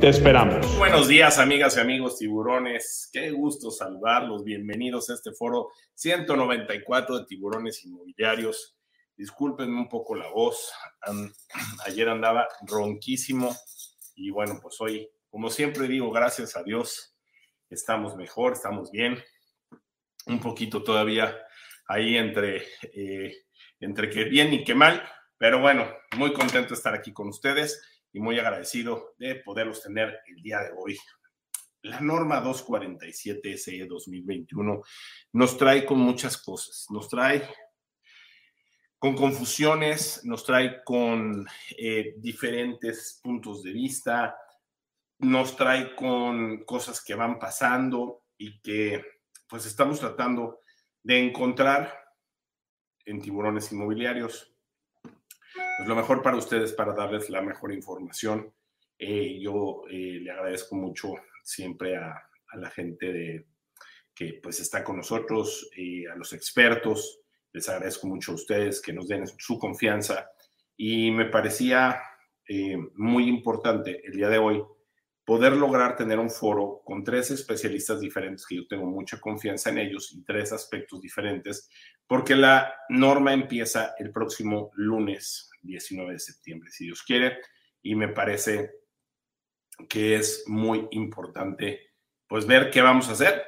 Te esperamos. Buenos días, amigas y amigos tiburones. Qué gusto saludarlos. Bienvenidos a este foro 194 de tiburones inmobiliarios. Discúlpenme un poco la voz. Ayer andaba ronquísimo y bueno, pues hoy, como siempre digo, gracias a Dios, estamos mejor, estamos bien. Un poquito todavía ahí entre, eh, entre que bien y que mal, pero bueno, muy contento de estar aquí con ustedes y muy agradecido de poderlos tener el día de hoy. La norma 247 SE 2021 nos trae con muchas cosas, nos trae con confusiones, nos trae con eh, diferentes puntos de vista, nos trae con cosas que van pasando y que pues estamos tratando de encontrar en tiburones inmobiliarios pues lo mejor para ustedes, para darles la mejor información. Eh, yo eh, le agradezco mucho siempre a, la gente de, que pues está con nosotros, y a los expertos. Les agradezco mucho a ustedes que nos den su confianza. Y me parecía eh, muy importante el día de hoy poder lograr tener un foro con tres especialistas diferentes, que yo tengo mucha confianza en ellos, y tres aspectos diferentes, porque la norma empieza el próximo lunes 19 de septiembre, si Dios quiere, y me parece que es muy importante pues ver qué vamos a hacer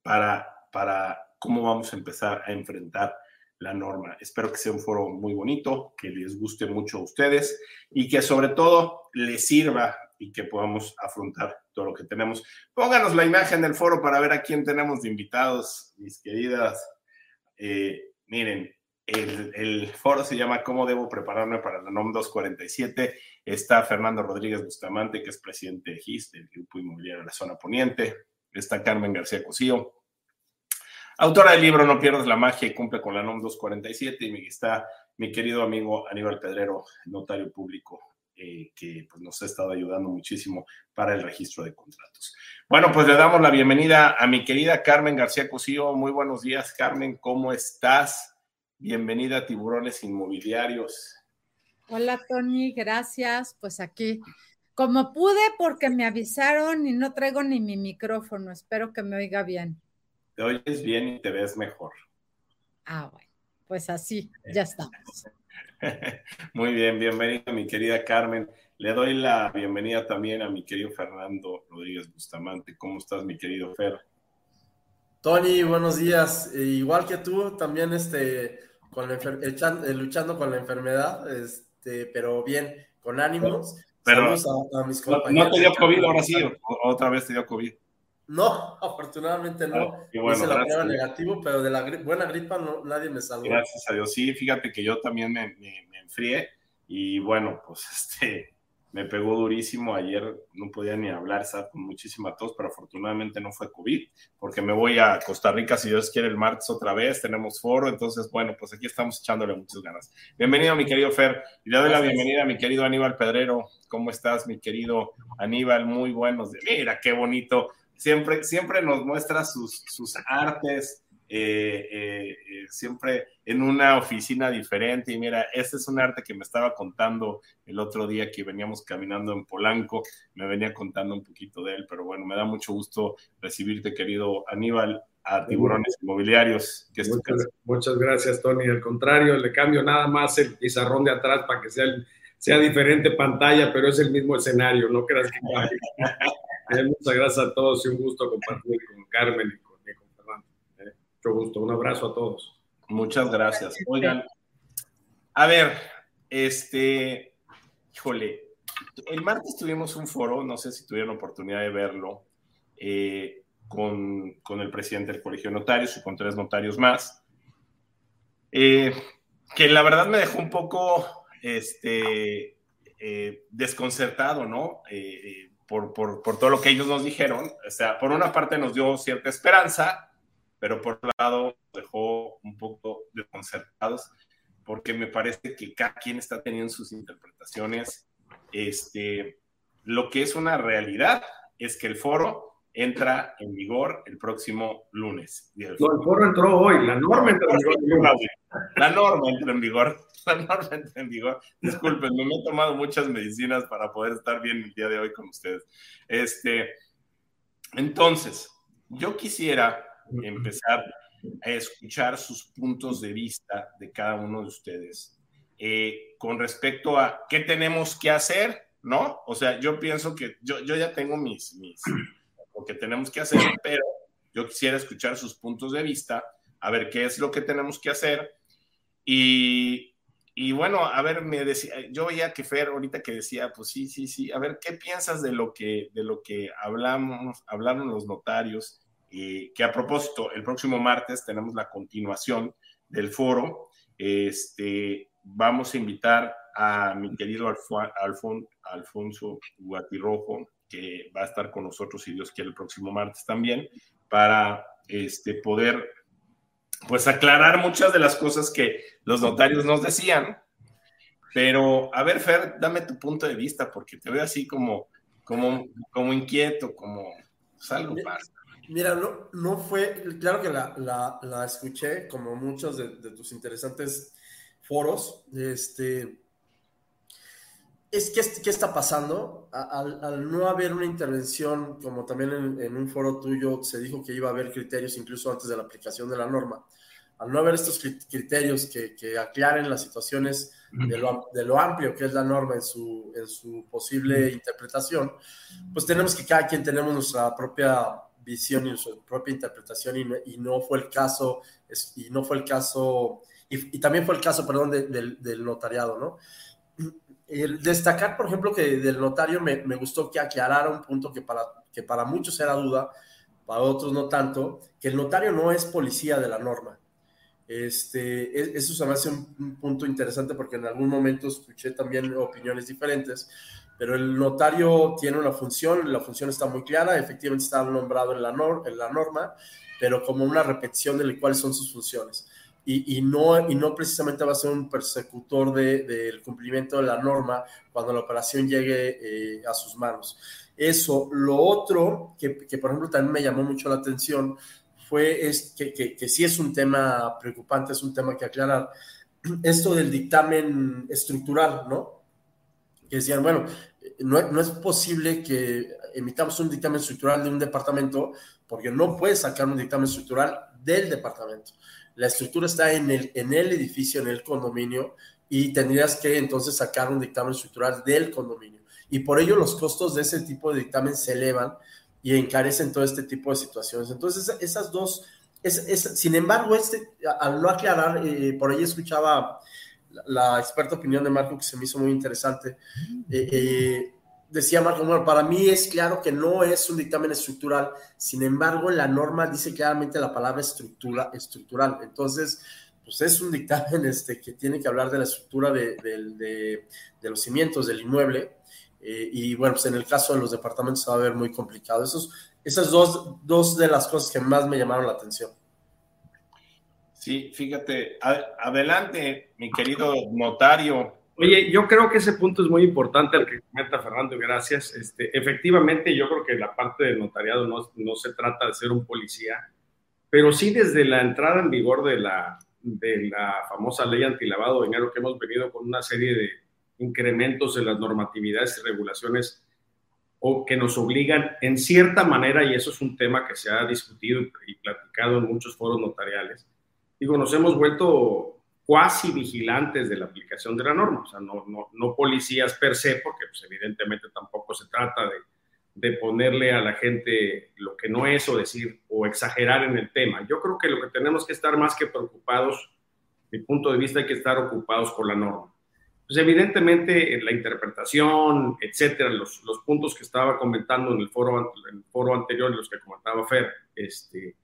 para, para cómo vamos a empezar a enfrentar la norma. Espero que sea un foro muy bonito, que les guste mucho a ustedes y que sobre todo les sirva y que podamos afrontar todo lo que tenemos. Pónganos la imagen del foro para ver a quién tenemos de invitados, mis queridas. Eh, miren, el, foro se llama ¿Cómo debo prepararme para la NOM 247? Está Fernando Rodríguez Bustamante, que es presidente de GIS, del Grupo Inmobiliario de la Zona Poniente. Está Carmen García Cosío, autora del libro No pierdas la magia y cumple con la NOM 247. Y está mi querido amigo Aníbal Pedrero, notario público, eh, que pues, nos ha estado ayudando muchísimo para el registro de contratos. Bueno, pues le damos la bienvenida a mi querida Carmen García Cosío. Muy buenos días, Carmen. ¿Cómo estás? Bienvenida a Tiburones Inmobiliarios. Hola Tony, gracias. Pues aquí, como pude, porque me avisaron y no traigo ni mi micrófono. Espero que me oiga bien. Te oyes bien y te ves mejor. Ah, bueno, pues así, ya estamos. Muy bien, bienvenida mi querida Carmen. Le doy la bienvenida también a mi querido Fernando Rodríguez Bustamante. ¿Cómo estás, mi querido Fer? Tony, buenos días. E igual que tú, también este, con eh, luchando con la enfermedad, este, pero bien, con ánimos. Pero a, mis compañeros. No, te dio COVID ahora sí, otra vez te dio COVID. No, afortunadamente no. Ah, Hice la prueba negativo, pero de la buena gripa no, nadie me salvó. Gracias a Dios. Sí, fíjate que yo también me, me, me enfrié y bueno, pues este, me pegó durísimo. Ayer no podía ni hablar, estaba con muchísima tos, pero afortunadamente no fue COVID, porque me voy a Costa Rica, si Dios quiere, el martes otra vez. Tenemos foro, entonces, bueno, pues aquí estamos echándole muchas ganas. Bienvenido, mi querido Fer, y le doy la bienvenida a mi querido Aníbal Pedrero. ¿Cómo estás, mi querido Aníbal? Muy buenos. Mira, qué bonito. Siempre, siempre nos muestra sus, sus artes, eh, eh, eh, siempre en una oficina diferente. Y mira, este es un arte que me estaba contando el otro día que veníamos caminando en Polanco, me venía contando un poquito de él, pero bueno, me da mucho gusto recibirte, querido Aníbal, a Tiburones Inmobiliarios. Que muchas, gracias, Tony. Al contrario, le cambio nada más el pizarrón de atrás para que sea, sea diferente pantalla, pero es el mismo escenario, no creas que... muchas gracias a todos y un gusto compartir con Carmen gusto. Un abrazo a todos. Muchas gracias. Oigan, a ver, este, híjole, el martes tuvimos un foro, no sé si tuvieron oportunidad de verlo, eh, con, con, el presidente del Colegio de Notarios y con tres notarios más, eh, que la verdad me dejó un poco este, eh, desconcertado, ¿no? Por, por, por, todo lo que ellos nos dijeron. O sea, por una parte nos dio cierta esperanza, pero por otro lado dejó un poco desconcertados, porque me parece que cada quien está teniendo sus interpretaciones. Este, lo que es una realidad es que el foro entra en vigor el próximo lunes. No, el foro entró hoy, la norma entró en vigor. La norma entra en vigor, la norma entra en vigor. Disculpen, me he tomado muchas medicinas para poder estar bien el día de hoy con ustedes. Este, entonces, yo quisiera empezar a escuchar sus puntos de vista de cada uno de ustedes eh, con respecto a qué tenemos que hacer, ¿no? O sea, yo pienso que yo, yo ya tengo mis, mis, lo que tenemos que hacer, pero yo quisiera escuchar sus puntos de vista, a ver qué es lo que tenemos que hacer. Y, y bueno, a ver, me decía, yo veía que Fer ahorita que decía, pues sí, sí, sí, a ver, ¿qué piensas de lo que, de lo que hablamos, hablaron los notarios? Y que a propósito, el próximo martes tenemos la continuación del foro. Este, vamos a invitar a mi querido Alfonso Guatirrojo, que va a estar con nosotros, si Dios quiere, el próximo martes también, para este, poder pues aclarar muchas de las cosas que los notarios nos decían. Pero, a ver, Fer, dame tu punto de vista, porque te veo así como, como, como inquieto, como pues, algo pasa. Mira, no, no fue, claro que la, la, la escuché, como muchos de, de, tus interesantes foros. Este, es que, ¿qué está pasando? Al, al, no haber una intervención, como también en, en, un foro tuyo se dijo que iba a haber criterios incluso antes de la aplicación de la norma, al no haber estos criterios que, que aclaren las situaciones de lo, de lo, amplio que es la norma en su, en su posible interpretación, pues tenemos que cada quien tenemos nuestra propia visión y nuestra propia interpretación y, y no fue el caso, y no fue el caso, y, y también fue el caso, perdón, de, de, del notariado, ¿no? Destacar, por ejemplo, que del notario me, me, gustó que aclarara un punto que para, que para muchos era duda, para otros no tanto, que el notario no es policía de la norma. Este, eso se me hace un, un punto interesante porque en algún momento escuché también opiniones diferentes, pero el notario tiene una función, la función está muy clara, efectivamente está nombrado en la, nor en la norma, pero como una repetición de cuáles son sus funciones y, y, no, y no precisamente va a ser un persecutor del de, cumplimiento de la norma cuando la operación llegue eh, a sus manos. Eso, lo otro que, que, por ejemplo también me llamó mucho la atención fue es que, que, que sí es un tema preocupante, es un tema que aclarar, esto del dictamen estructural, ¿no? Que decían, bueno, no, no, es posible que emitamos un dictamen estructural de un departamento porque no puedes sacar un dictamen estructural del departamento la estructura está en el, en el edificio, en el condominio, y tendrías que entonces sacar un dictamen estructural del condominio. Y por ello los costos de ese tipo de dictamen se elevan y encarecen todo este tipo de situaciones. Entonces, esas dos, es, es, sin embargo, este, al no aclarar, eh, por ahí escuchaba la, la, experta opinión de Marco que se me hizo muy interesante. Eh, eh, decía Marco, bueno, para mí es claro que no es un dictamen estructural, sin embargo, la norma dice claramente la palabra estructura, estructural. Entonces, pues es un dictamen este, que tiene que hablar de la estructura de, de los cimientos del inmueble. Eh, y bueno, pues en el caso de los departamentos se va a ver muy complicado. Esos, esas dos, dos de las cosas que más me llamaron la atención. Sí, fíjate, adelante, mi querido notario, Oye, yo creo que ese punto es muy importante el que comenta Fernando, gracias. Este, efectivamente, yo creo que la parte del notariado no, no, se trata de ser un policía, pero sí desde la entrada en vigor de la, de la famosa ley antilavado de dinero que hemos venido con una serie de incrementos en las normatividades y regulaciones o que nos obligan en cierta manera, y eso es un tema que se ha discutido y platicado en muchos foros notariales, digo, nos hemos vuelto cuasi vigilantes de la aplicación de la norma, o sea, no, no, no policías per se, porque pues, evidentemente tampoco se trata de, de, ponerle a la gente lo que no es o decir o exagerar en el tema. Yo creo que lo que tenemos que estar más que preocupados, mi punto de vista, hay que estar ocupados con la norma. Pues evidentemente en la interpretación, etcétera, los, los puntos que estaba comentando en el foro, en el foro anterior, los que comentaba Fer, este,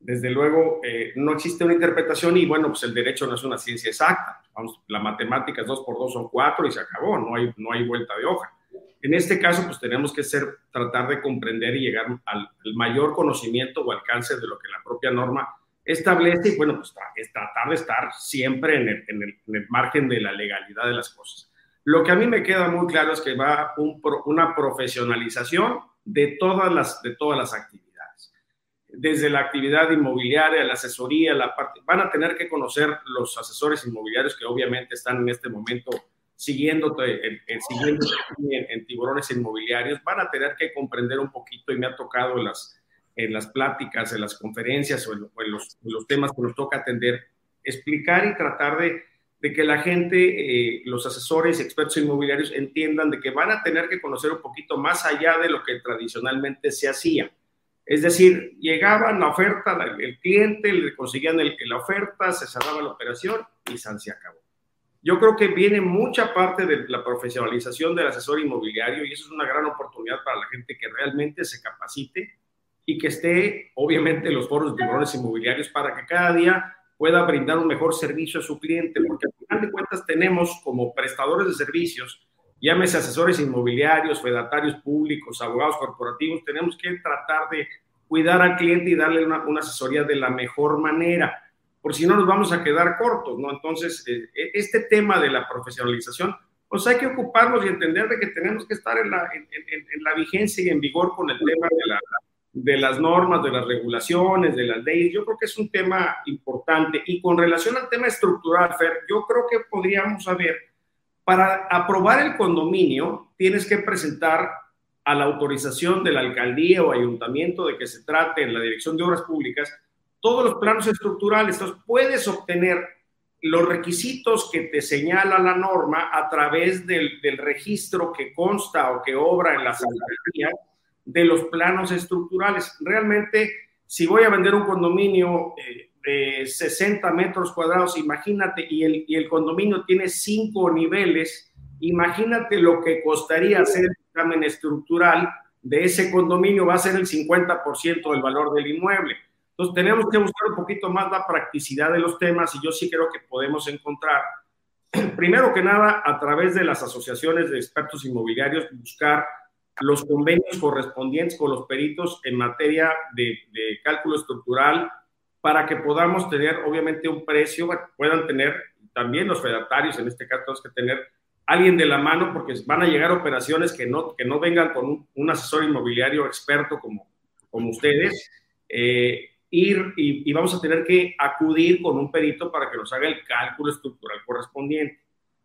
desde luego eh, no existe una interpretación y bueno, pues el derecho no es una ciencia exacta. Vamos, la matemática es 2 por 2 son 4 y se acabó, no hay, no hay vuelta de hoja. En este caso, pues tenemos que ser, tratar de comprender y llegar al, mayor conocimiento o alcance de lo que la propia norma establece, y bueno, pues es tratar de estar siempre en el, en, el, en el, margen de la legalidad de las cosas. Lo que a mí me queda muy claro es que va un, una profesionalización de todas, las, de todas las actividades. Desde la actividad inmobiliaria, la asesoría, la parte, van a tener que conocer los asesores inmobiliarios que obviamente están en este momento siguiéndote, en, en, en, tiburones inmobiliarios, van a tener que comprender un poquito y me ha tocado en las, en las pláticas, en las conferencias o en, los, temas que nos toca atender, explicar y tratar de, de que la gente, eh, los asesores, expertos inmobiliarios entiendan de que van a tener que conocer un poquito más allá de lo que tradicionalmente se hacía. Es decir, llegaban la oferta, el cliente, le conseguían el, la oferta, se cerraba la operación y se acabó. Yo creo que viene mucha parte de la profesionalización del asesor inmobiliario y eso es una gran oportunidad para la gente que realmente se capacite y que esté, obviamente, en los foros de tiburones inmobiliarios para que cada día pueda brindar un mejor servicio a su cliente, porque al final de cuentas tenemos como prestadores de servicios, llámese asesores inmobiliarios, fedatarios públicos, abogados corporativos, tenemos que tratar de cuidar al cliente y darle una, una asesoría de la mejor manera por si no nos vamos a quedar cortos, ¿no? Entonces, eh, este tema de la profesionalización, pues hay que ocuparnos y entender de que tenemos que estar en la, en, en, en la vigencia y en vigor con el tema de, la, de las normas, de las regulaciones, de las leyes. Yo creo que es un tema importante. Y con relación al tema estructural, Fer, yo creo que podríamos saber, para aprobar el condominio, tienes que presentar a la autorización de la alcaldía o ayuntamiento de que se trate en la Dirección de Obras Públicas todos los planos estructurales. Entonces, puedes obtener los requisitos que te señala la norma a través del, registro que consta o que obra en la secretaría de los planos estructurales. Realmente, si voy a vender un condominio eh, de 60 metros cuadrados, imagínate, y el, y el condominio tiene cinco niveles, imagínate lo que costaría hacer el examen estructural de ese condominio, va a ser el 50% del valor del inmueble. Entonces, tenemos que buscar un poquito más la practicidad de los temas y yo sí creo que podemos encontrar, primero que nada, a través de las asociaciones de expertos inmobiliarios, buscar los convenios correspondientes con los peritos en materia de, de cálculo estructural para que podamos tener, obviamente, un precio, puedan tener también los fedatarios, en este caso, tenemos que tener alguien de la mano porque van a llegar operaciones que no, que no vengan con un, asesor inmobiliario experto como, como ustedes. Eh, ir y, y, vamos a tener que acudir con un perito para que nos haga el cálculo estructural correspondiente.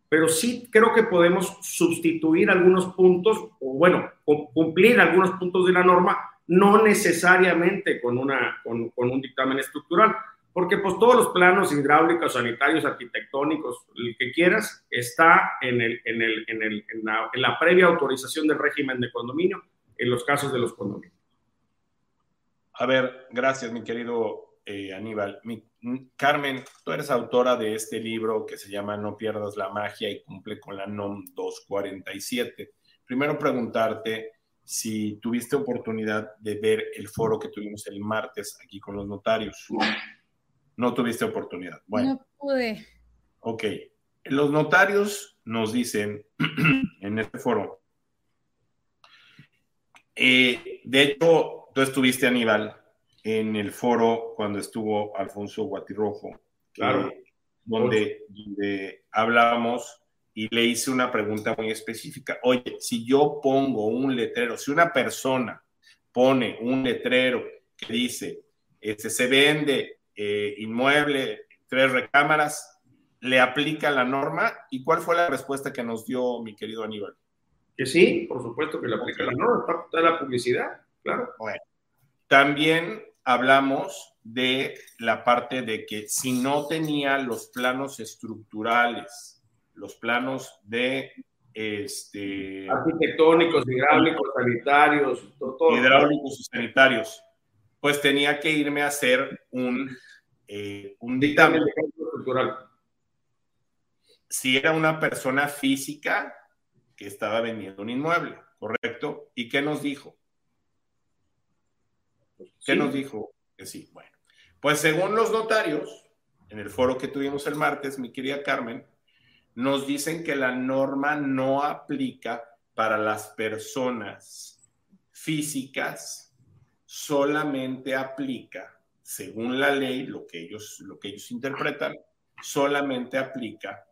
Pero sí creo que podemos sustituir algunos puntos, o bueno, cumplir algunos puntos de la norma, no necesariamente con, una, con, con un dictamen estructural, porque pues todos los planos hidráulicos, sanitarios, arquitectónicos, el que quieras, está en, el, en, el, en, el, en, la, previa autorización del régimen de condominio en los casos de los condominios. A ver, gracias, mi querido eh, Aníbal. Mi, Carmen, tú eres autora de este libro que se llama No pierdas la magia y cumple con la NOM 247. Primero preguntarte si tuviste oportunidad de ver el foro que tuvimos el martes aquí con los notarios. No tuviste oportunidad. Bueno. No pude. Ok. Los notarios nos dicen en este foro, eh, de hecho, tú estuviste, Aníbal, en el foro cuando estuvo Alfonso Guatirrojo, claro. Eh, donde, donde hablábamos y le hice una pregunta muy específica. Oye, si yo pongo un letrero, si una persona pone un letrero que dice, este, se vende eh, inmueble, tres recámaras, ¿le aplica la norma? ¿Y cuál fue la respuesta que nos dio mi querido Aníbal? Que sí, por supuesto que le aplica la norma, está la publicidad claro. Bueno, también hablamos de la parte de que si no tenía los planos estructurales, los planos de este arquitectónicos, hidráulicos, sanitarios, todo, hidráulicos y sanitarios, pues tenía que irme a hacer un, eh, un dictamen estructural. Si era una persona física que estaba vendiendo un inmueble, ¿correcto? ¿Y qué nos dijo? ¿Qué sí. nos dijo? Que sí. Bueno, pues según los notarios, en el foro que tuvimos el martes, mi querida Carmen, nos dicen que la norma no aplica para las personas físicas, solamente aplica según la ley, lo que ellos, lo que ellos interpretan, solamente aplica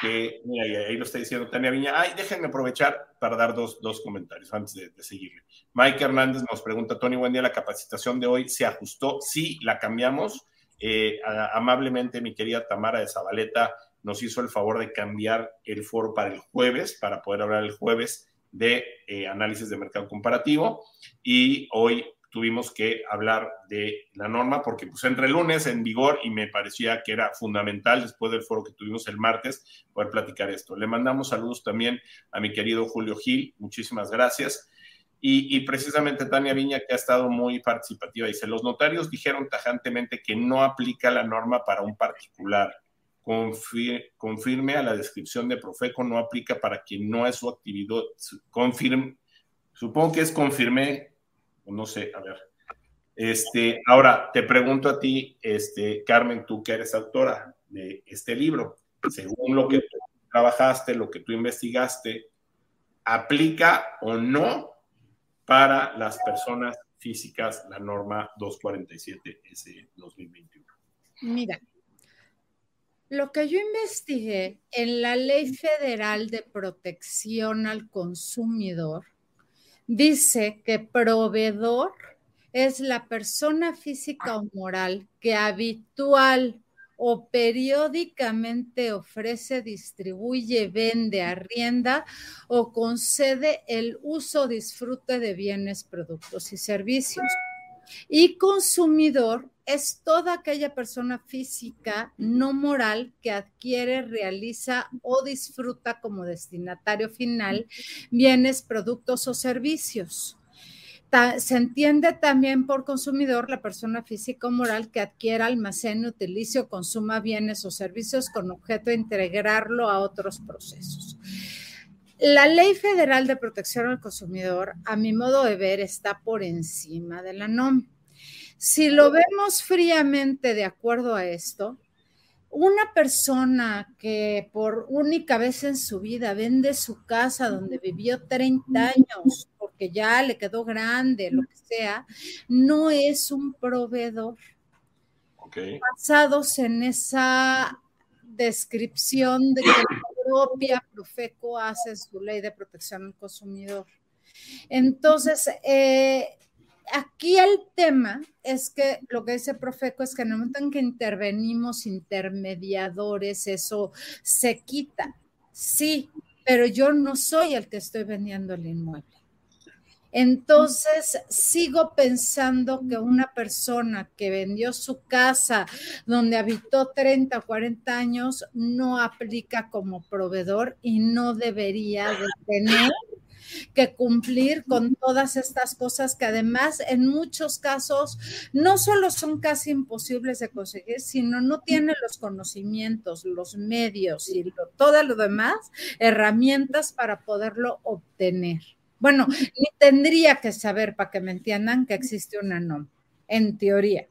que, mira, ahí lo está diciendo Tania Viña. Ay, déjenme aprovechar para dar dos, dos comentarios antes de, seguirle. Mike Hernández nos pregunta, Tony, buen día, la capacitación de hoy se ajustó. Sí, la cambiamos. Eh, amablemente, mi querida Tamara de Zabaleta nos hizo el favor de cambiar el foro para el jueves, para poder hablar el jueves de eh, análisis de mercado comparativo. Y hoy tuvimos que hablar de la norma porque pues entre el lunes en vigor y me parecía que era fundamental después del foro que tuvimos el martes poder platicar esto. Le mandamos saludos también a mi querido Julio Gil, muchísimas gracias. Y, y, precisamente Tania Viña, que ha estado muy participativa, dice, los notarios dijeron tajantemente que no aplica la norma para un particular. Confir, confirme a la descripción de Profeco, no aplica para quien no es su actividad. Confirme, supongo que es confirme no sé, a ver. Este, ahora te pregunto a ti, este, Carmen, tú que eres autora de este libro, según lo que tú trabajaste, lo que tú investigaste, ¿aplica o no para las personas físicas la norma 247S 2021? Mira, lo que yo investigué en la Ley Federal de Protección al Consumidor dice que proveedor es la persona física o moral que habitual o periódicamente ofrece, distribuye, vende, arrienda o concede el uso disfrute de bienes, productos y servicios. Y consumidor es toda aquella persona física no moral que adquiere, realiza o disfruta como destinatario final bienes, productos o servicios. Se entiende también por consumidor la persona física o moral que adquiera, almacene, utilice o consuma bienes o servicios con objeto de integrarlo a otros procesos. La Ley Federal de Protección al Consumidor, a mi modo de ver, está por encima de la NOM. Si lo vemos fríamente de acuerdo a esto, una persona que por única vez en su vida vende su casa donde vivió 30 años porque ya le quedó grande, lo que sea, no es un proveedor. Okay. Basados en esa descripción de que la propia Profeco hace su ley de protección al consumidor. Entonces, eh, aquí el tema es que lo que dice Profeco es que en el momento en que intervenimos intermediadores, eso se quita. Sí, pero yo no soy el que estoy vendiendo el inmueble. Entonces, sigo pensando que una persona que vendió su casa donde habitó 30 o 40 años no aplica como proveedor y no debería de tener que cumplir con todas estas cosas que además en muchos casos no solo son casi imposibles de conseguir, sino no tiene los conocimientos, los medios y todo lo demás, herramientas para poderlo obtener. Bueno, ni tendría que saber para que me entiendan que existe una NOM, en teoría.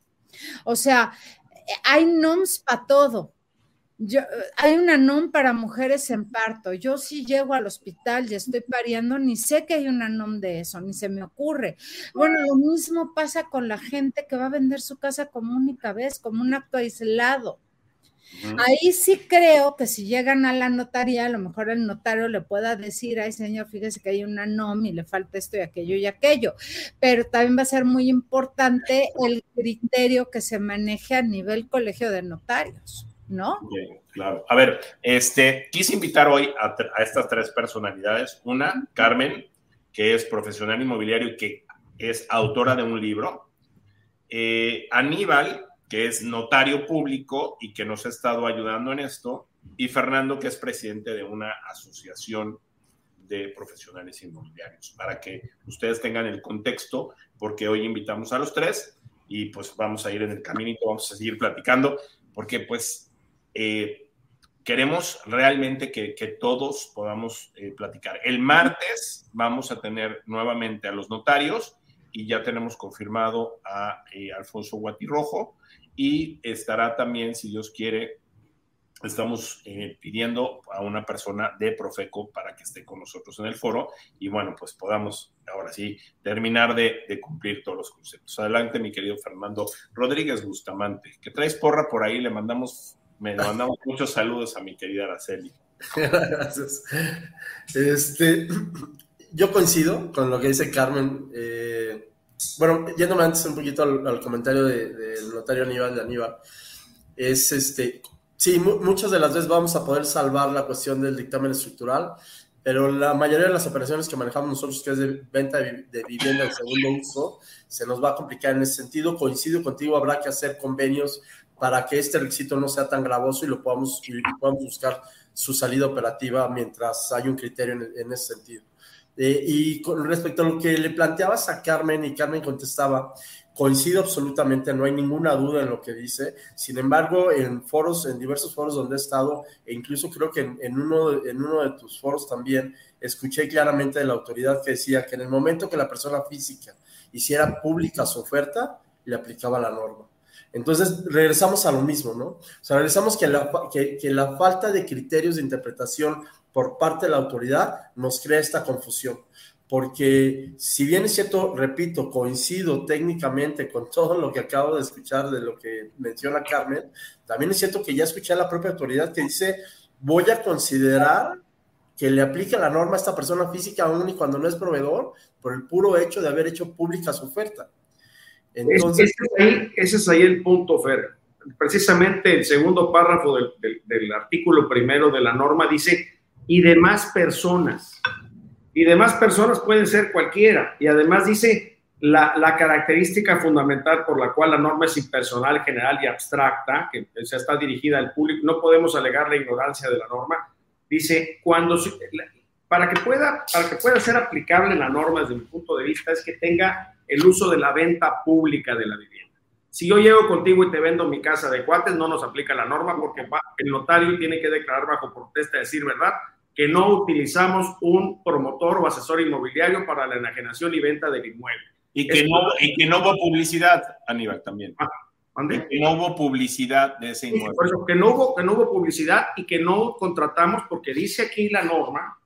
O sea, hay NOMs para todo. Yo, hay una NOM para mujeres en parto. Yo sí llego al hospital y estoy pariendo, ni sé que hay una NOM de eso, ni se me ocurre. Bueno, lo mismo pasa con la gente que va a vender su casa como única vez, como un acto aislado. Ahí sí creo que si llegan a la notaría, a lo mejor el notario le pueda decir, ay señor, fíjese que hay una NOM y le falta esto y aquello y aquello, pero también va a ser muy importante el criterio que se maneje a nivel colegio de notarios, ¿no? claro. A ver, este, quise invitar hoy a, a estas tres personalidades. Una, Carmen, que es profesional inmobiliario y que es autora de un libro. Eh, Aníbal, que es notario público y que nos ha estado ayudando en esto, y Fernando, que es presidente de una asociación de profesionales inmobiliarios, para que ustedes tengan el contexto, porque hoy invitamos a los tres y pues vamos a ir en el caminito, vamos a seguir platicando, porque pues eh, queremos realmente que, que todos podamos eh, platicar. El martes vamos a tener nuevamente a los notarios y ya tenemos confirmado a eh, Alfonso Guatirrojo y estará también, si Dios quiere, estamos eh, pidiendo a una persona de Profeco para que esté con nosotros en el foro y bueno, pues podamos ahora sí terminar de, de, cumplir todos los conceptos. Adelante, mi querido Fernando Rodríguez Bustamante, que traes porra por ahí, le mandamos, me mandamos muchos saludos a mi querida Araceli. Gracias. Este, yo coincido con lo que dice Carmen. Eh, bueno, yéndome antes un poquito al, comentario del de, notario Aníbal de Aníbal, es este, sí, muchas de las veces vamos a poder salvar la cuestión del dictamen estructural, pero la mayoría de las operaciones que manejamos nosotros, que es de venta de, vivienda de segundo uso, se nos va a complicar en ese sentido. Coincido contigo, habrá que hacer convenios para que este requisito no sea tan gravoso y lo podamos, podamos buscar su salida operativa mientras hay un criterio en, ese sentido. Eh, y con respecto a lo que le planteabas a Carmen y Carmen contestaba, coincido absolutamente, no hay ninguna duda en lo que dice. Sin embargo, en foros, en diversos foros donde he estado, e incluso creo que en, uno, en uno de tus foros también, escuché claramente de la autoridad que decía que en el momento que la persona física hiciera pública su oferta, le aplicaba la norma. Entonces, regresamos a lo mismo, ¿no? O sea, regresamos que la, falta de criterios de interpretación por parte de la autoridad nos crea esta confusión. Porque si bien es cierto, repito, coincido técnicamente con todo lo que acabo de escuchar de lo que menciona Carmen, también es cierto que ya escuché a la propia autoridad que dice, voy a considerar que le aplica la norma a esta persona física aún y cuando no es proveedor por el puro hecho de haber hecho pública su oferta. Entonces, ese, es ahí, el punto, Fer. Precisamente el segundo párrafo del, del, artículo primero de la norma dice, y demás personas. Y demás personas pueden ser cualquiera. Y además dice, la, la, característica fundamental por la cual la norma es impersonal, general y abstracta, que se está dirigida al público, no podemos alegar la ignorancia de la norma, dice, cuando para que pueda, para que pueda ser aplicable la norma desde mi punto de vista es que tenga el uso de la venta pública de la vivienda. Si yo llego contigo y te vendo mi casa de cuates, no nos aplica la norma porque el notario tiene que declarar bajo protesta, decir verdad, que no utilizamos un promotor o asesor inmobiliario para la enajenación y venta del inmueble. Y que, no, y que no hubo publicidad, Aníbal, también. Ah, que no hubo publicidad de ese inmueble. Por eso, que no, hubo, que no hubo publicidad y que no contratamos, porque dice aquí la norma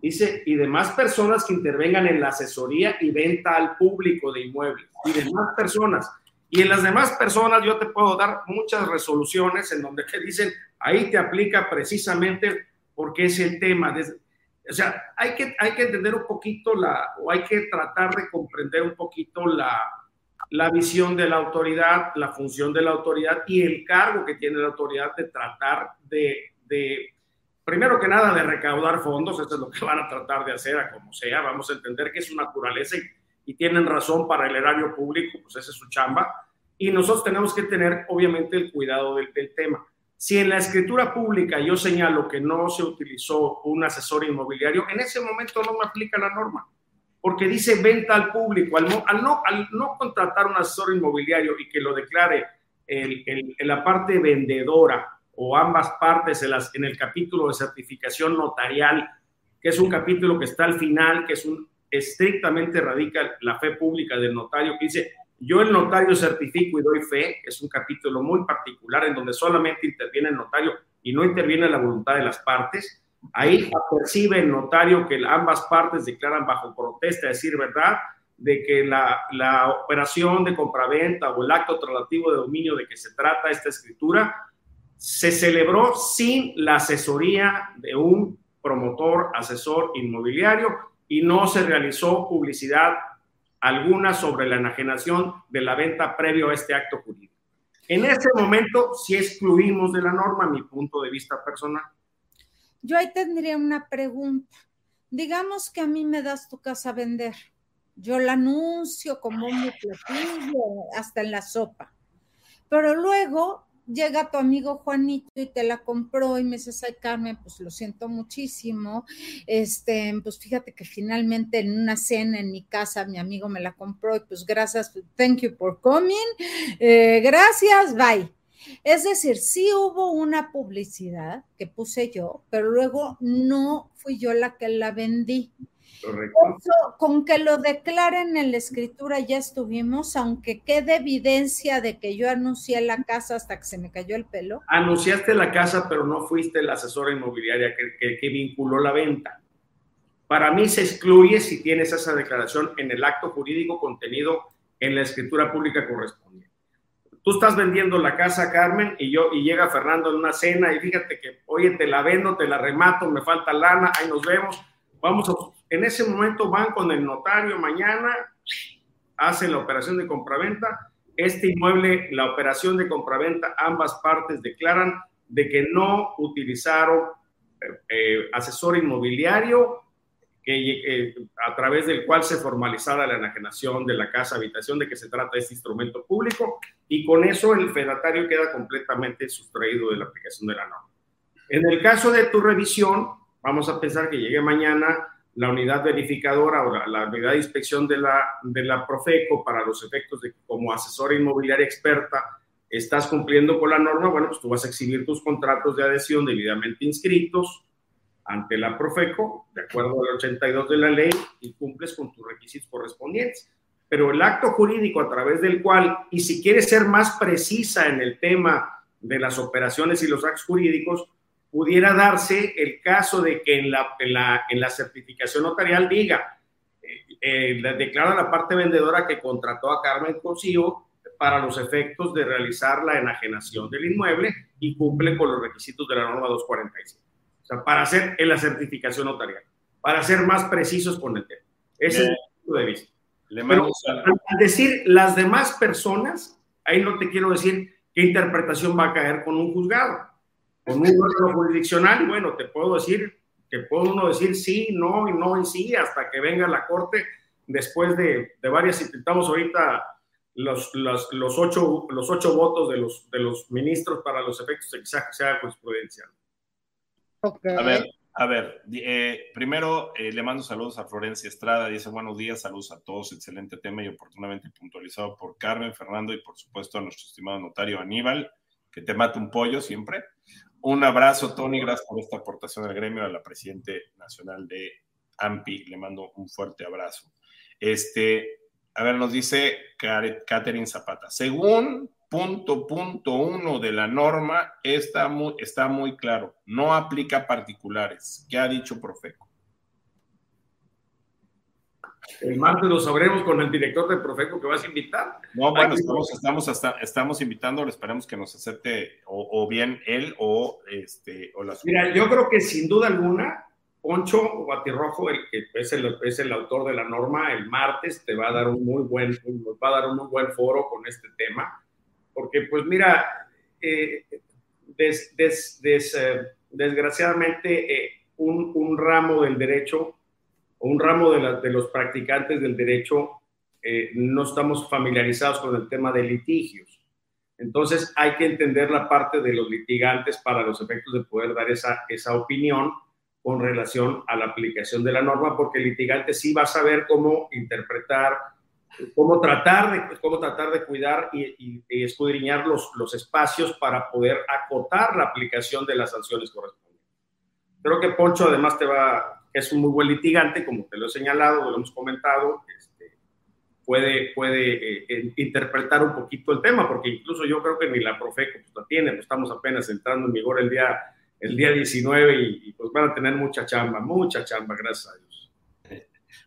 Dice, y demás personas que intervengan en la asesoría y venta al público de inmuebles. Y demás personas. Y en las demás personas yo te puedo dar muchas resoluciones en donde te dicen, ahí te aplica precisamente porque es el tema. o sea, hay que, hay que entender un poquito la, o hay que tratar de comprender un poquito la, la visión de la autoridad, la función de la autoridad y el cargo que tiene la autoridad de tratar de, de primero que nada, de recaudar fondos, eso es lo que van a tratar de hacer a como sea, vamos a entender que es su naturaleza y, tienen razón para el erario público, pues esa es su chamba, y nosotros tenemos que tener, obviamente, el cuidado del, tema. Si en la escritura pública yo señalo que no se utilizó un asesor inmobiliario, en ese momento no me aplica la norma, porque dice venta al público. Al al no, al no contratar un asesor inmobiliario y que lo declare el, la parte vendedora o ambas partes en, las, en el capítulo de certificación notarial, que es un capítulo que está al final, que es un estrictamente radica la fe pública del notario, que dice, yo el notario certifico y doy fe, es un capítulo muy particular en donde solamente interviene el notario y no interviene la voluntad de las partes. Ahí percibe el notario que ambas partes declaran bajo protesta, decir verdad, de que la, la operación de compraventa o el acto traslativo de dominio de que se trata esta escritura se celebró sin la asesoría de un promotor, asesor inmobiliario y no se realizó publicidad alguna sobre la enajenación de la venta previo a este acto jurídico. En ese momento, si excluimos de la norma, mi punto de vista personal. Yo ahí tendría una pregunta. Digamos que a mí me das tu casa a vender. Yo la anuncio como un platillo, hasta en la sopa. Pero luego llega tu amigo Juanito y te la compró y me dices, ay Carmen, pues lo siento muchísimo. Este, pues fíjate que finalmente en una cena en mi casa mi amigo me la compró y pues gracias, thank you for coming, eh, gracias, bye. Es decir, sí hubo una publicidad que puse yo, pero luego no fui yo la que la vendí. Correcto. con que lo declaren en la escritura ya estuvimos, aunque quede evidencia de que yo anuncié la casa hasta que se me cayó el pelo. Anunciaste la casa, pero no fuiste la asesora inmobiliaria que, que vinculó la venta. Para mí se excluye si tienes esa declaración en el acto jurídico contenido en la escritura pública correspondiente. Tú estás vendiendo la casa, Carmen, y yo y llega Fernando en una cena y fíjate que, oye, te la vendo, te la remato, me falta lana, ahí nos vemos. Vamos a, en ese momento van con el notario mañana, hacen la operación de compraventa. Este inmueble, la operación de compraventa, ambas partes declaran de que no utilizaron eh, eh, asesor inmobiliario que, a través del cual se formalizara la enajenación de la casa habitación, de que se trata este instrumento público, y con eso el fedatario queda completamente sustraído de la aplicación de la norma. En el caso de tu revisión, vamos a pensar que llegue mañana la unidad verificadora o la, unidad de inspección de la, de la Profeco para los efectos de que como asesora inmobiliaria experta estás cumpliendo con la norma, bueno, pues tú vas a exhibir tus contratos de adhesión debidamente inscritos, ante la Profeco, de acuerdo al 82 de la ley, y cumples con tus requisitos correspondientes. Pero el acto jurídico a través del cual, y si quieres ser más precisa en el tema de las operaciones y los actos jurídicos, pudiera darse el caso de que en la, en la, certificación notarial diga, eh, eh, declara la parte vendedora que contrató a Carmen Cosío para los efectos de realizar la enajenación del inmueble y cumple con los requisitos de la norma 245 sea, para hacer en la certificación notarial, para ser más precisos con el tema. Ese es mi punto de vista. Pero al decir las demás personas, ahí no te quiero decir qué interpretación va a caer con un juzgado, con un órgano jurisdiccional, y bueno, te puedo decir que puede uno decir sí, no y no y sí, hasta que venga la corte después de, de varias, intentamos ahorita los, los, los, ocho, los ocho votos de los, de los ministros para los efectos de que sea jurisprudencial. A ver, a ver, eh, primero eh, le mando saludos a Florencia Estrada, dice buenos días, saludos a todos, excelente tema y oportunamente puntualizado por Carmen, Fernando y por supuesto a nuestro estimado notario Aníbal, que te mata un pollo siempre. Un abrazo, Tony, gracias por esta aportación al gremio, a la Presidente Nacional de AMPI, le mando un fuerte abrazo. Este, a ver, nos dice Catherine Zapata, según punto, punto uno de la norma está muy, está muy claro. No aplica particulares. ¿Qué ha dicho Profeco? El martes lo sabremos con el director de Profeco que vas a invitar. No, bueno, estamos, estamos, hasta, estamos invitándolo, esperemos que nos acepte o, bien él o, este, o la Mira, yo creo que sin duda alguna, Poncho Guatirrojo, el que es el, es el autor de la norma, el martes te va a dar un muy buen, va a dar un muy buen foro con este tema porque pues mira, eh, eh, desgraciadamente eh, un, ramo del derecho, un ramo de, los practicantes del derecho, no estamos familiarizados con el tema de litigios. Entonces hay que entender la parte de los litigantes para los efectos de poder dar esa, esa opinión con relación a la aplicación de la norma, porque el litigante sí va a saber cómo interpretar cómo tratar de, cómo tratar de cuidar y, escudriñar los, los espacios para poder acotar la aplicación de las sanciones correspondientes. Creo que Poncho además te va, es un muy buen litigante, como te lo he señalado, lo hemos comentado, este, puede, puede eh, interpretar un poquito el tema, porque incluso yo creo que ni la Profeco pues, la tiene, pues, estamos apenas entrando en vigor el día, el día 19 y, y pues van a tener mucha chamba, mucha chamba, gracias a Dios.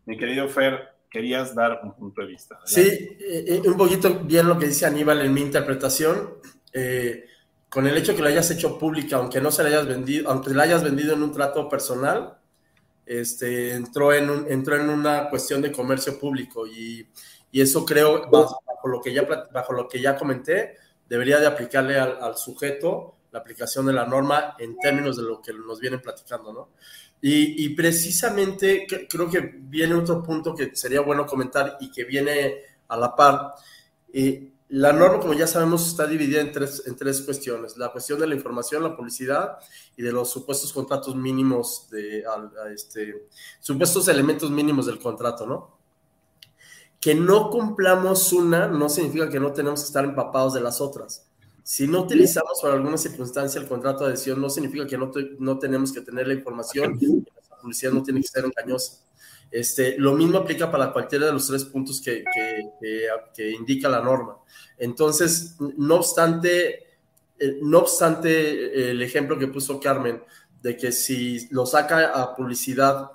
Mi querido Fer, querías dar un punto de vista. Sí, eh, eh, un poquito bien lo que dice Aníbal en mi interpretación. Eh, con el hecho que la hayas hecho pública, aunque no se la hayas vendido, aunque la hayas vendido en un trato personal, este, entró, en entró en una cuestión de comercio público y, y eso creo, bajo, lo que ya, bajo lo que ya comenté, debería de aplicarle al, sujeto la aplicación de la norma en términos de lo que nos vienen platicando, ¿no? Y, precisamente creo que viene otro punto que sería bueno comentar y que viene a la par. Eh, la norma, como ya sabemos, está dividida en tres, en tres cuestiones. La cuestión de la información, la publicidad y de los supuestos contratos mínimos, de, este, supuestos elementos mínimos del contrato, ¿no? Que no cumplamos una no significa que no tenemos que estar empapados de las otras. Si no utilizamos por alguna circunstancia el contrato de adhesión, no significa que no, no tenemos que tener la información y publicidad no tiene que ser engañosa. Este, lo mismo aplica para cualquiera de los tres puntos que, que, indica la norma. Entonces, no obstante, eh, no obstante el ejemplo que puso Carmen, de que si lo saca a publicidad,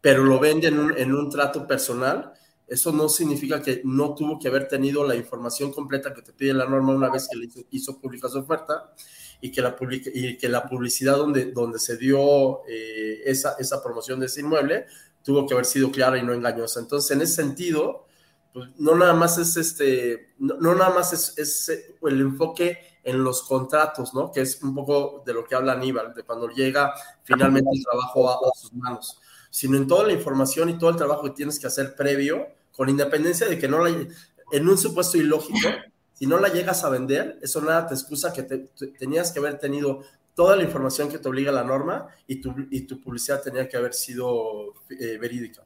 pero lo vende en un, en un trato personal, eso no significa que no tuvo que haber tenido la información completa que te pide la norma una vez que le hizo, pública su oferta y que la, y que la publicidad donde, donde se dio eh, esa, esa promoción de ese inmueble tuvo que haber sido clara y no engañosa. Entonces, en ese sentido, pues, no nada más es este, no, nada más es, es, el enfoque en los contratos, ¿no? Que es un poco de lo que habla Aníbal, de cuando llega finalmente el trabajo a, a sus manos, sino en toda la información y todo el trabajo que tienes que hacer previo, con independencia de que no la, en un supuesto ilógico, si no la llegas a vender, eso nada te excusa que tenías que haber tenido toda la información que te obliga la norma y tu, y tu publicidad tenía que haber sido eh, verídica.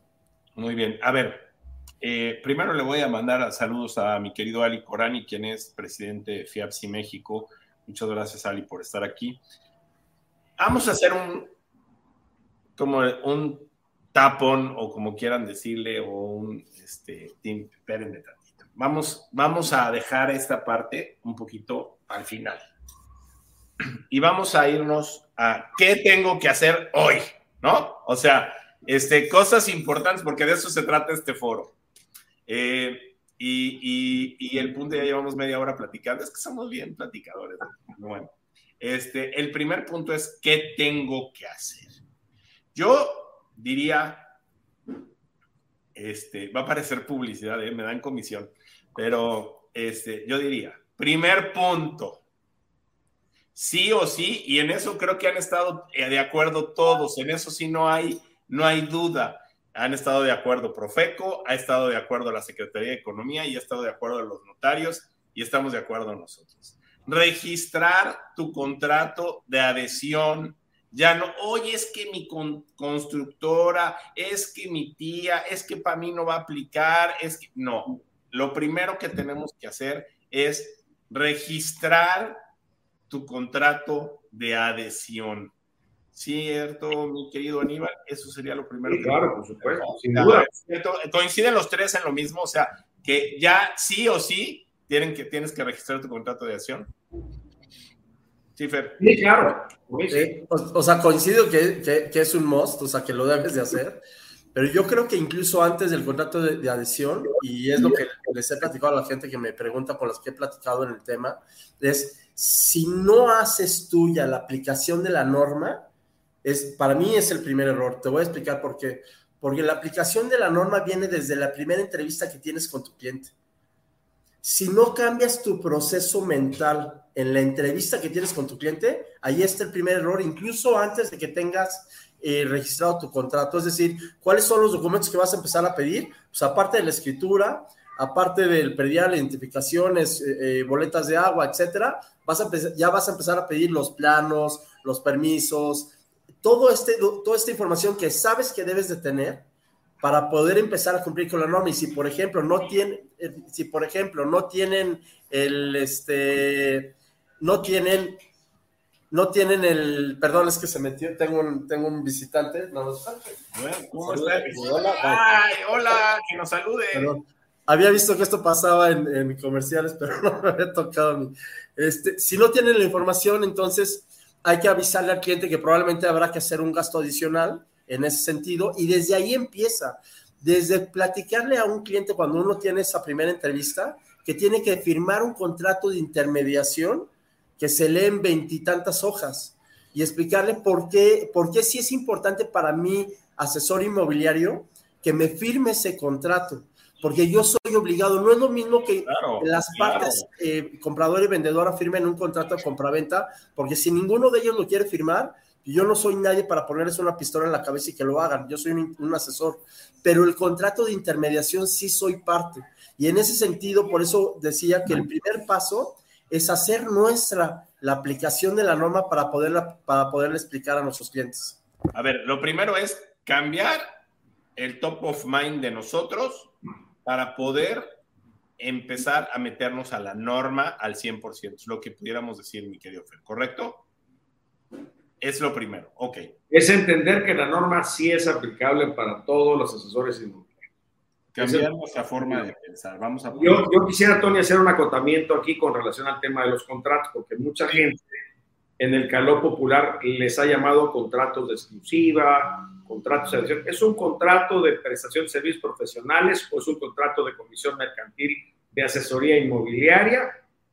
Muy bien. A ver, eh, primero le voy a mandar saludos a mi querido Ali Corani, quien es presidente de FIAPSI México. Muchas gracias, Ali, por estar aquí. Vamos a hacer un, como un tapón, o como quieran decirle, o un, este, espérenme. Vamos, vamos a dejar esta parte un poquito al final y vamos a irnos a qué tengo que hacer hoy, ¿no? O sea, este, cosas importantes, porque de eso se trata este foro. Eh, y, y, el punto ya llevamos media hora platicando, es que somos bien platicadores. Bueno, este, el primer punto es qué tengo que hacer. Yo diría, este, va a parecer publicidad, ¿eh? me dan comisión, pero este, yo diría, primer punto, sí o sí, y en eso creo que han estado eh, de acuerdo todos, en eso sí no hay, no hay duda. Han estado de acuerdo Profeco, ha estado de acuerdo la Secretaría de Economía y ha estado de acuerdo los notarios y estamos de acuerdo nosotros. Registrar tu contrato de adhesión. Ya no, oye, es que mi constructora, es que mi tía, es que para mí no va a aplicar, es que no. Lo primero que tenemos que hacer es registrar tu contrato de adhesión. ¿Cierto, mi querido Aníbal? Eso sería lo primero. claro, por supuesto, sin duda. Coinciden los tres en lo mismo, o sea, que ya sí o sí tienen que, tienes que registrar tu contrato de adhesión. Sí, Fer. Sí, claro. o, sea, coincido que, que, es un must, o sea, que lo debes de hacer. Pero yo creo que incluso antes del contrato de, adhesión, y es lo que les he platicado a la gente que me pregunta por las que he platicado en el tema, es si no haces tuya la aplicación de la norma, es, para mí es el primer error. Te voy a explicar por qué. Porque la aplicación de la norma viene desde la primera entrevista que tienes con tu cliente. Si no cambias tu proceso mental en la entrevista que tienes con tu cliente, ahí está el primer error, incluso antes de que tengas eh, registrado tu contrato. Es decir, ¿cuáles son los documentos que vas a empezar a pedir? Pues aparte de la escritura, aparte del predial, identificaciones, eh, eh, boletas de agua, etcétera, vas a ya vas a empezar a pedir los planos, los permisos, todo este, toda esta información que sabes que debes de tener para poder empezar a cumplir con la norma. Y si, por ejemplo, no tienen, si por ejemplo no tienen el, este, no tienen no tienen el. Perdón, es que se metió. Tengo un, tengo un visitante. No, ¿Cómo está? Hola, Ay, hola, que nos salude. Había visto que esto pasaba en, comerciales, pero no me había tocado a mí. Este, si no tienen la información, entonces hay que avisarle al cliente que probablemente habrá que hacer un gasto adicional en ese sentido. Y desde ahí empieza. Desde platicarle a un cliente cuando uno tiene esa primera entrevista, que tiene que firmar un contrato de intermediación que se lee en veintitantas hojas y explicarle por qué, por qué sí es importante para mí, asesor inmobiliario, que me firme ese contrato, porque yo soy obligado, no es lo mismo que las partes eh, comprador y vendedora firmen un contrato de compraventa, porque si ninguno de ellos lo quiere firmar, yo no soy nadie para ponerles una pistola en la cabeza y que lo hagan, yo soy un asesor, pero el contrato de intermediación sí soy parte. Y en ese sentido, por eso decía que el primer paso es hacer nuestra la aplicación de la norma para poderla, para poderle explicar a nuestros clientes. A ver, lo primero es cambiar el top of mind de nosotros para poder empezar a meternos a la norma al 100%, es lo que pudiéramos decir, mi querido Fer, ¿correcto? Es lo primero, ok. Es entender que la norma sí es aplicable para todos los asesores inmobiliarios. Cambiar nuestra forma de pensar. Vamos a yo, yo quisiera, Tony, hacer un acotamiento aquí con relación al tema de los contratos, porque mucha gente en el calor popular les ha llamado contratos de exclusiva, contratos de. ¿Es un contrato de prestación de servicios profesionales o es un contrato de comisión mercantil de asesoría inmobiliaria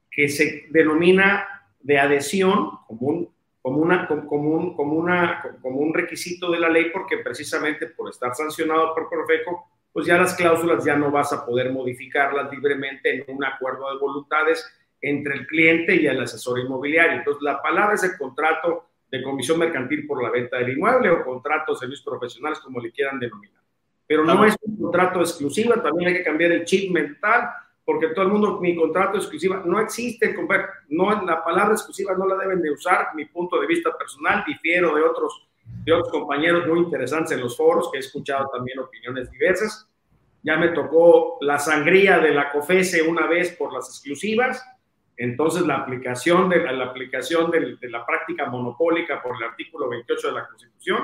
que se denomina de adhesión como un, como, una, como, un, como, una, como un requisito de la ley porque precisamente por estar sancionado por Profeco, pues ya las cláusulas ya no vas a poder modificarlas libremente en un acuerdo de voluntades entre el cliente y el asesor inmobiliario. Entonces, la palabra es el contrato de comisión mercantil por la venta del inmueble o contrato de servicios profesionales, como le quieran denominar. Pero no es un contrato exclusivo, también hay que cambiar el chip mental, porque todo el mundo, mi contrato exclusiva, no existe, no, la palabra exclusiva no la deben de usar, mi punto de vista personal, difiero de otros, de otros compañeros muy interesantes en los foros, que he escuchado también opiniones diversas. Ya me tocó la sangría de la COFESE una vez por las exclusivas, entonces, la aplicación, de, la, aplicación de, la práctica monopólica por el artículo 28 de la Constitución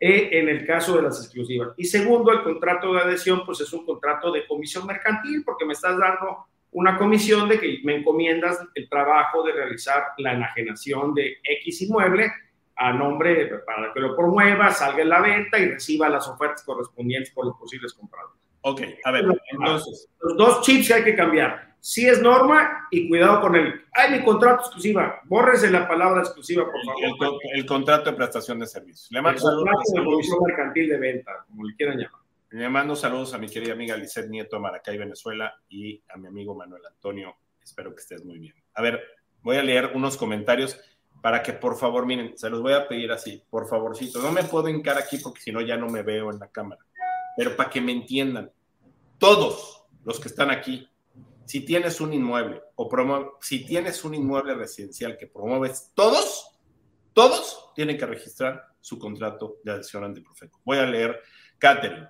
eh, en el caso de las exclusivas. Y segundo, el contrato de adhesión, pues es un contrato de comisión mercantil, porque me estás dando una comisión de que me encomiendas el trabajo de realizar la enajenación de X inmueble a nombre para que lo promueva, salga en la venta y reciba las ofertas correspondientes por los posibles compradores. Ok, a ver, entonces. Los dos chips que hay que cambiar si es norma y cuidado con el, ay, mi contrato exclusiva, bórrese la palabra exclusiva, por favor. El, contrato de prestación de servicios. Le mando saludos. De mercantil de venta, como le quieran llamar. Le mando saludos a mi querida amiga Lizeth Nieto, Maracay, Venezuela, y a mi amigo Manuel Antonio. Espero que estés muy bien. A ver, voy a leer unos comentarios para que por favor, miren, se los voy a pedir así, por favorcito. No me puedo hincar aquí porque si no ya no me veo en la cámara. Pero para que me entiendan, todos los que están aquí, si tienes un inmueble o si tienes un inmueble residencial que promueves, todos, todos tienen que registrar su contrato de adhesión ante Profeco. Voy a leer, Catherine.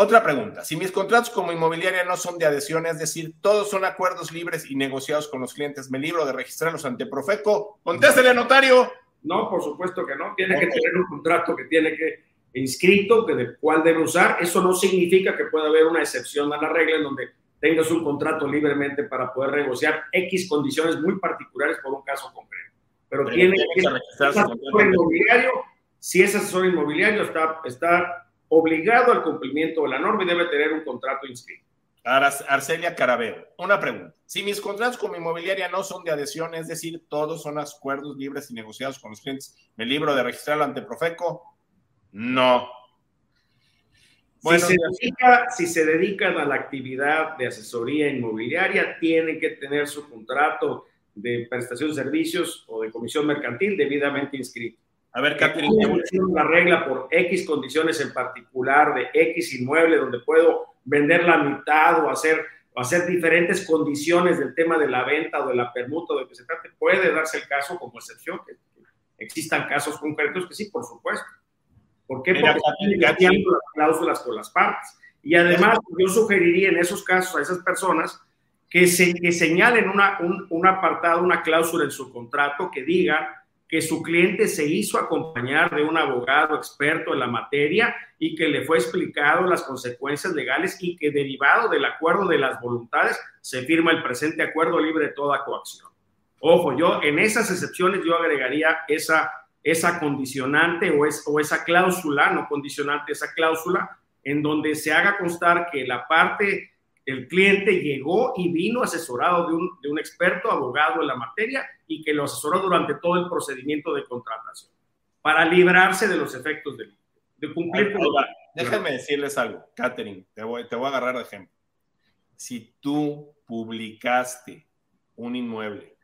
Otra pregunta. Si mis contratos como inmobiliaria no son de adhesión, es decir, todos son acuerdos libres y negociados con los clientes, ¿me libro de registrarlos ante Profeco? Contéstele, notario. No, por supuesto que no. Tiene que tener un contrato que tiene que inscrito, que de cuál debe usar. Eso no significa que pueda haber una excepción a la regla en donde tengas un contrato libremente para poder negociar X condiciones muy particulares por un caso concreto. Pero, tiene que asesor inmobiliario, si es asesor inmobiliario, está, está obligado al cumplimiento de la norma y debe tener un contrato inscrito. Arcelia Carabero, una pregunta. Si mis contratos con mi inmobiliaria no son de adhesión, es decir, todos son acuerdos libres y negociados con los clientes, ¿me libro de registrarlo ante Profeco? No, si, se dedica, si se dedican a la actividad de asesoría inmobiliaria, tienen que tener su contrato de prestación de servicios o de comisión mercantil debidamente inscrito. A ver, Catherine. Una regla por X condiciones en particular de X inmueble donde puedo vender la mitad o hacer, o hacer diferentes condiciones del tema de la venta o de la permuta de que se trate. Puede darse el caso como excepción, que existan casos concretos que sí, por supuesto. ¿Por qué? Porque están las cláusulas con las partes. Y además, yo sugeriría en esos casos a esas personas que, se, que señalen una, un, un, apartado, una cláusula en su contrato que diga que su cliente se hizo acompañar de un abogado experto en la materia y que le fue explicado las consecuencias legales y que derivado del acuerdo de las voluntades se firma el presente acuerdo libre de toda coacción. Ojo, yo en esas excepciones yo agregaría esa esa condicionante o, es, o esa cláusula, no condicionante, esa cláusula en donde se haga constar que la parte, el cliente llegó y vino asesorado de un, de un experto abogado en la materia y que lo asesoró durante todo el procedimiento de contratación para librarse de los efectos del, de cumplir con Déjenme decirles algo, Catherine, te voy, te voy a agarrar de ejemplo. Si tú publicaste un inmueble,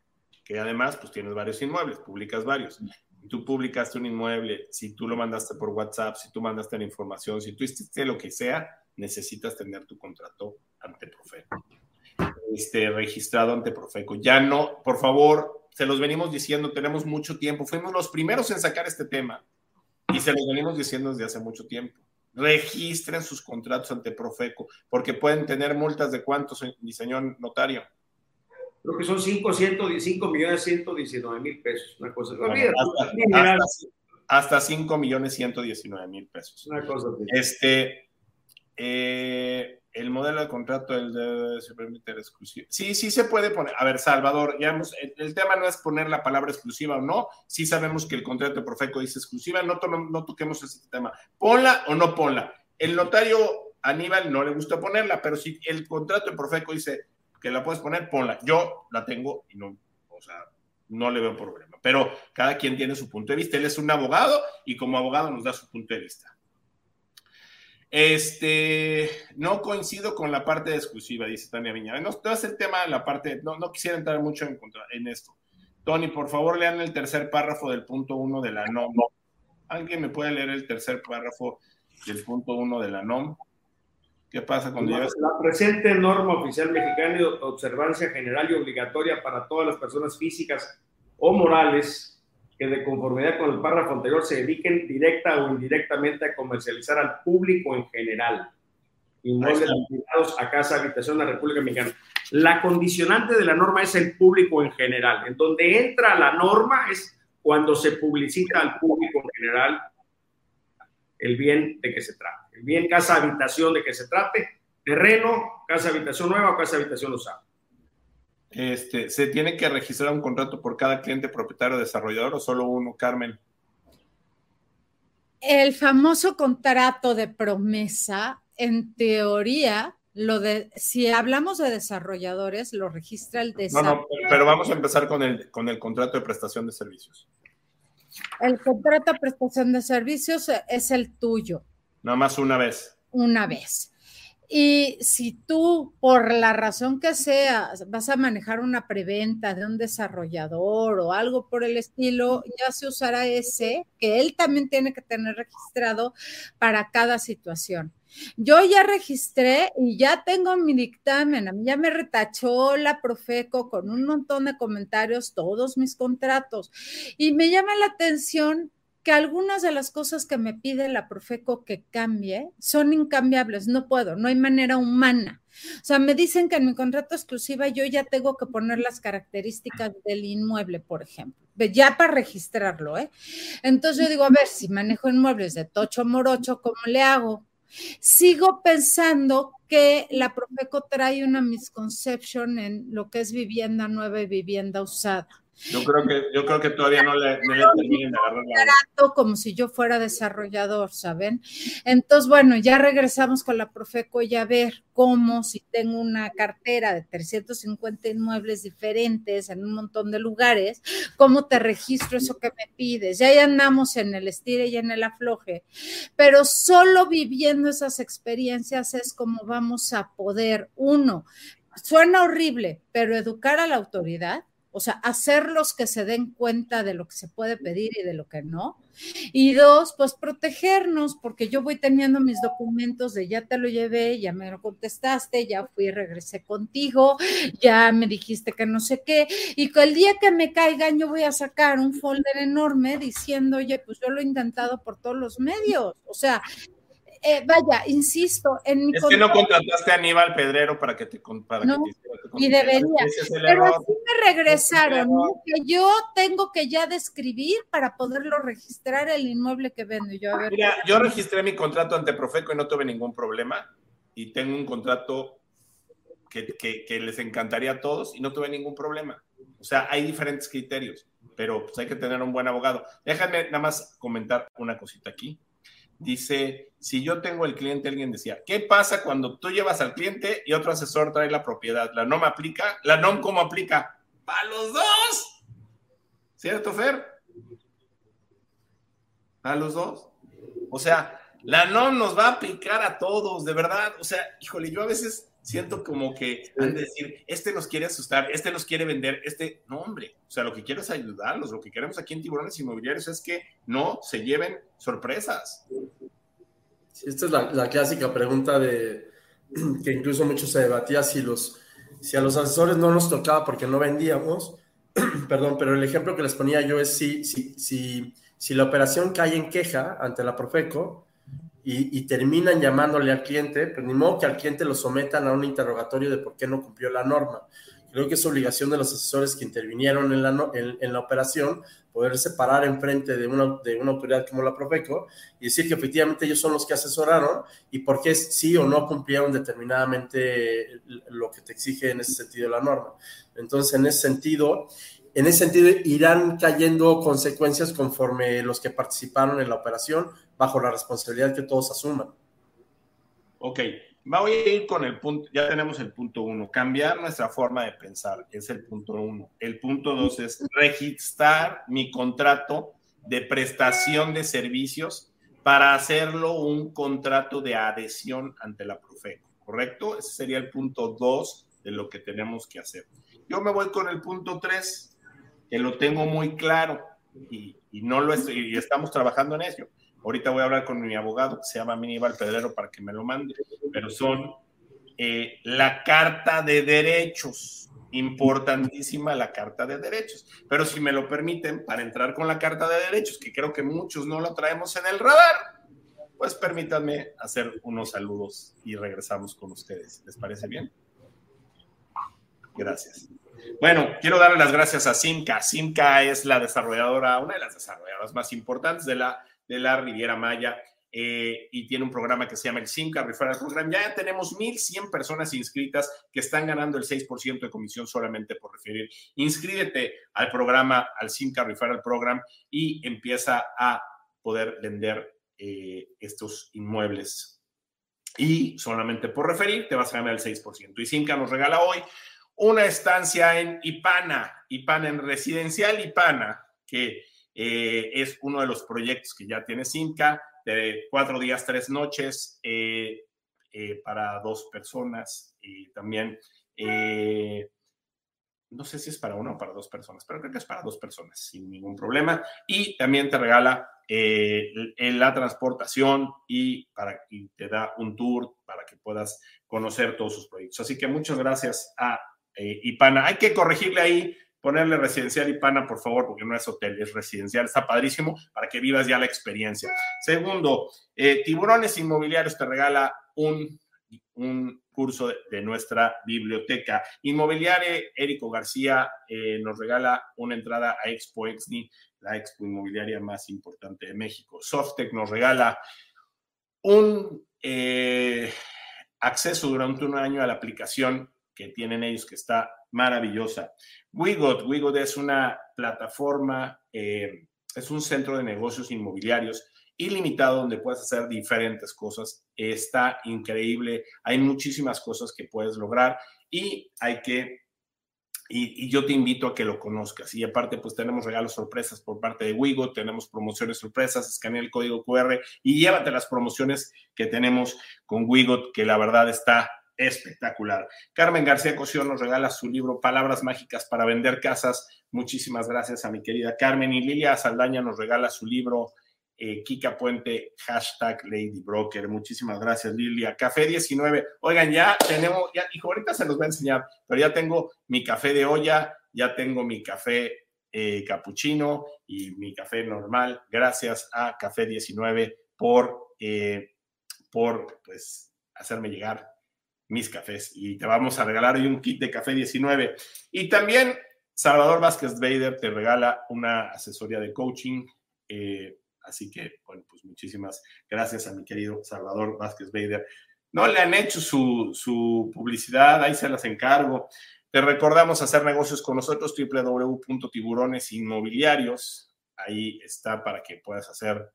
que además pues tienes varios inmuebles, publicas varios, tú publicaste un inmueble, si tú lo mandaste por WhatsApp, si tú mandaste la información, si tú hiciste lo que sea, necesitas tener tu contrato ante Profeco. Este, registrado ante Profeco. Ya no, por favor, se los venimos diciendo, tenemos mucho tiempo. Fuimos los primeros en sacar este tema y se los venimos diciendo desde hace mucho tiempo. Registren sus contratos ante Profeco, porque pueden tener multas de cuántos, mi señor notario creo que son 5, 115 millones 119 mil pesos, una cosa. hasta 5 millones 119 mil pesos. Una cosa. Este, eh, el modelo de contrato el de, se permite exclusivo. Sí, sí se puede poner. A ver, Salvador, ya hemos, el, tema no es poner la palabra exclusiva o no. Sí sabemos que el contrato de Profeco dice exclusiva, no, no toquemos ese tema. Ponla o no ponla. El notario Aníbal no le gusta ponerla, pero si el contrato de Profeco dice que la puedes poner, ponla. Yo la tengo y no, o sea, no le veo problema. Pero cada quien tiene su punto de vista. Él es un abogado y como abogado nos da su punto de vista. Este, no coincido con la parte exclusiva, dice Tania Viña. No, es el tema de la parte, no, no quisiera entrar mucho en, en esto. Tony, por favor, lean el tercer párrafo del punto uno de la NOM. ¿Alguien me puede leer el tercer párrafo del punto uno de la NOM? ¿Qué pasa con La presente norma oficial mexicana de observancia general y obligatoria para todas las personas físicas o morales que de conformidad con el párrafo anterior se dediquen directa o indirectamente a comercializar al público en general inmuebles destinados a casa, habitación de la República Mexicana. La condicionante de la norma es el público en general. En donde entra la norma es cuando se publicita al público en general el bien de que se trate. El bien casa, habitación de que se trate, terreno, casa, habitación nueva o casa, habitación usada. Este, ¿Se tiene que registrar un contrato por cada cliente propietario desarrollador o solo uno, Carmen? El famoso contrato de promesa, en teoría, lo de, si hablamos de desarrolladores, lo registra el desarrollador. No, no, pero vamos a empezar con el, con el contrato de prestación de servicios. El contrato de prestación de servicios es el tuyo. Nada más una vez. Una vez. Y si tú, por la razón que sea, vas a manejar una preventa de un desarrollador o algo por el estilo, ya se usará ese, que él también tiene que tener registrado para cada situación. Yo ya registré y ya tengo mi dictamen, a mí ya me retachó la Profeco con un montón de comentarios, todos mis contratos. Y me llama la atención que algunas de las cosas que me pide la Profeco que cambie son incambiables, no puedo, no hay manera humana. O sea, me dicen que en mi contrato exclusiva yo ya tengo que poner las características del inmueble, por ejemplo, ya para registrarlo, ¿eh? Entonces yo digo, a ver, si manejo inmuebles de tocho morocho, ¿cómo le hago? Sigo pensando que la Profeco trae una misconception en lo que es vivienda nueva y vivienda usada. Yo creo que, yo creo que todavía no le, no le terminen de agarrar la como si yo fuera desarrollador, ¿saben? Entonces, bueno, ya regresamos con la Profeco y a ver cómo si tengo una cartera de 350 inmuebles diferentes en un montón de lugares, cómo te registro eso que me pides. Ya, ya andamos en el estire y en el afloje, pero solo viviendo esas experiencias es como vamos a poder, uno, suena horrible, pero educar a la autoridad o sea, hacerlos que se den cuenta de lo que se puede pedir y de lo que no. Y dos, pues protegernos, porque yo voy teniendo mis documentos de ya te lo llevé, ya me lo contestaste, ya fui regresé contigo, ya me dijiste que no sé qué, y que el día que me caigan yo voy a sacar un folder enorme diciendo, oye, pues yo lo he intentado por todos los medios. O sea, eh, vaya, insisto, en mi Es que no contrataste a Aníbal Pedrero para que te para no, Y debería. Pero así me regresaron, que yo tengo que ya describir para poderlo registrar el inmueble que vendo. Yo, Mira, yo registré mi contrato ante Profeco y no tuve ningún problema. Y tengo un contrato que, que, les encantaría a todos y no tuve ningún problema. O sea, hay diferentes criterios, pero pues hay que tener un buen abogado. Déjame nada más comentar una cosita aquí dice, si yo tengo el cliente, alguien decía, ¿qué pasa cuando tú llevas al cliente y otro asesor trae la propiedad? ¿La NOM aplica? ¿La NOM cómo aplica? ¡Para los dos! ¿Cierto, Fer? ¿A los dos? O sea, la NOM nos va a aplicar a todos, de verdad. O sea, híjole, yo a veces siento como que han de decir, este nos quiere asustar, este nos quiere vender, este, no hombre, o sea, lo que quiero es ayudarlos, lo que queremos aquí en Tiburones Inmobiliarios es que no se lleven sorpresas. esta es la, clásica pregunta de que incluso mucho se debatía si los si a los asesores no nos tocaba porque no vendíamos, perdón, pero el ejemplo que les ponía yo es si, si, si, si la operación cae en queja ante la Profeco, y, terminan llamándole al cliente, pues ni modo que al cliente lo sometan a un interrogatorio de por qué no cumplió la norma. creo que es obligación de los asesores que intervinieron en la, en, la operación poder separar enfrente de una, de una autoridad como la Profeco y decir que efectivamente ellos son los que asesoraron y por qué sí o no cumplieron determinadamente lo que te exige en ese sentido la norma. Entonces, en ese sentido, en ese sentido irán cayendo consecuencias conforme los que participaron en la operación bajo la responsabilidad que todos asuman. Ok, voy a ir con el punto, ya tenemos el punto uno, cambiar nuestra forma de pensar, es el punto uno. El punto dos es registrar mi contrato de prestación de servicios para hacerlo un contrato de adhesión ante la Profeco, ¿correcto? Ese sería el punto dos de lo que tenemos que hacer. Yo me voy con el punto tres, que lo tengo muy claro y, no lo y estamos trabajando en ello. Ahorita voy a hablar con mi abogado que se llama Minival Pedrero para que me lo mande, pero son eh, la carta de derechos, importantísima la carta de derechos. Pero si me lo permiten, para entrar con la carta de derechos, que creo que muchos no lo traemos en el radar, pues permítanme hacer unos saludos y regresamos con ustedes. ¿Les parece bien? Gracias. Bueno, quiero darle las gracias a Simca. Simca es la desarrolladora, una de las desarrolladoras más importantes de la, de la Riviera Maya. Eh, y tiene un programa que se llama el Simca Referral Program. Ya tenemos 1.100 personas inscritas que están ganando el 6% de comisión solamente por referir. Inscríbete al programa, al Simca Referral Program y empieza a poder vender eh, estos inmuebles. Y solamente por referir te vas a ganar el 6%. Y Simca nos regala hoy una estancia en Ipana, Ipana en residencial Ipana, que eh, es uno de los proyectos que ya tiene Simca, de cuatro días, tres noches eh, eh, para dos personas y también, no sé si es para una o para dos personas, pero creo que es para dos personas sin ningún problema. Y también te regala la transportación y, para, y te da un tour para que puedas conocer todos sus proyectos. Así que muchas gracias a eh, Ipana. Hay que corregirle ahí, ponerle residencial Ipana, por favor, porque no es hotel, es residencial. Está padrísimo para que vivas ya la experiencia. Segundo, eh, Tiburones Inmobiliarios te regala un, un curso de, nuestra biblioteca. Inmobiliaria Érico García eh, nos regala una entrada a Expo Exni, la expo inmobiliaria más importante de México. Softec nos regala un acceso durante un año a la aplicación que tienen ellos que está maravillosa. Wigot, Wigot es una plataforma, eh, es un centro de negocios inmobiliarios ilimitado donde puedes hacer diferentes cosas. Está increíble, hay muchísimas cosas que puedes lograr y hay que, y, yo te invito a que lo conozcas. Y aparte, pues tenemos regalos sorpresas por parte de Wigo, tenemos promociones sorpresas, escanea el código QR y llévate las promociones que tenemos con Wigot, que la verdad está espectacular. Carmen García Cosío nos regala su libro Palabras Mágicas para Vender Casas. Muchísimas gracias a mi querida Carmen. Y Lilia Saldaña nos regala su libro eh, Kika Puente, hashtag Lady Broker. Muchísimas gracias, Lilia. Café 19. Oigan, ya tenemos, ya, hijo, ahorita se los voy a enseñar, pero ya tengo mi café de olla, ya tengo mi café eh, capuchino y mi café normal. Gracias a Café 19 por, eh, por pues, hacerme llegar mis cafés y te vamos a regalar hoy un kit de café 19. Y también Salvador Vázquez Bader te regala una asesoría de coaching. Eh, así que, bueno, pues muchísimas gracias a mi querido Salvador Vázquez Bader. No le han hecho su, su publicidad, ahí se las encargo. Te recordamos hacer negocios con nosotros, www.tiburonesinmobiliarios. Ahí está para que puedas hacer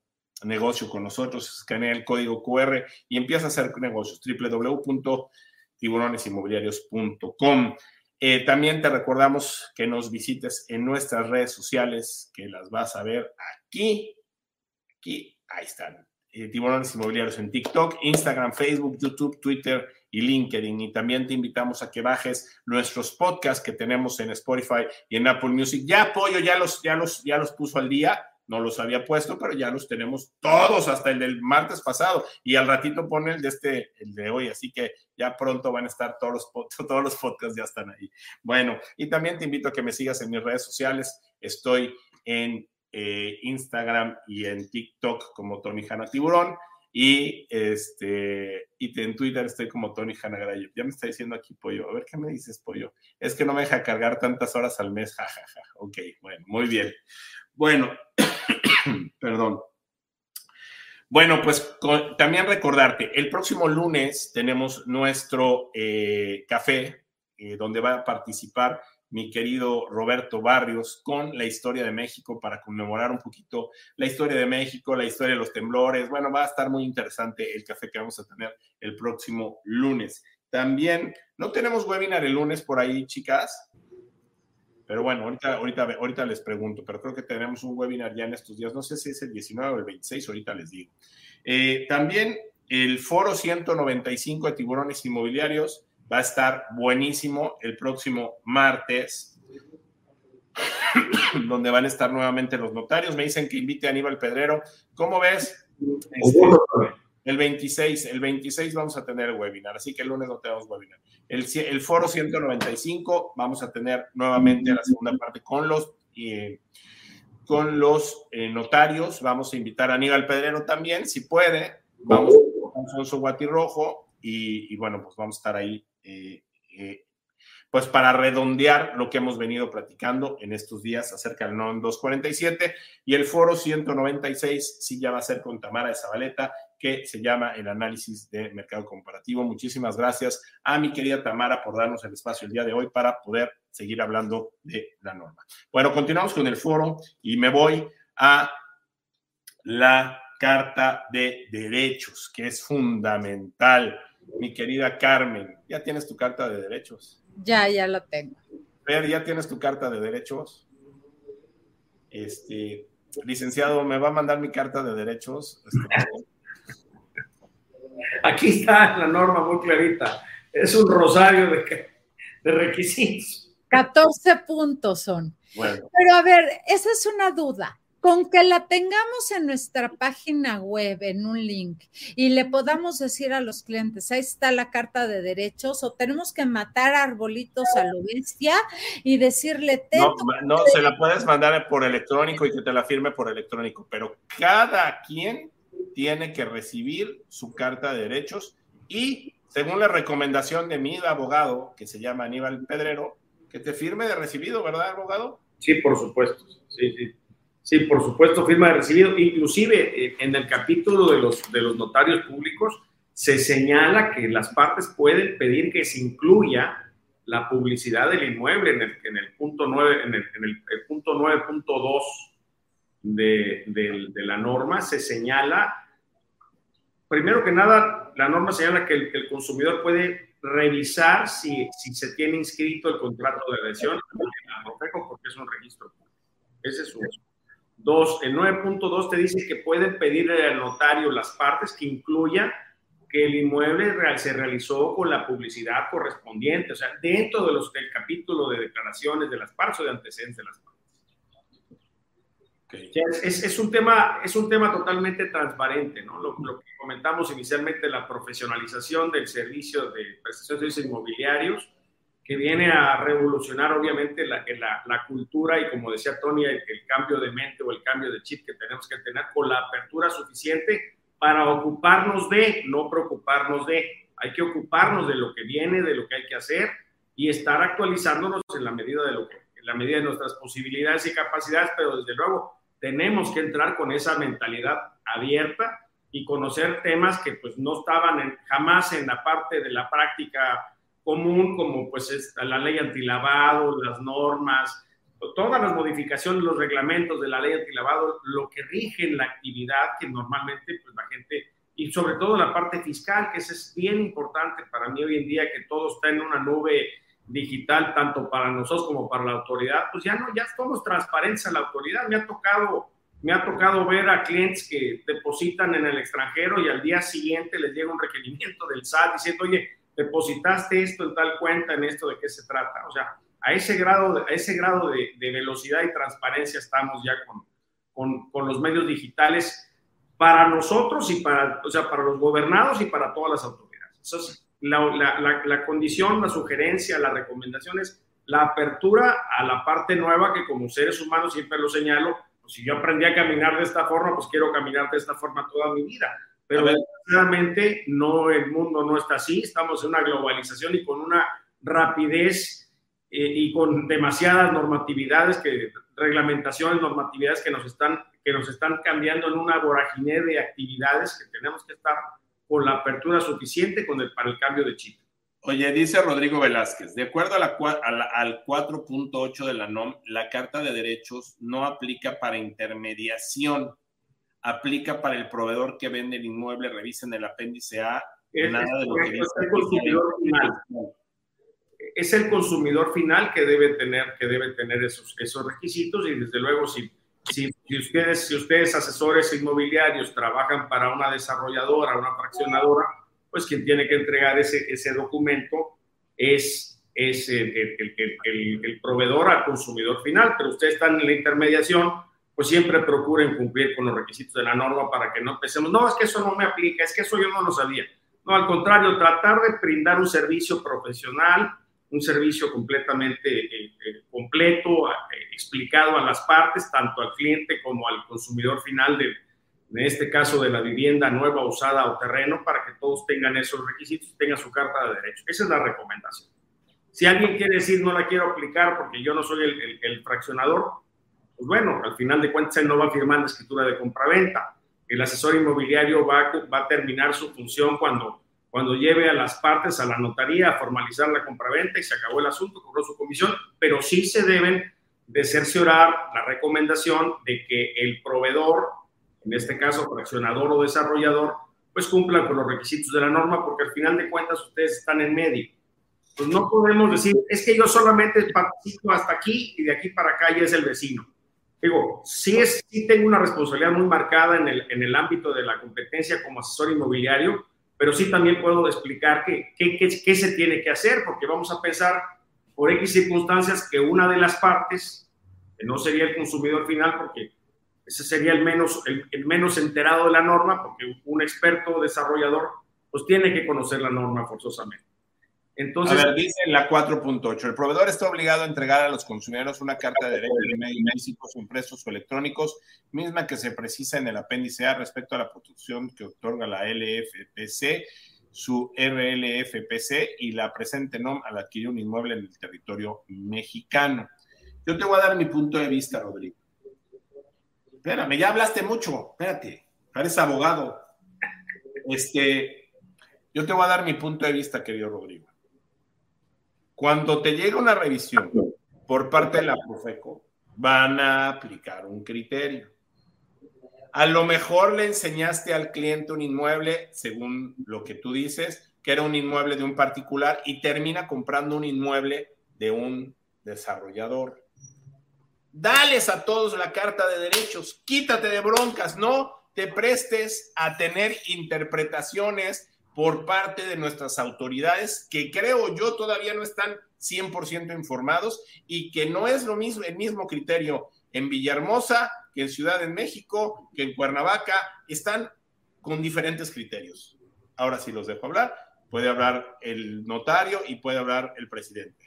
negocio con nosotros, escanea el código QR y empieza a hacer negocios, www.tiburonesinmobiliarios.com. Eh, también te recordamos que nos visites en nuestras redes sociales, que las vas a ver aquí, aquí, ahí están. Eh, tiburones Inmobiliarios en TikTok, Instagram, Facebook, YouTube, Twitter y LinkedIn. Y también te invitamos a que bajes nuestros podcasts que tenemos en Spotify y en Apple Music. Ya apoyo, ya los, ya los, ya los puso al día no los había puesto, pero ya los tenemos todos, hasta el del martes pasado, y al ratito pone el de este, el de hoy, así que ya pronto van a estar todos los, todos los podcasts, ya están ahí. Bueno, y también te invito a que me sigas en mis redes sociales, estoy en eh, Instagram y en TikTok como Tony Hanna Tiburón, Y, este, y en Twitter estoy como Tony Hanagarayo. Ya me está diciendo aquí Pollo. A ver qué me dices, Pollo. Es que no me deja cargar tantas horas al mes. jajaja, Ja, ja. Ok, bueno, muy bien. Bueno, perdón. Bueno, pues también recordarte, el próximo lunes tenemos nuestro eh, café eh, donde va a participar mi querido Roberto Barrios con la historia de México para conmemorar un poquito la historia de México, la historia de los temblores. Bueno, va a estar muy interesante el café que vamos a tener el próximo lunes. También, no tenemos webinar el lunes por ahí, chicas. Pero bueno, ahorita, ahorita, ahorita les pregunto, pero creo que tenemos un webinar ya en estos días. No sé si es el 19 o el 26, ahorita les digo. Eh, también el foro 195 de tiburones inmobiliarios va a estar buenísimo el próximo martes, donde van a estar nuevamente los notarios. Me dicen que invite a Aníbal Pedrero. ¿Cómo ves? Este, el 26, el 26 vamos a tener webinar, así que el lunes no tenemos webinar. El, el foro 195 vamos a tener nuevamente la segunda parte con los, eh, con los eh, notarios. Vamos a invitar a Aníbal Pedrero también, si puede. Vamos con Alfonso Guatirrojo y, y bueno, pues vamos a estar ahí eh, pues para redondear lo que hemos venido platicando en estos días acerca del NON 247 y el foro 196 sí ya va a ser con Tamara de Zabaleta que se llama el análisis de mercado comparativo. Muchísimas gracias a mi querida Tamara por darnos el espacio el día de hoy para poder seguir hablando de la norma. Bueno, continuamos con el foro y me voy a la Carta de Derechos, que es fundamental mi querida Carmen, ¿ya tienes tu carta de derechos? Ya, ya lo tengo. Ver, ¿ya tienes tu carta de derechos? Este, licenciado, ¿me va a mandar mi carta de derechos? Este, Aquí está la norma muy clarita. Es un rosario de, de requisitos. 14 puntos son. Bueno. Pero a ver, esa es una duda con que la tengamos en nuestra página web, en un link, y le podamos decir a los clientes, ahí está la carta de derechos, o tenemos que matar arbolitos a lo bestia y decirle... No, no, se la puedes mandar por electrónico y que te la firme por electrónico, pero cada quien tiene que recibir su carta de derechos y, según la recomendación de mi abogado, que se llama Aníbal Pedrero, que te firme de recibido, ¿verdad, abogado? Sí, por supuesto. Sí, sí. Sí, por supuesto, firma de recibido. Inclusive eh, en el capítulo de los, de los notarios públicos se señala que las partes pueden pedir que se incluya la publicidad del inmueble en el, en el punto 9, en el, en el, punto 9.2 de, la norma se señala, primero que nada, la norma señala que el, consumidor puede revisar si, si, se tiene inscrito el contrato de adhesión en porque es un registro. Ese es su, Dos, el 9.2 te dice que pueden pedirle al notario las partes que incluya que el inmueble se realizó con la publicidad correspondiente, o sea, dentro de los, del capítulo de declaraciones de las partes o de antecedentes de las partes. Okay. Es, es, un tema, es un tema totalmente transparente, ¿no? Lo, lo, que comentamos inicialmente, la profesionalización del servicio de prestación de servicios inmobiliarios, que viene a revolucionar obviamente la, la, la cultura y como decía Tony, el, el, cambio de mente o el cambio de chip que tenemos que tener con la apertura suficiente para ocuparnos de, no preocuparnos de. Hay que ocuparnos de lo que viene, de lo que hay que hacer y estar actualizándonos en la medida de lo que, en la medida de nuestras posibilidades y capacidades, pero desde luego tenemos que entrar con esa mentalidad abierta y conocer temas que pues no estaban en, jamás en la parte de la práctica común, como pues es la ley antilavado, las normas, todas las modificaciones, los reglamentos de la ley antilavado, lo que rigen la actividad que normalmente pues la gente, y sobre todo la parte fiscal, que es bien importante para mí hoy en día, que todo está en una nube digital, tanto para nosotros como para la autoridad, pues ya no, ya somos transparentes a la autoridad. Me ha tocado, me ha tocado ver a clientes que depositan en el extranjero y al día siguiente les llega un requerimiento del SAT diciendo, oye, depositaste esto en tal cuenta, en esto de qué se trata. O sea, a ese grado, a ese grado de, velocidad y transparencia estamos ya con, con, con, los medios digitales para nosotros y para, o sea, para los gobernados y para todas las autoridades. Entonces, la, la, la, la condición, la sugerencia, la recomendación es la apertura a la parte nueva que como seres humanos siempre lo señalo, pues si yo aprendí a caminar de esta forma, pues quiero caminar de esta forma toda mi vida. Pero realmente no, el mundo no está así, estamos en una globalización y con una rapidez eh, y con demasiadas normatividades, que, reglamentaciones, normatividades que nos, están, que nos están cambiando en una vorágine de actividades que tenemos que estar con la apertura suficiente con el, para el cambio de chip. Oye, dice Rodrigo Velázquez, de acuerdo a la, al 4.8 de la NOM, la Carta de Derechos no aplica para intermediación, aplica para el proveedor que vende el inmueble, revisen el apéndice A, es, nada de lo que dice. Es el consumidor final. Es el consumidor final que debe tener, que debe tener esos, esos requisitos y desde luego si, si, si, ustedes, si ustedes asesores inmobiliarios trabajan para una desarrolladora, una fraccionadora, pues quien tiene que entregar ese, ese documento es, es el, el, el, proveedor al consumidor final, pero ustedes están en la intermediación, pues siempre procuren cumplir con los requisitos de la norma para que no empecemos, no, es que eso no me aplica, es que eso yo no lo sabía. No, al contrario, tratar de brindar un servicio profesional, un servicio completamente eh, eh, completo, eh, explicado a las partes, tanto al cliente como al consumidor final del en este caso de la vivienda nueva, usada o terreno, para que todos tengan esos requisitos, tengan su carta de derecho. Esa es la recomendación. Si alguien quiere decir no la quiero aplicar porque yo no soy el, el, fraccionador, pues bueno, al final de cuentas él no va a firmar la escritura de compraventa. El asesor inmobiliario va, va a terminar su función cuando, cuando lleve a las partes a la notaría a formalizar la compraventa y se acabó el asunto, cobró su comisión, pero sí se deben de cerciorar la recomendación de que el proveedor en este caso fraccionador o desarrollador, pues cumplan con los requisitos de la norma, porque al final de cuentas ustedes están en medio. Pues no podemos decir, es que yo solamente participo hasta aquí y de aquí para acá ya es el vecino. Digo, sí, es, sí tengo una responsabilidad muy marcada en el, en el ámbito de la competencia como asesor inmobiliario, pero sí también puedo explicar qué, qué, qué, se tiene que hacer, porque vamos a pensar por X circunstancias que una de las partes, que no sería el consumidor final, porque ese sería el menos, el, menos enterado de la norma, porque un experto desarrollador pues tiene que conocer la norma forzosamente. Entonces, a ver, dice la 4.8, el proveedor está obligado a entregar a los consumidores una carta de derecho de físicos, impresos o electrónicos, misma que se precisa en el apéndice A respecto a la protección que otorga la LFPC, su RLFPC y la presente NOM al adquirir un inmueble en el territorio mexicano. Yo te voy a dar mi punto de vista, Rodrigo. Espérame, ya hablaste mucho, espérate, eres abogado. Este, yo te voy a dar mi punto de vista, querido Rodrigo. Cuando te llega una revisión por parte de la Profeco, van a aplicar un criterio. A lo mejor le enseñaste al cliente un inmueble, según lo que tú dices, que era un inmueble de un particular y termina comprando un inmueble de un desarrollador. Dales a todos la carta de derechos, quítate de broncas, no te prestes a tener interpretaciones por parte de nuestras autoridades que creo yo todavía no están 100% informados y que no es lo mismo el mismo criterio en Villahermosa que en Ciudad de México, que en Cuernavaca, están con diferentes criterios. Ahora sí los dejo hablar, puede hablar el notario y puede hablar el presidente.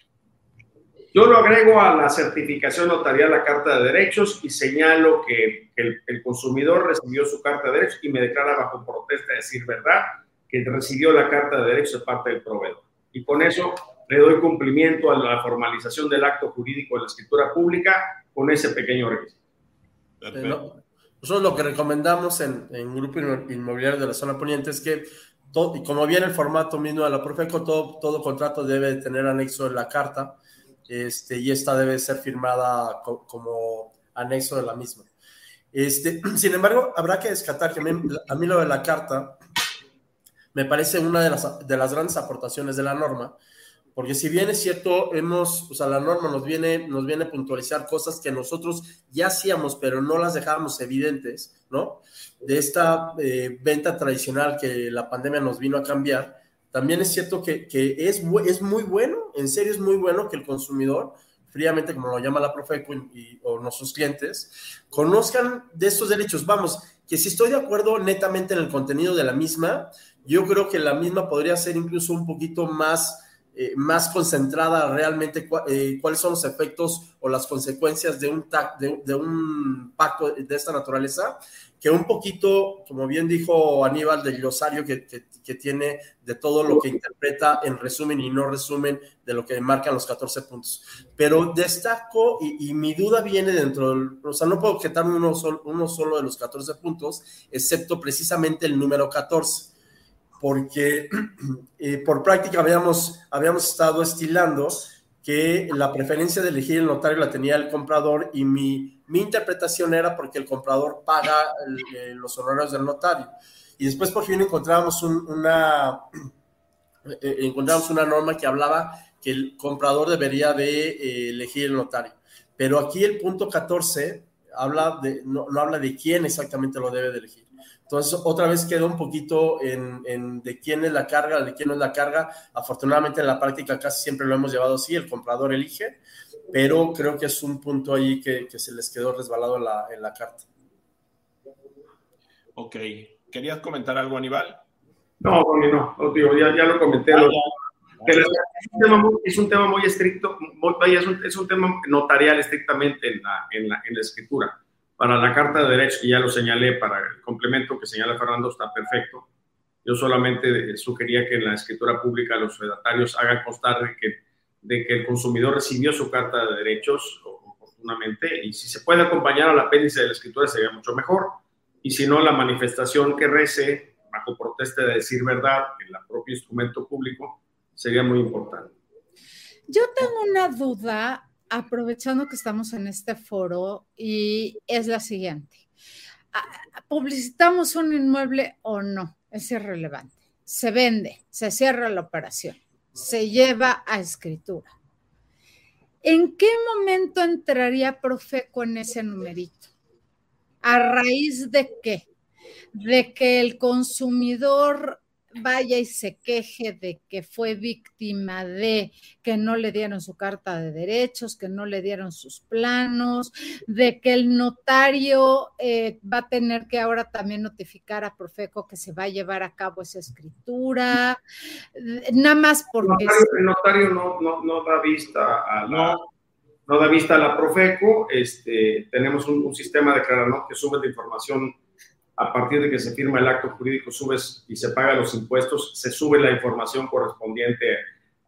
Yo lo agrego a la certificación notarial, la carta de derechos, y señalo que el, consumidor recibió su carta de derechos y me declara bajo protesta de decir verdad que recibió la carta de derechos de parte del proveedor. Y con eso le doy cumplimiento a la formalización del acto jurídico de la escritura pública con ese pequeño requisito. nosotros lo que recomendamos en, en Grupo Inmobiliario de la Zona Poniente es que todo, y como viene el formato mismo de la Profeco, todo, todo contrato debe tener anexo en la carta este, y esta debe ser firmada como anexo de la misma. Este, sin embargo, habrá que descartar que a mí, lo de la carta me parece una de las, de las grandes aportaciones de la norma, porque si bien es cierto, hemos, o sea, la norma nos viene, nos viene a puntualizar cosas que nosotros ya hacíamos, pero no las dejábamos evidentes, ¿no? De esta eh, venta tradicional que la pandemia nos vino a cambiar, también es cierto que, es, es muy bueno, en serio es muy bueno que el consumidor, fríamente como lo llama la Profeco y, o nuestros clientes, conozcan de estos derechos. Vamos, que si estoy de acuerdo netamente en el contenido de la misma, yo creo que la misma podría ser incluso un poquito más eh, más concentrada realmente eh, cuáles son los efectos o las consecuencias de un, de, un pacto de esta naturaleza, que un poquito, como bien dijo Aníbal, del glosario que, que, tiene de todo lo que interpreta en resumen y no resumen de lo que marcan los 14 puntos. Pero destaco, y, mi duda viene dentro del, o sea, no puedo objetarme uno uno solo de los 14 puntos, excepto precisamente el número 14 porque eh, por práctica habíamos, habíamos estado estilando que la preferencia de elegir el notario la tenía el comprador y mi, mi interpretación era porque el comprador paga eh, los honorarios del notario. Y después por fin encontramos una, eh, encontramos una norma que hablaba que el comprador debería de elegir el notario. Pero aquí el punto 14 habla no, habla de quién exactamente lo debe de elegir. Entonces, otra vez quedó un poquito en, de quién es la carga, de quién no es la carga. Afortunadamente, en la práctica casi siempre lo hemos llevado así, el comprador elige, pero creo que es un punto ahí que, se les quedó resbalado en la, en la carta. Ok. ¿Querías comentar algo, Aníbal? No, no, no, digo, ya, ya, lo comenté. Ah, es, un tema muy, es, un tema muy, estricto, es, un, es un tema notarial estrictamente en la, en la, en la escritura. Para la Carta de Derechos, que ya lo señalé, para el complemento que señala Fernando, está perfecto. Yo solamente sugería que en la escritura pública los fedatarios hagan constar de que, de que el consumidor recibió su Carta de Derechos oportunamente y si se puede acompañar al apéndice de la escritura sería mucho mejor. Y si no, la manifestación que rece bajo protesta de decir verdad en el propio instrumento público sería muy importante. Yo tengo una duda aprovechando que estamos en este foro y es la siguiente. ¿Publicitamos un inmueble o no? Es irrelevante. Se vende, se cierra la operación, se lleva a escritura. ¿En qué momento entraría Profeco en ese numerito? ¿A raíz de qué? De que el consumidor vaya y se queje de que fue víctima de que no le dieron su carta de derechos, que no le dieron sus planos, de que el notario eh, va a tener que ahora también notificar a Profeco que se va a llevar a cabo esa escritura, nada más porque... El notario, no, da vista a la... No. da vista a la Profeco, este, tenemos un, sistema de Claranot que sube la información a partir de que se firma el acto jurídico subes y se pagan los impuestos, se sube la información correspondiente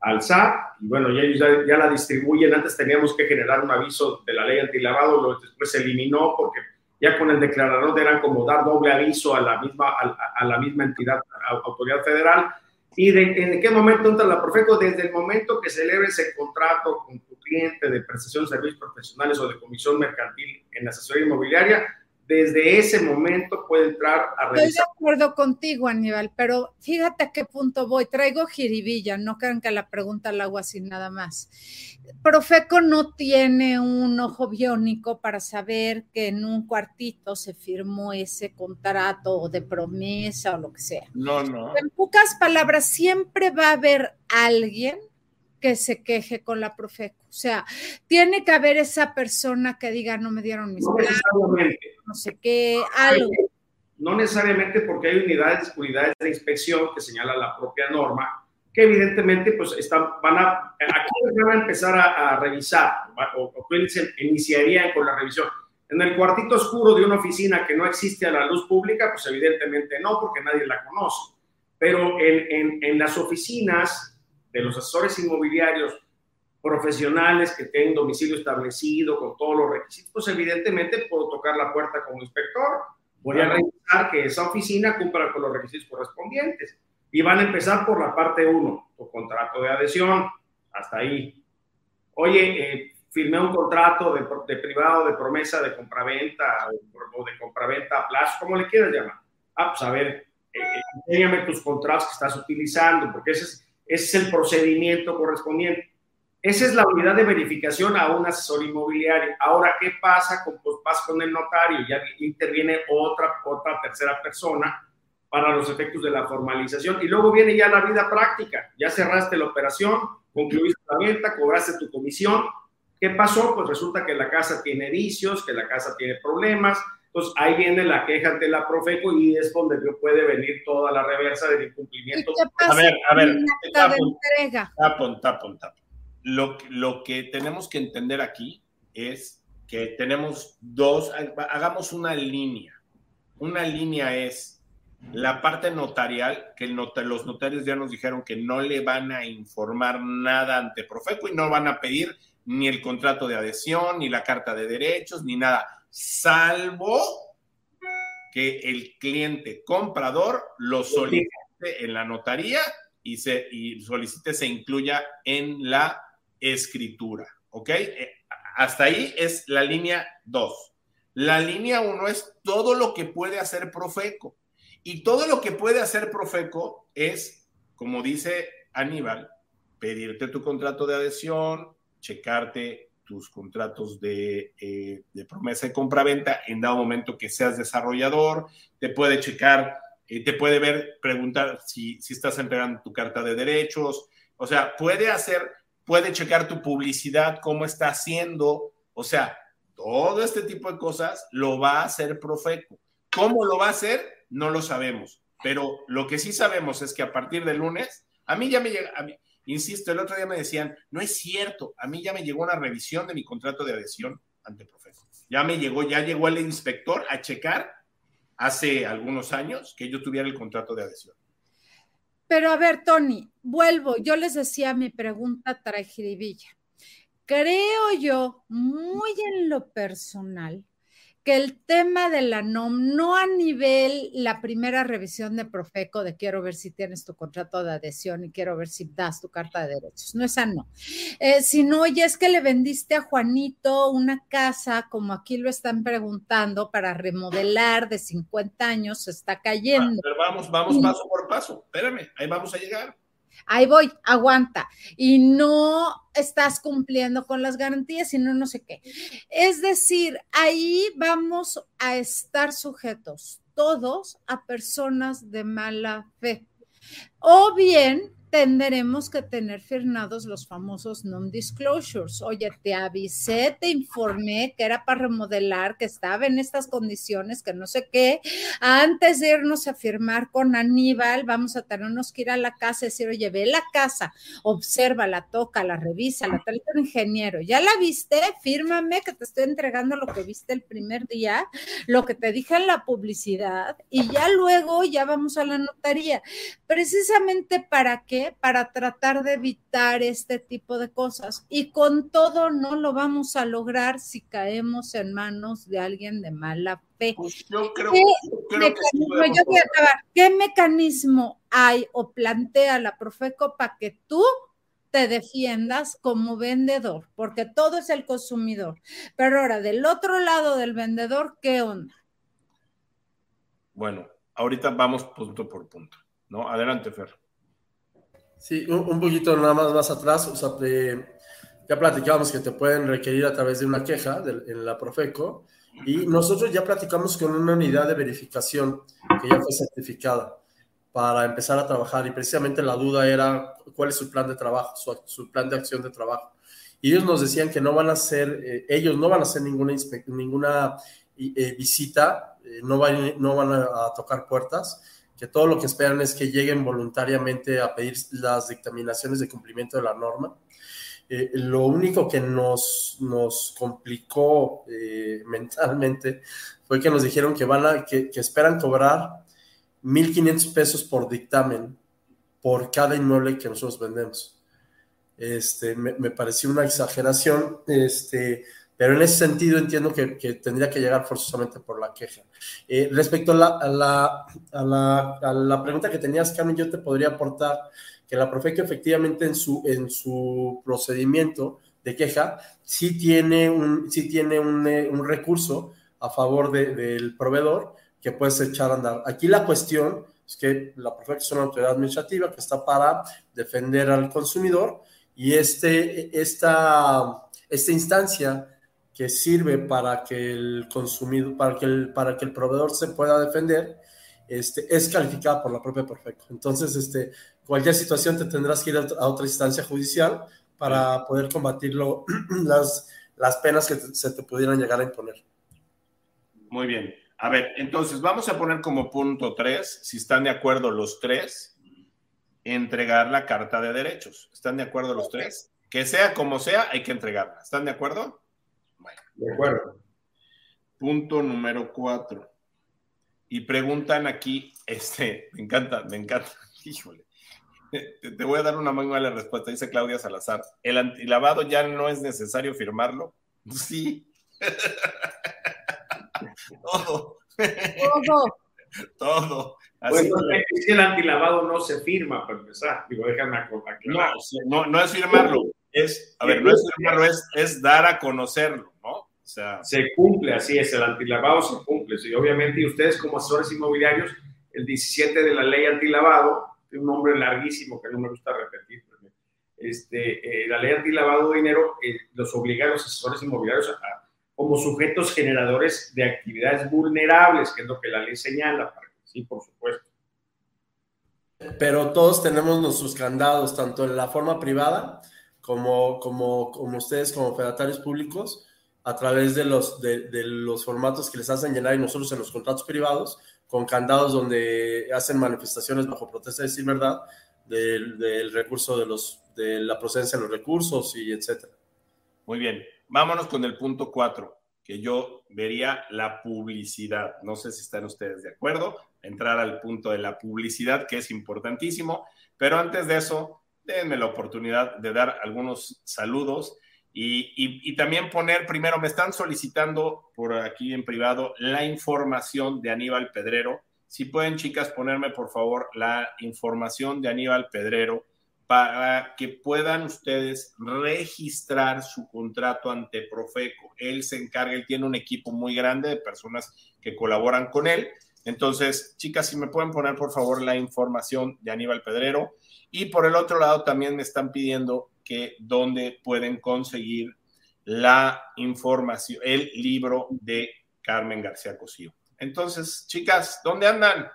al SAT y bueno, ya ellos ya, la distribuyen. Antes teníamos que generar un aviso de la ley antilavado, lo después se eliminó porque ya con el declarador eran como dar doble aviso a la misma, a, la misma entidad, autoridad federal. ¿Y de, en qué momento entra la Profeco? Desde el momento que celebre ese contrato con tu cliente de prestación de servicios profesionales o de comisión mercantil en asesoría inmobiliaria, desde ese momento puede entrar a revisar. Estoy de acuerdo contigo, Aníbal, pero fíjate a qué punto voy. Traigo jiribilla, no crean que la pregunta la hago así nada más. Profeco no tiene un ojo biónico para saber que en un cuartito se firmó ese contrato de promesa o lo que sea. No, no. En pocas palabras, siempre va a haber alguien que se queje con la Profeco. O sea, tiene que haber esa persona que diga, no me dieron mis no no sé qué, algo. No necesariamente porque hay unidades, unidades de inspección que señala la propia norma, que evidentemente pues están, van a, aquí van a empezar a, revisar, o, o iniciarían con la revisión. En el cuartito oscuro de una oficina que no existe a la luz pública, pues evidentemente no, porque nadie la conoce. Pero en, en, en las oficinas de los asesores inmobiliarios profesionales que tengan domicilio establecido con todos los requisitos, pues evidentemente puedo tocar la puerta como inspector, voy a revisar que esa oficina cumpla con los requisitos correspondientes. Y van a empezar por la parte 1, tu contrato de adhesión, hasta ahí. Oye, eh, firmé un contrato de, privado de promesa de compraventa o, de compraventa a plazo, como le quieras llamar. Ah, pues a ver, eh, enséñame tus contratos que estás utilizando, porque ese es ese es el procedimiento correspondiente. Esa es la unidad de verificación a un asesor inmobiliario. Ahora, ¿qué pasa? Con, pues vas con el notario, ya interviene otra, otra tercera persona para los efectos de la formalización. Y luego viene ya la vida práctica. Ya cerraste la operación, concluiste la venta, cobraste tu comisión. ¿Qué pasó? Pues resulta que la casa tiene vicios, que la casa tiene problemas, Entonces ahí viene la queja ante la Profeco y es donde puede venir toda la reversa del incumplimiento. a ver, a ver, tapon, tapon, tapon, tapon. Lo, lo que tenemos que entender aquí es que tenemos dos, hagamos una línea. Una línea es la parte notarial, que los notarios ya nos dijeron que no le van a informar nada ante Profeco y no van a pedir ni el contrato de adhesión, ni la carta de derechos, ni nada, salvo que el cliente comprador lo solicite en la notaría y, se, y solicite se incluya en la escritura. ¿Ok? Eh, hasta ahí es la línea 2. La línea 1 es todo lo que puede hacer Profeco. Y todo lo que puede hacer Profeco es, como dice Aníbal, pedirte tu contrato de adhesión, checarte tus contratos de, eh, de promesa de compraventa en dado momento que seas desarrollador, te puede checar, eh, te puede ver, preguntar si, si estás entregando tu carta de derechos, o sea, puede hacer, puede checar tu publicidad, cómo está haciendo, o sea, todo este tipo de cosas lo va a hacer Profeco. ¿Cómo lo va a hacer? No lo sabemos, pero lo que sí sabemos es que a partir del lunes, a mí ya me llega, a mí, insisto, el otro día me decían, no es cierto, a mí ya me llegó una revisión de mi contrato de adhesión ante Profeco. Ya me llegó, ya llegó el inspector a checar hace algunos años que yo tuviera el contrato de adhesión. Pero a ver, Tony, vuelvo, yo les decía mi pregunta trajiribilla. Creo yo, muy en lo personal, que el tema de la NOM, no a nivel la primera revisión de Profeco de quiero ver si tienes tu contrato de adhesión y quiero ver si das tu carta de derechos, no esa no, eh, sino oye, es que le vendiste a Juanito una casa, como aquí lo están preguntando, para remodelar de 50 años, se está cayendo. pero vamos, vamos paso por paso, espérame, ahí vamos a llegar ahí voy, aguanta, y no estás cumpliendo con las garantías y no no sé qué. Es decir, ahí vamos a estar sujetos todos a personas de mala fe. O bien tendremos que tener firmados los famosos non-disclosures. Oye, te avisé, te informé que era para remodelar, que estaba en estas condiciones, que no sé qué. Antes de irnos a firmar con Aníbal, vamos a tenernos que ir a la casa y decir, oye, ve la casa, observa, la toca, la revisa, la tal el ingeniero. ¿Ya la viste? Fírmame que te estoy entregando lo que viste el primer día, lo que te dije en la publicidad, y ya luego ya vamos a la notaría. Precisamente para que para tratar de evitar este tipo de cosas. Y con todo no lo vamos a lograr si caemos en manos de alguien de mala fe. Pues yo creo, ¿Qué, mecanismo, ¿Qué mecanismo hay o plantea la Profeco para que tú te defiendas como vendedor? Porque todo es el consumidor. Pero ahora, del otro lado del vendedor, ¿qué onda? Bueno, ahorita vamos punto por punto, ¿no? Adelante, Fer. Sí, un, poquito nada más más atrás, o sea, ya platicamos que te pueden requerir a través de una queja en la Profeco y nosotros ya platicamos con una unidad de verificación que ya fue certificada para empezar a trabajar y precisamente la duda era cuál es su plan de trabajo, su, plan de acción de trabajo. Y ellos nos decían que no van a hacer, eh, ellos no van a hacer ninguna, ninguna eh, visita, eh, no, van, no van a tocar puertas, que todo lo que esperan es que lleguen voluntariamente a pedir las dictaminaciones de cumplimiento de la norma. Eh, lo único que nos, nos complicó eh, mentalmente fue que nos dijeron que, van a, que, esperan cobrar 1.500 pesos por dictamen por cada inmueble que nosotros vendemos. Este, me, me pareció una exageración. Este, pero en ese sentido entiendo que, tendría que llegar forzosamente por la queja. Eh, respecto a la, a, la, a, la, pregunta que tenías, Carmen, yo te podría aportar que la Profeco efectivamente en su, en su procedimiento de queja sí tiene un, sí tiene un, eh, un recurso a favor del proveedor que puedes echar a andar. Aquí la cuestión es que la Profeco es una autoridad administrativa que está para defender al consumidor y este, esta, esta instancia que sirve para que el consumidor, para que el, para que el proveedor se pueda defender, este, es calificada por la propia Profeco. Entonces, este, cualquier situación te tendrás que ir a otra instancia judicial para poder combatirlo, las, las penas que se te pudieran llegar a imponer. Muy bien. A ver, entonces vamos a poner como punto tres, si están de acuerdo los tres, entregar la carta de derechos. ¿Están de acuerdo los tres? Que sea como sea, hay que entregarla. ¿Están de acuerdo? De acuerdo. Punto número cuatro. Y preguntan aquí, este, me encanta, me encanta, híjole. Te, voy a dar una muy mala respuesta, dice Claudia Salazar. ¿El antilavado ya no es necesario firmarlo? Sí. Todo. Todo. Todo. Así bueno, que... el antilavado no se firma para empezar. Digo, déjame aclarar. No, no, es firmarlo. Es, a ver, no es firmarlo, es, es dar a conocerlo, ¿no? O sea, se cumple, así es, el antilavado se cumple. Sí, obviamente, y ustedes como asesores inmobiliarios, el 17 de la ley antilavado, un nombre larguísimo que no me gusta repetir, este, eh, la ley antilavado de dinero eh, los obliga a los asesores inmobiliarios a, como sujetos generadores de actividades vulnerables, que es lo que la ley señala. Sí, por supuesto. Pero todos tenemos nuestros candados, tanto en la forma privada como, como, como ustedes como fedatarios públicos, a través de los, de, de, los formatos que les hacen llenar y nosotros en los contratos privados, con candados donde hacen manifestaciones bajo protesta de decir verdad del, del recurso de, los, de la procedencia de los recursos y etcétera. Muy bien. Vámonos con el punto cuatro, que yo vería la publicidad. No sé si están ustedes de acuerdo, entrar al punto de la publicidad, que es importantísimo, pero antes de eso, denme la oportunidad de dar algunos saludos y, también poner primero, me están solicitando por aquí en privado la información de Aníbal Pedrero. Si pueden, chicas, ponerme por favor la información de Aníbal Pedrero para que puedan ustedes registrar su contrato ante Profeco. Él se encarga, él tiene un equipo muy grande de personas que colaboran con él. Entonces, chicas, si me pueden poner por favor la información de Aníbal Pedrero. Y por el otro lado, también me están pidiendo que dónde pueden conseguir la información, el libro de Carmen García Cosío. Entonces, chicas, ¿dónde andan?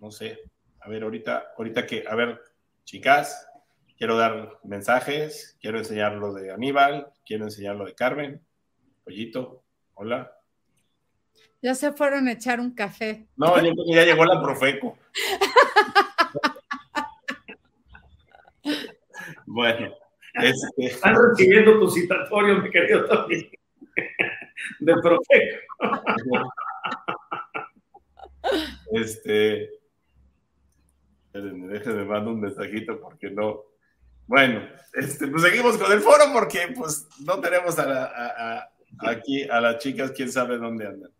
No sé. A ver, ahorita, ahorita que, a ver, chicas, quiero dar mensajes, quiero enseñar lo de Aníbal, quiero enseñar lo de Carmen. Pollito, hola. Ya se fueron a echar un café. No, ya llegó la Profeco. bueno, este... están recibiendo tu citatorio, mi querido Tony, de Profeco. este, déjenme mandar un mensajito porque no. Bueno, este, pues seguimos con el foro porque pues no tenemos a, aquí a las chicas, quién sabe dónde andan.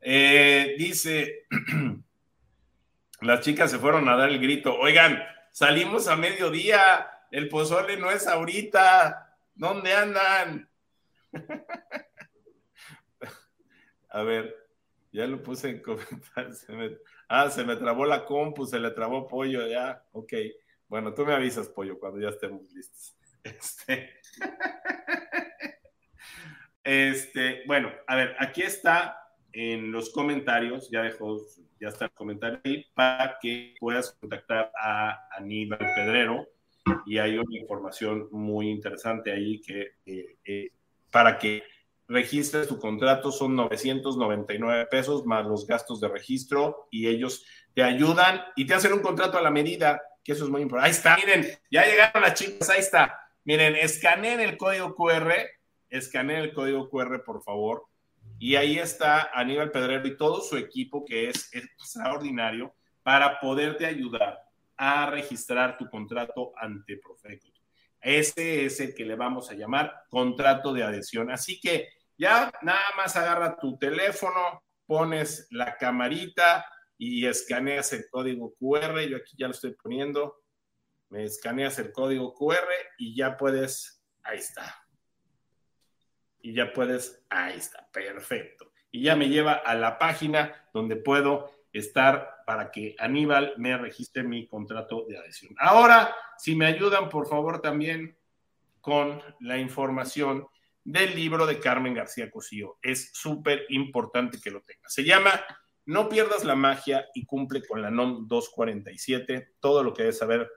Eh, dice, las chicas se fueron a dar el grito, oigan, salimos a mediodía, el pozole no es ahorita, ¿dónde andan? a ver, ya lo puse en comentarios. Ah, se me trabó la compu, se le trabó pollo, ya, ok. Bueno, tú me avisas, pollo, cuando ya estemos listos. Este, este, bueno, a ver, aquí está en los comentarios, ya dejó, ya está el comentario ahí, para que puedas contactar a Aníbal Pedrero y hay una información muy interesante ahí que eh, eh, para que registres tu contrato son 999 pesos más los gastos de registro y ellos te ayudan y te hacen un contrato a la medida, que eso es muy importante. Ahí está, miren, ya llegaron las chicas, ahí está. Miren, escaneen el código QR, escaneen el código QR, por favor. Y ahí está Aníbal Pedrero y todo su equipo, que es extraordinario, para poderte ayudar a registrar tu contrato ante Profeco. Ese es el que le vamos a llamar contrato de adhesión. Así que ya nada más agarra tu teléfono, pones la camarita y escaneas el código QR. Yo aquí ya lo estoy poniendo. Me escaneas el código QR y ya puedes, ahí está. Y ya puedes, ahí está, perfecto. Y ya me lleva a la página donde puedo estar para que Aníbal me registre mi contrato de adhesión. Ahora, si me ayudan, por favor, también con la información del libro de Carmen García Cosío. Es súper importante que lo tengas. Se llama No pierdas la magia y cumple con la NOM 247. Todo lo que debes saber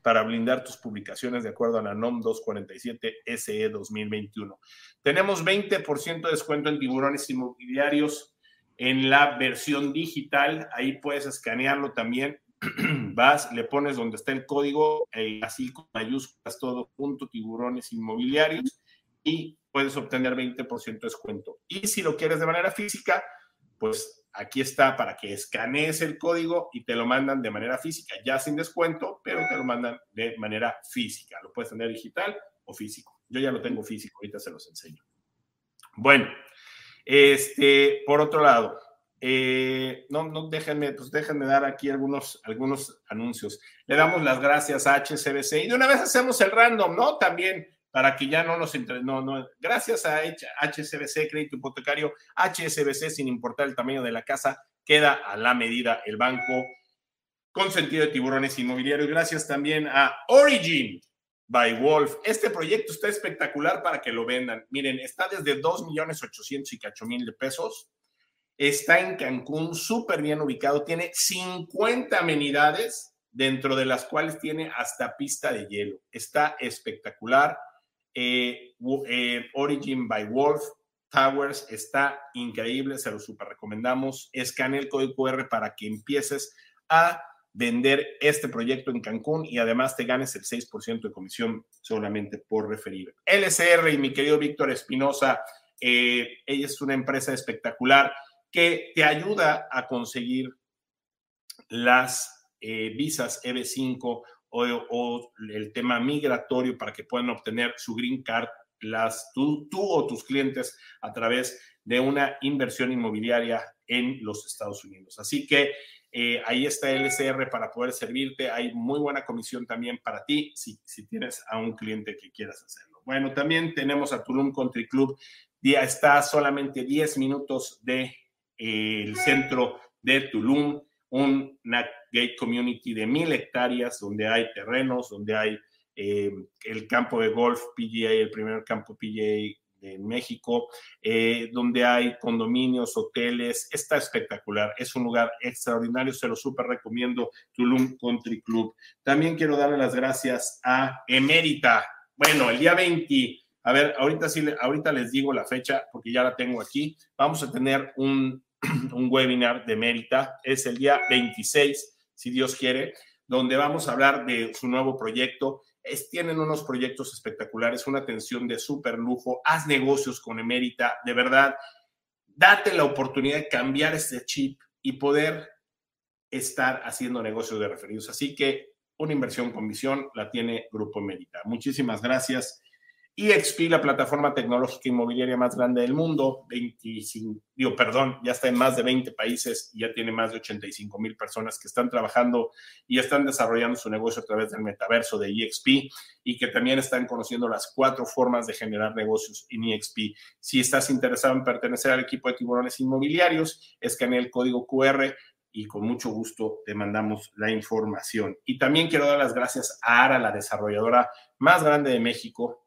para blindar tus publicaciones de acuerdo a la NOM 247 SE 2021. Tenemos 20% de descuento en tiburones inmobiliarios en la versión digital, ahí puedes escanearlo también. Vas, le pones donde está el código, eh, así con mayúsculas, todo junto, tiburones inmobiliarios, y puedes obtener 20% de descuento. Y si lo quieres de manera física, pues aquí está para que escanees el código y te lo mandan de manera física, ya sin descuento, pero te lo mandan de manera física. Lo puedes tener digital o físico. Yo ya lo tengo físico, ahorita se los enseño. Bueno, este, por otro lado, eh, no, no, déjenme, pues déjenme dar aquí algunos, algunos anuncios. Le damos las gracias a HCBC y de una vez hacemos el random, ¿no? También para que ya no nos entre, no, no, gracias a HSBC, crédito hipotecario, HSBC, sin importar el tamaño de la casa, queda a la medida el banco con sentido de tiburones inmobiliarios. Gracias también a Origin by Wolf. Este proyecto está espectacular para que lo vendan. Miren, está desde 2 millones 800 y cacho mil de pesos. Está en Cancún, súper bien ubicado. Tiene 50 amenidades, dentro de las cuales tiene hasta pista de hielo. Está espectacular. Eh, eh, Origin by Wolf Towers está increíble, se lo super recomendamos. Escanea el código QR para que empieces a vender este proyecto en Cancún y además te ganes el 6% de comisión solamente por referir. LCR y mi querido Víctor Espinosa, eh, ella es una empresa espectacular que te ayuda a conseguir las visas EB5 o, el tema migratorio para que puedan obtener su green card las, tú, tú o tus clientes a través de una inversión inmobiliaria en los Estados Unidos. Así que eh, ahí está el LCR para poder servirte. Hay muy buena comisión también para ti si, tienes a un cliente que quieras hacerlo. Bueno, también tenemos a Tulum Country Club. Está solamente 10 minutos del de, eh, centro de Tulum, una gate community de mil hectáreas donde hay terrenos, donde hay eh, el campo de golf PGA, el primer campo PGA de México, eh, donde hay condominios, hoteles. Está espectacular, es un lugar extraordinario, se lo súper recomiendo, Tulum Country Club. También quiero darle las gracias a Emérita. Bueno, el día 20, a ver, ahorita sí, ahorita les digo la fecha porque ya la tengo aquí. Vamos a tener un, un webinar de Emérita, es el día 26, si Dios quiere, donde vamos a hablar de su nuevo proyecto tienen unos proyectos espectaculares, una atención de súper lujo, haz negocios con Emérita, de verdad, date la oportunidad de cambiar este chip y poder estar haciendo negocios de referidos. Así que una inversión con visión la tiene Grupo Emérita. Muchísimas gracias EXP, la plataforma tecnológica inmobiliaria más grande del mundo, 25, digo, perdón, ya está en más de 20 países y ya tiene más de 85 mil personas que están trabajando y están desarrollando su negocio a través del metaverso de EXP y que también están conociendo las cuatro formas de generar negocios en EXP. Si estás interesado en pertenecer al equipo de tiburones inmobiliarios, escanea el código QR y con mucho gusto te mandamos la información. Y también quiero dar las gracias a ARA, la desarrolladora más grande de México,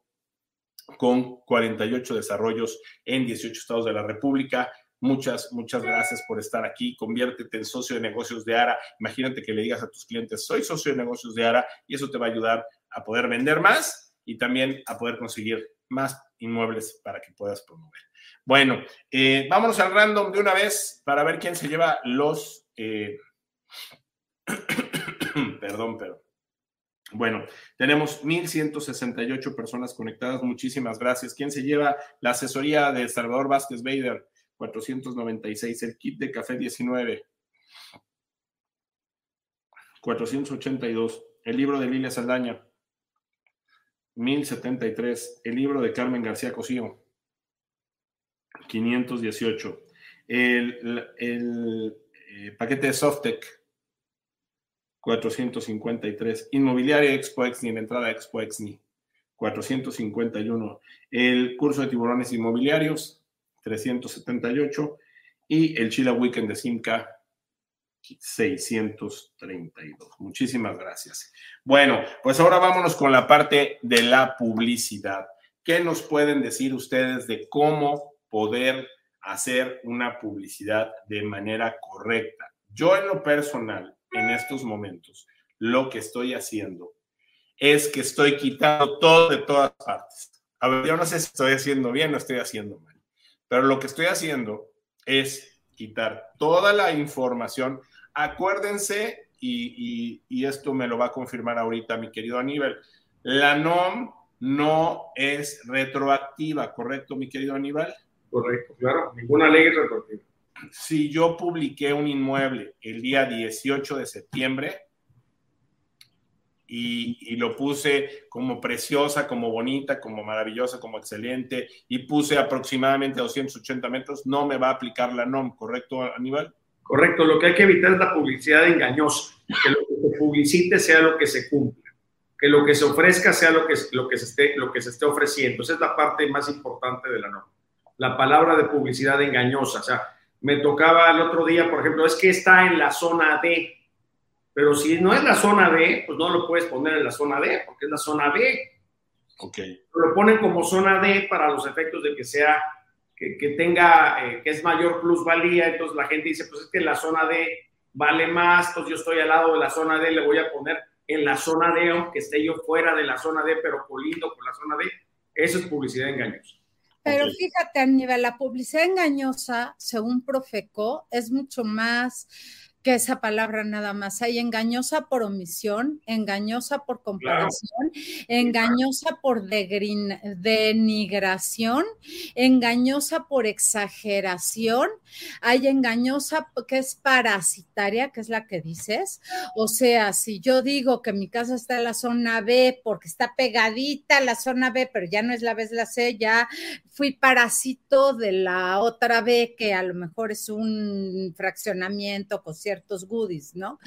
con 48 desarrollos en 18 estados de la República. Muchas, muchas gracias por estar aquí. Conviértete en socio de negocios de ARA. Imagínate que le digas a tus clientes, soy socio de negocios de ARA y eso te va a ayudar a poder vender más y también a poder conseguir más inmuebles para que puedas promover. Bueno, eh, vámonos al random de una vez para ver quién se lleva los... Eh, perdón, pero bueno, tenemos 1.168 personas conectadas. Muchísimas gracias. ¿Quién se lleva la asesoría de Salvador Vázquez Bader? 496. El kit de café 19. 482. El libro de Lilia Saldaña. 1073. El libro de Carmen García Cosío. 518. El, el eh, paquete de Softec 453. Inmobiliaria Expo Exni, la entrada Expo Exni, 451. El curso de tiburones inmobiliarios, 378. Y el Chila Weekend de Simca, 632. Muchísimas gracias. Bueno, pues ahora vámonos con la parte de la publicidad. ¿Qué nos pueden decir ustedes de cómo poder hacer una publicidad de manera correcta? Yo en lo personal en estos momentos, lo que estoy haciendo es que estoy quitando todo de todas partes. A ver, yo no sé si estoy haciendo bien o estoy haciendo mal, pero lo que estoy haciendo es quitar toda la información. Acuérdense, y, esto me lo va a confirmar ahorita mi querido Aníbal, la NOM no es retroactiva, ¿correcto, mi querido Aníbal? Correcto, claro, ninguna ley es retroactiva. Si yo publiqué un inmueble el día 18 de septiembre y, lo puse como preciosa, como bonita, como maravillosa, como excelente, y puse aproximadamente 280 metros, no me va a aplicar la NOM, ¿correcto, Aníbal? Correcto, lo que hay que evitar es la publicidad engañosa, que lo que se publicite sea lo que se cumpla que lo que se ofrezca sea lo que, lo que, se, esté, lo que se esté ofreciendo. Esa es la parte más importante de la norma. La palabra de publicidad engañosa. O sea, me tocaba el otro día, por ejemplo, es que está en la zona D. Pero si no es la zona D, pues no lo puedes poner en la zona D, porque es la zona B. Ok. Lo ponen como zona D para los efectos de que sea, que, que tenga, eh, que es mayor plusvalía. Entonces la gente dice, pues es que la zona D vale más, entonces yo estoy al lado de la zona D, le voy a poner en la zona D, aunque esté yo fuera de la zona D, pero colindo con la zona D. Eso es publicidad engañosa. Pero fíjate, Aníbal, la publicidad engañosa, según Profeco, es mucho más que esa palabra nada más. Hay engañosa por omisión, engañosa por comparación, engañosa por denigración, engañosa por exageración, hay engañosa que es parasitaria, que es la que dices. O sea, si yo digo que mi casa está en la zona B porque está pegadita a la zona B, pero ya no es la B, es la C, ya fui parásito de la otra B, que a lo mejor es un fraccionamiento con ciertos goodies, ¿no?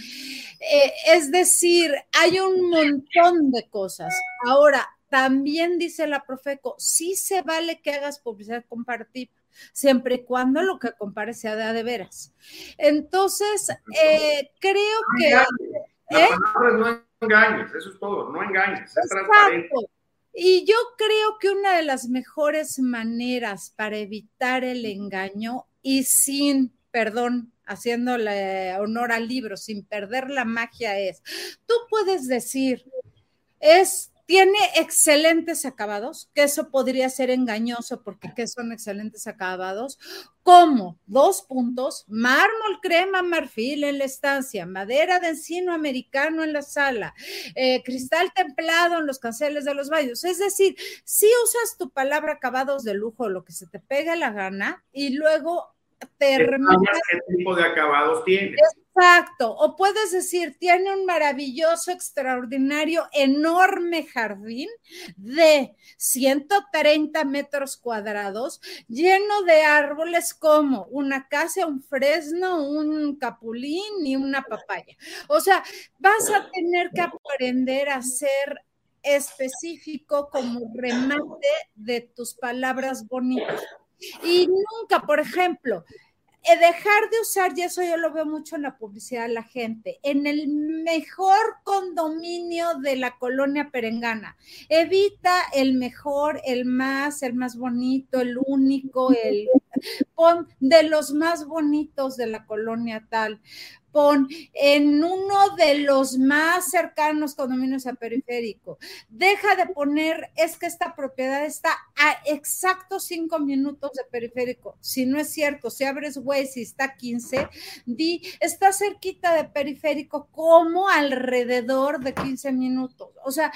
Eh, es decir, hay un montón de cosas. Ahora, también dice la Profeco, sí se vale que hagas publicidad compartida siempre y cuando lo que compares sea de, de veras. Entonces, eh, creo que... ¿eh? no engañes, eso es todo, no engañes, es transparente. Y yo creo que una de las mejores maneras para evitar el engaño y sin, perdón, haciéndole honor al libro, sin perder la magia es, tú puedes decir, es tiene excelentes acabados, que eso podría ser engañoso porque ¿qué son excelentes acabados? Como dos puntos, mármol, crema, marfil en la estancia, madera de encino americano en la sala, eh, cristal templado en los canceles de los baños. Es decir, si usas tu palabra acabados de lujo, lo que se te pegue la gana, y luego terminas. ¿Qué tipo de acabados tienes? Exacto, o puedes decir, tiene un maravilloso, extraordinario, enorme jardín de 130 metros cuadrados, lleno de árboles como una casa, un fresno, un capulín y una papaya. O sea, vas a tener que aprender a ser específico como remate de tus palabras bonitas. Y nunca, por ejemplo, eh, dejar de usar, y eso yo lo veo mucho en la publicidad de la gente, en el mejor condominio de la colonia perengana. Evita el mejor, el más, el más bonito, el único, el de los más bonitos de la colonia tal pon en uno de los más cercanos condominios a periférico. Deja de poner, es que esta propiedad está a exactos cinco minutos de periférico. Si no es cierto, si abres Waze y está 15, di, está cerquita de periférico como alrededor de 15 minutos. O sea,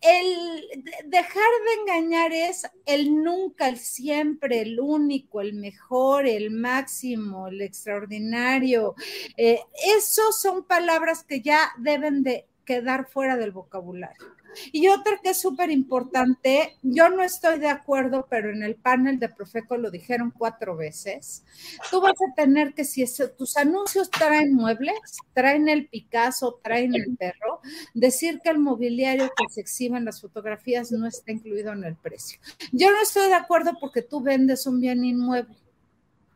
el dejar de engañar es el nunca, el siempre, el único, el mejor, el máximo, el extraordinario. Eh, esos son palabras que ya deben de quedar fuera del vocabulario. Y otra que es súper importante, yo no estoy de acuerdo, pero en el panel de Profeco lo dijeron cuatro veces, tú vas a tener que si tus anuncios traen muebles, traen el Picasso, traen el perro, decir que el mobiliario que se exhibe en las fotografías no está incluido en el precio. Yo no estoy de acuerdo porque tú vendes un bien inmueble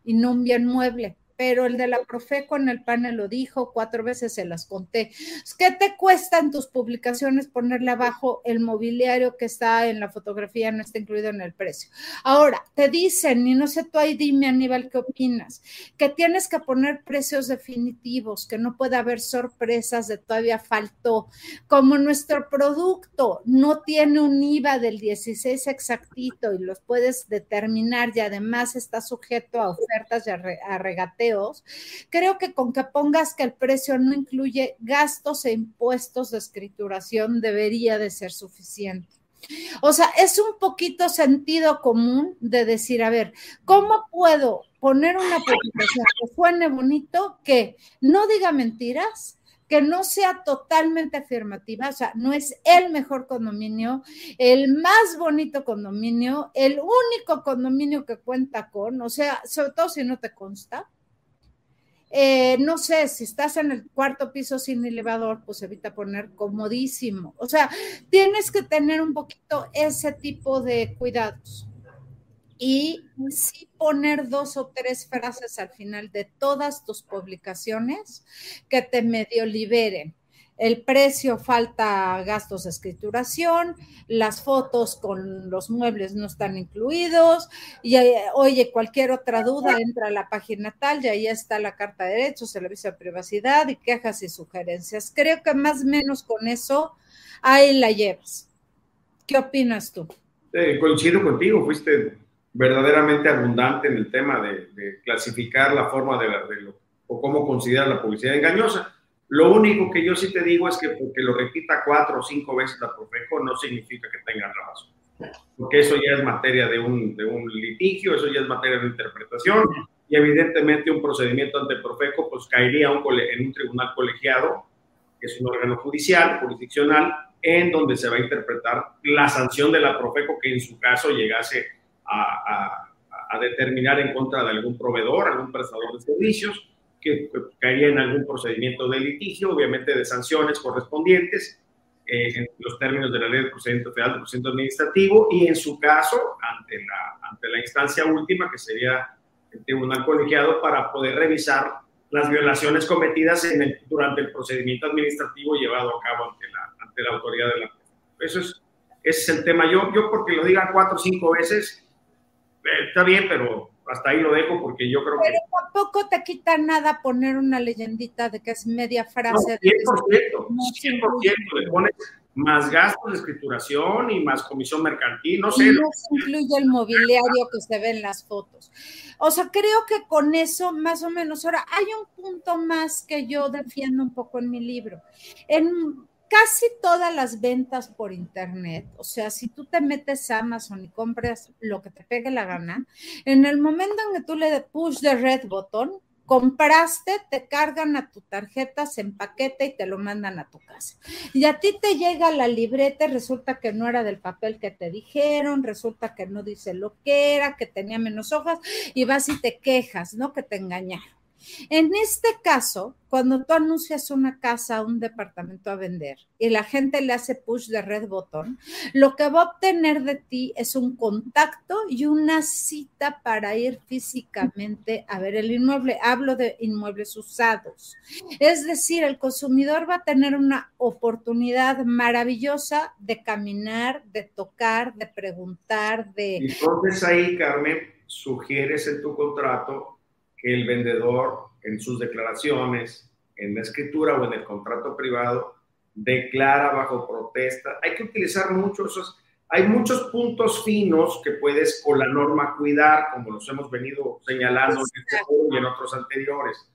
y no un bien mueble pero el de la Profeco en el panel lo dijo, cuatro veces se las conté. ¿Qué te cuesta en tus publicaciones ponerle abajo el mobiliario que está en la fotografía, no está incluido en el precio? Ahora, te dicen, y no sé tú ahí dime Aníbal, ¿qué opinas? Que tienes que poner precios definitivos, que no puede haber sorpresas de todavía faltó. Como nuestro producto no tiene un IVA del 16 exactito y los puedes determinar y además está sujeto a ofertas y a regateo, creo que con que pongas que el precio no incluye gastos e impuestos de escrituración debería de ser suficiente. O sea, es un poquito sentido común de decir, a ver, ¿cómo puedo poner una publicación que suene bonito, que no diga mentiras, que no sea totalmente afirmativa, o sea, no es el mejor condominio, el más bonito condominio, el único condominio que cuenta con, o sea, sobre todo si no te consta, eh, no sé, si estás en el cuarto piso sin elevador, pues evita poner comodísimo. O sea, tienes que tener un poquito ese tipo de cuidados. Y sí poner dos o tres frases al final de todas tus publicaciones que te medio liberen el precio falta gastos de escrituración, las fotos con los muebles no están incluidos, y eh, oye, cualquier otra duda entra a la página tal y ahí está la carta de derechos, el aviso de privacidad y quejas y sugerencias. Creo que más o menos con eso ahí la llevas. ¿Qué opinas tú? coincido contigo, fuiste verdaderamente abundante en el tema de, clasificar la forma de, la, de o cómo considerar la publicidad engañosa lo único que yo sí te digo es que porque lo repita cuatro o cinco veces la Profeco no significa que tengan razón. Porque eso ya es materia de un, de un litigio, eso ya es materia de interpretación y evidentemente un procedimiento ante Profeco pues caería un en un tribunal colegiado, que es un órgano judicial, jurisdiccional, en donde se va a interpretar la sanción de la Profeco que en su caso llegase a, a, a determinar en contra de algún proveedor, algún prestador de servicios que caería en algún procedimiento de litigio, obviamente de sanciones correspondientes, eh, en los términos de la ley de procedimiento federal de procedimiento administrativo, y en su caso, ante la, ante la instancia última, que sería el tribunal colegiado, para poder revisar las violaciones cometidas en el, durante el procedimiento administrativo llevado a cabo ante la, ante la autoridad de la Eso es, ese es el tema. Yo, yo porque lo diga cuatro o cinco veces, eh, está bien, pero hasta ahí lo dejo porque yo creo Pero que... Pero tampoco te quita nada poner una leyendita de que es media frase. No, 100%, 100%, le pones más gastos de escrituración y más comisión mercantil, no sé. No se incluye el mobiliario que se ve en las fotos. O sea, creo que con eso más o menos. Ahora, hay un punto más que yo defiendo un poco en mi libro. En casi todas las ventas por internet, o sea, si tú te metes a Amazon y compras lo que te pegue la gana, en el momento en que tú le push the red button, compraste, te cargan a tu tarjeta, se empaqueta y te lo mandan a tu casa. Y a ti te llega la libreta, resulta que no era del papel que te dijeron, resulta que no dice lo que era, que tenía menos hojas, y vas y te quejas, ¿no? Que te engañaron. En este caso, cuando tú anuncias una casa, un departamento a vender y la gente le hace push de red botón, lo que va a obtener de ti es un contacto y una cita para ir físicamente a ver el inmueble. Hablo de inmuebles usados. Es decir, el consumidor va a tener una oportunidad maravillosa de caminar, de tocar, de preguntar, de... Entonces ahí, Carmen, sugieres en tu contrato que el vendedor en sus declaraciones, en la escritura o en el contrato privado, declara bajo protesta. Hay que utilizar mucho esos, hay muchos puntos finos que puedes con la norma cuidar, como los hemos venido señalando en este y en otros anteriores.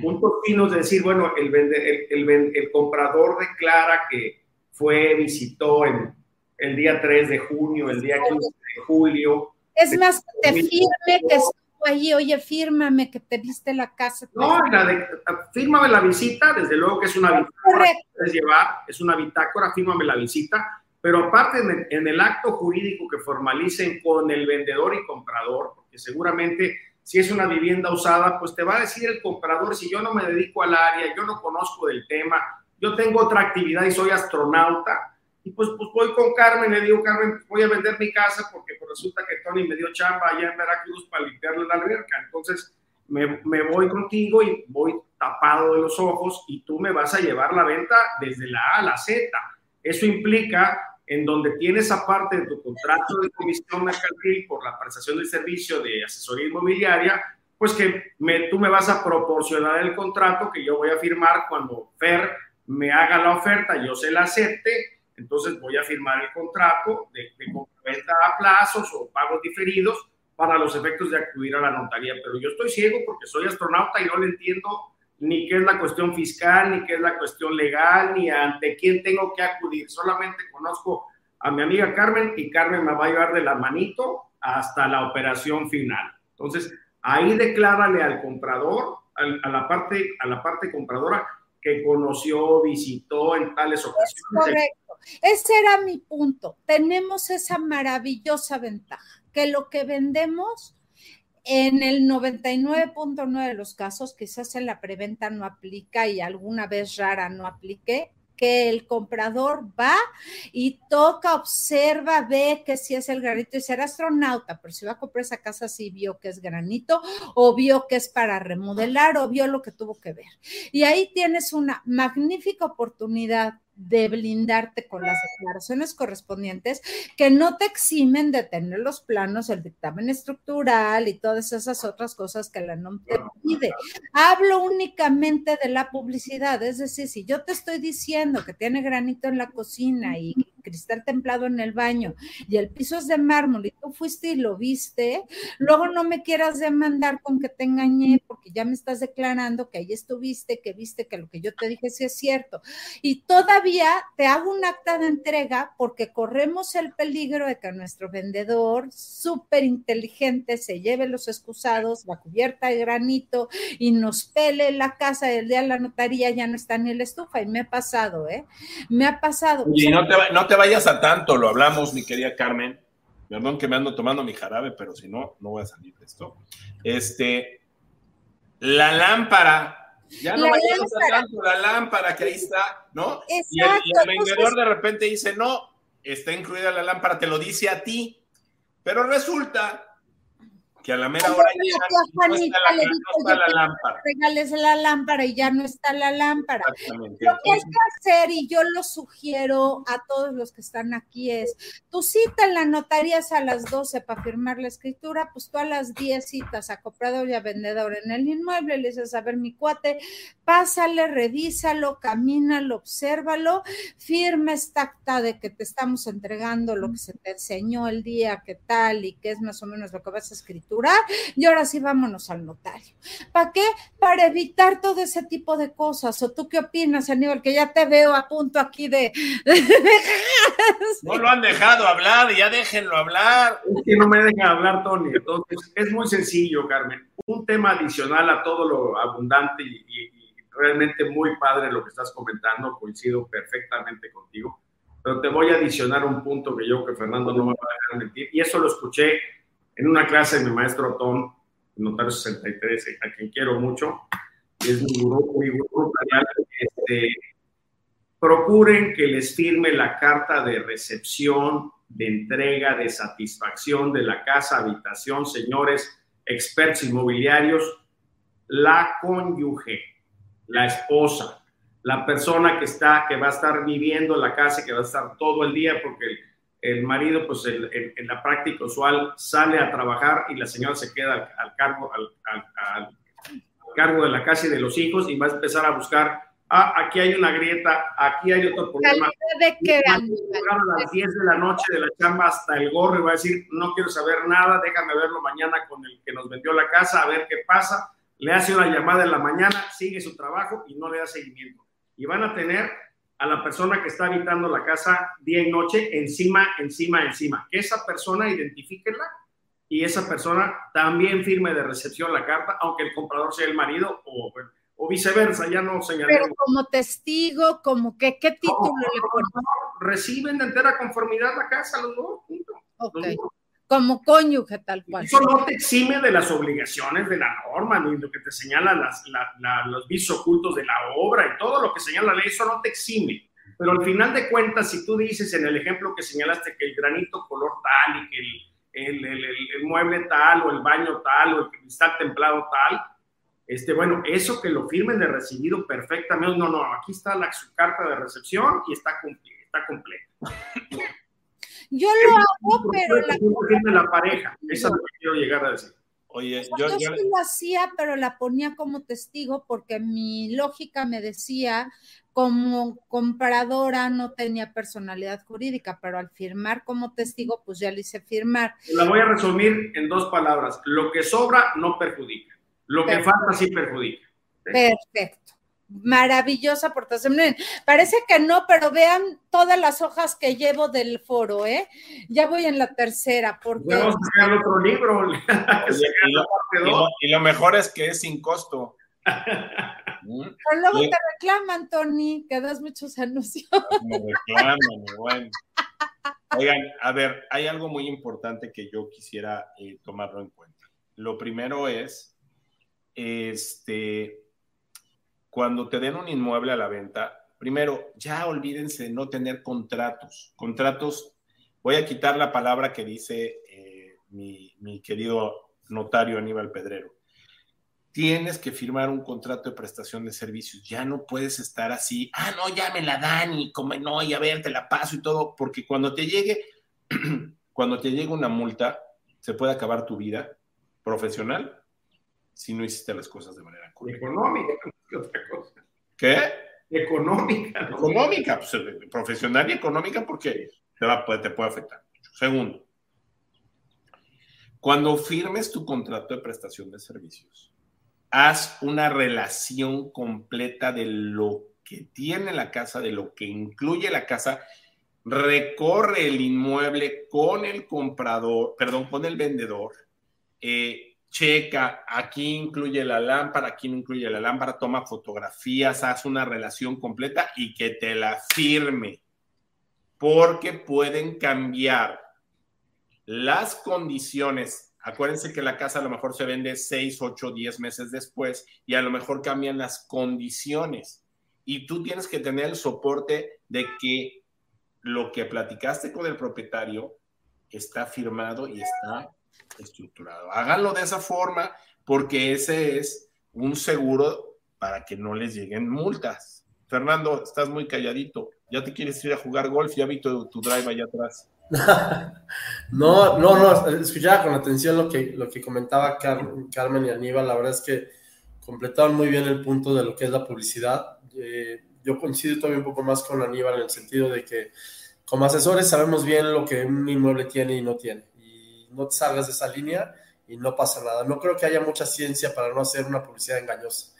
Puntos finos de decir, bueno, el, el, el, comprador declara que fue, visitó en el día 3 de junio, el día 15 de julio. Es más, que te firme que ahí, oye, fírmame que te viste la casa. No, la de, fírmame la visita, desde luego que es una bitácora que puedes llevar, es una bitácora, fírmame la visita, pero aparte en el, acto jurídico que formalicen con el vendedor y comprador, porque seguramente si es una vivienda usada, pues te va a decir el comprador, si yo no me dedico al área, yo no conozco del tema, yo tengo otra actividad y soy astronauta, y pues, pues voy con Carmen, le digo, Carmen, voy a vender mi casa porque pues resulta que Tony me dio chamba allá en Veracruz para limpiarle la alberca. Entonces, me, me voy contigo y voy tapado de los ojos y tú me vas a llevar la venta desde la A a la Z. Eso implica en donde tienes aparte de tu contrato de comisión mercantil por la prestación del servicio de asesoría inmobiliaria, pues que me, tú me vas a proporcionar el contrato que yo voy a firmar cuando Fer me haga la oferta, yo se la acepte, entonces voy a firmar el contrato de, de venta a plazos o pagos diferidos para los efectos de acudir a la notaría. Pero yo estoy ciego porque soy astronauta y no le entiendo ni qué es la cuestión fiscal, ni qué es la cuestión legal, ni ante quién tengo que acudir. Solamente conozco a mi amiga Carmen y Carmen me va a llevar de la manito hasta la operación final. Entonces, ahí declárale al comprador, a la parte, a la parte compradora que conoció, visitó en tales ocasiones. Ese era mi punto. Tenemos esa maravillosa ventaja, que lo que vendemos en el 99.9 de los casos, quizás en la preventa no aplica y alguna vez rara no aplique, que el comprador va y toca, observa, ve que si es el granito y será astronauta, pero si va a comprar esa casa, sí vio que es granito o vio que es para remodelar o vio lo que tuvo que ver. Y ahí tienes una magnífica oportunidad de blindarte con las declaraciones correspondientes que no te eximen de tener los planos, el dictamen estructural y todas esas otras cosas que la NOM te pide. Hablo únicamente de la publicidad, es decir, si yo te estoy diciendo que tiene granito en la cocina y cristal templado en el baño y el piso es de mármol y tú fuiste y lo viste, luego no me quieras demandar con que te engañé porque ya me estás declarando que ahí estuviste, que viste que lo que yo te dije sí es cierto. Y todavía te hago un acta de entrega porque corremos el peligro de que nuestro vendedor súper inteligente se lleve los excusados, la cubierta de granito y nos pele la casa y el día de la notaría ya no está ni la estufa y me ha pasado, ¿eh? Me ha pasado. Y no te, no te vayas a tanto, lo hablamos, mi querida Carmen. Perdón que me ando tomando mi jarabe, pero si no, no voy a salir de esto. Este, la lámpara, ya no vayamos a tanto, la lámpara que ahí está, ¿no? y, el, y el vendedor de repente dice, no, está incluida la lámpara, te lo dice a ti, pero resulta que a la mera hora ya no está la, no está la lámpara. Regales la lámpara y ya no está la lámpara. Lo que hay que hacer, y yo lo sugiero a todos los que están aquí, es tu cita en la notaría es a las 12 para firmar la escritura, pues tú a las 10 citas a comprador y a vendedor en el inmueble, le dices, a ver, mi cuate, pásale, revísalo, camínalo, obsérvalo, firma esta acta de que te estamos entregando lo que se te enseñó el día, qué tal, y qué es más o menos lo que vas a escribir y ahora sí vámonos al notario. ¿Para qué? Para evitar todo ese tipo de cosas. ¿O tú qué opinas, Aníbal? Que ya te veo a punto aquí de... no lo han dejado hablar, ya déjenlo hablar. Es que no me dejan hablar, Tony. Entonces, es muy sencillo, Carmen. Un tema adicional a todo lo abundante y, y realmente muy padre lo que estás comentando, coincido perfectamente contigo, pero te voy a adicionar un punto que yo que Fernando no me va a dejar mentir, y eso lo escuché en una clase de mi maestro Tom, notario 63, a quien quiero mucho, es mi gurú, mi gurú este, procuren que les firme la carta de recepción, de entrega, de satisfacción de la casa, habitación, señores expertos inmobiliarios, la cónyuge, la esposa, la persona que está, que va a estar viviendo en la casa, que va a estar todo el día, porque el marido, pues en la práctica usual, sale a trabajar y la señora se queda al, cargo, al, cargo de la casa y de los hijos y va a empezar a buscar, ah, aquí hay una grieta, aquí hay otro problema. ¿De qué a las 10 de la noche de la chamba hasta el gorro y va a decir, no quiero saber nada, déjame verlo mañana con el que nos vendió la casa, a ver qué pasa. Le hace una llamada en la mañana, sigue su trabajo y no le da seguimiento. Y van a tener a la persona que está habitando la casa día y noche, encima, encima, encima. Que esa persona identifíquela y esa persona también firme de recepción la carta, aunque el comprador sea el marido o, o viceversa, ya no señalemos. Pero como testigo, como que, ¿qué título le ponen? Reciben de entera conformidad la casa los dos, punto. Ok como cónyuge tal cual. Eso no te exime de las obligaciones de la norma, ni lo que te señalan las, los visos ocultos de la obra y todo lo que señala la ley, eso no te exime. Pero al final de cuentas, si tú dices en el ejemplo que señalaste que el granito color tal y que el, el, el, el mueble tal o el baño tal o el cristal templado tal, Este, bueno, eso que lo firmen de recibido perfectamente. No, no, aquí está la, su carta de recepción y está, está completa. Yo lo hago, pero la, la pareja. Esa es lo que quiero llegar a decir. Oye, yo, yo, sí lo hacía, pero la ponía como testigo porque mi lógica me decía como compradora no tenía personalidad jurídica, pero al firmar como testigo, pues ya le hice firmar. La voy a resumir en dos palabras. Lo que sobra no perjudica. Lo que falta sí perjudica. Perfecto. Maravillosa aportación. Parece que no, pero vean todas las hojas que llevo del foro, ¿eh? Ya voy en la tercera. Porque... Vamos a sacar otro libro. y, lo, mejor es que es sin costo. Pero luego te reclaman, Tony, que das muchos anuncios. Me reclaman, bueno. Oigan, a ver, hay algo muy importante que yo quisiera eh, tomarlo en cuenta. Lo primero es, este, cuando te den un inmueble a la venta, primero, ya olvídense de no tener contratos. Contratos, voy a quitar la palabra que dice eh, mi, querido notario Aníbal Pedrero tienes que firmar un contrato de prestación de servicios. Ya no puedes estar así, ah, no, ya me la dan y como no, y a ver, te la paso y todo, porque cuando te llegue, cuando te llegue una multa, se puede acabar tu vida profesional si no hiciste las cosas de manera correcta. Económica, ¿qué otra cosa? ¿Qué? Económica. Económica, pues, eh, profesional y económica porque te, va, te puede afectar mucho. Segundo, cuando firmes tu contrato de prestación de servicios, haz una relación completa de lo que tiene la casa, de lo que incluye la casa, recorre el inmueble con el comprador, perdón, con el vendedor, eh, checa, aquí incluye la lámpara, aquí no incluye la lámpara, toma fotografías, haz una relación completa y que te la firme, porque pueden cambiar las condiciones Acuérdense que la casa a lo mejor se vende 6, 8, 10 meses después y a lo mejor cambian las condiciones. Y tú tienes que tener el soporte de que lo que platicaste con el propietario está firmado y está estructurado. Háganlo de esa forma porque ese es un seguro para que no les lleguen multas. Fernando, estás muy calladito. Ya te quieres ir a jugar golf, ya vi tu, tu drive allá atrás. no, no, no, escuchaba con atención lo que, lo que comentaba Carmen y Aníbal, la verdad es que completaron muy bien el punto de lo que es la publicidad. Eh, yo coincido todavía un poco más con Aníbal en el sentido de que como asesores sabemos bien lo que un inmueble tiene y no tiene, no te salgas de esa línea y no pasa nada. No creo que haya mucha ciencia para no hacer una publicidad engañosa.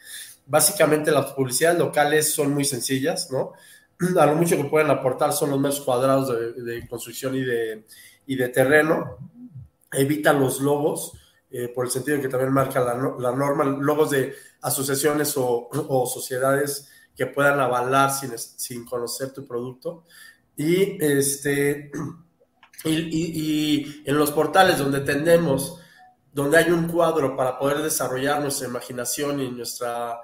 Básicamente las publicidades locales son muy sencillas, ¿no? a lo mucho que pueden aportar son los metros cuadrados de, construcción y de, y de terreno. Evitan los logos, eh, por el sentido que también marca la, la norma, logos de asociaciones o, o, sociedades que puedan avalar sin, sin conocer tu producto. Y, este, y, y, en los portales donde tendemos, donde hay un cuadro para poder desarrollar nuestra imaginación y nuestra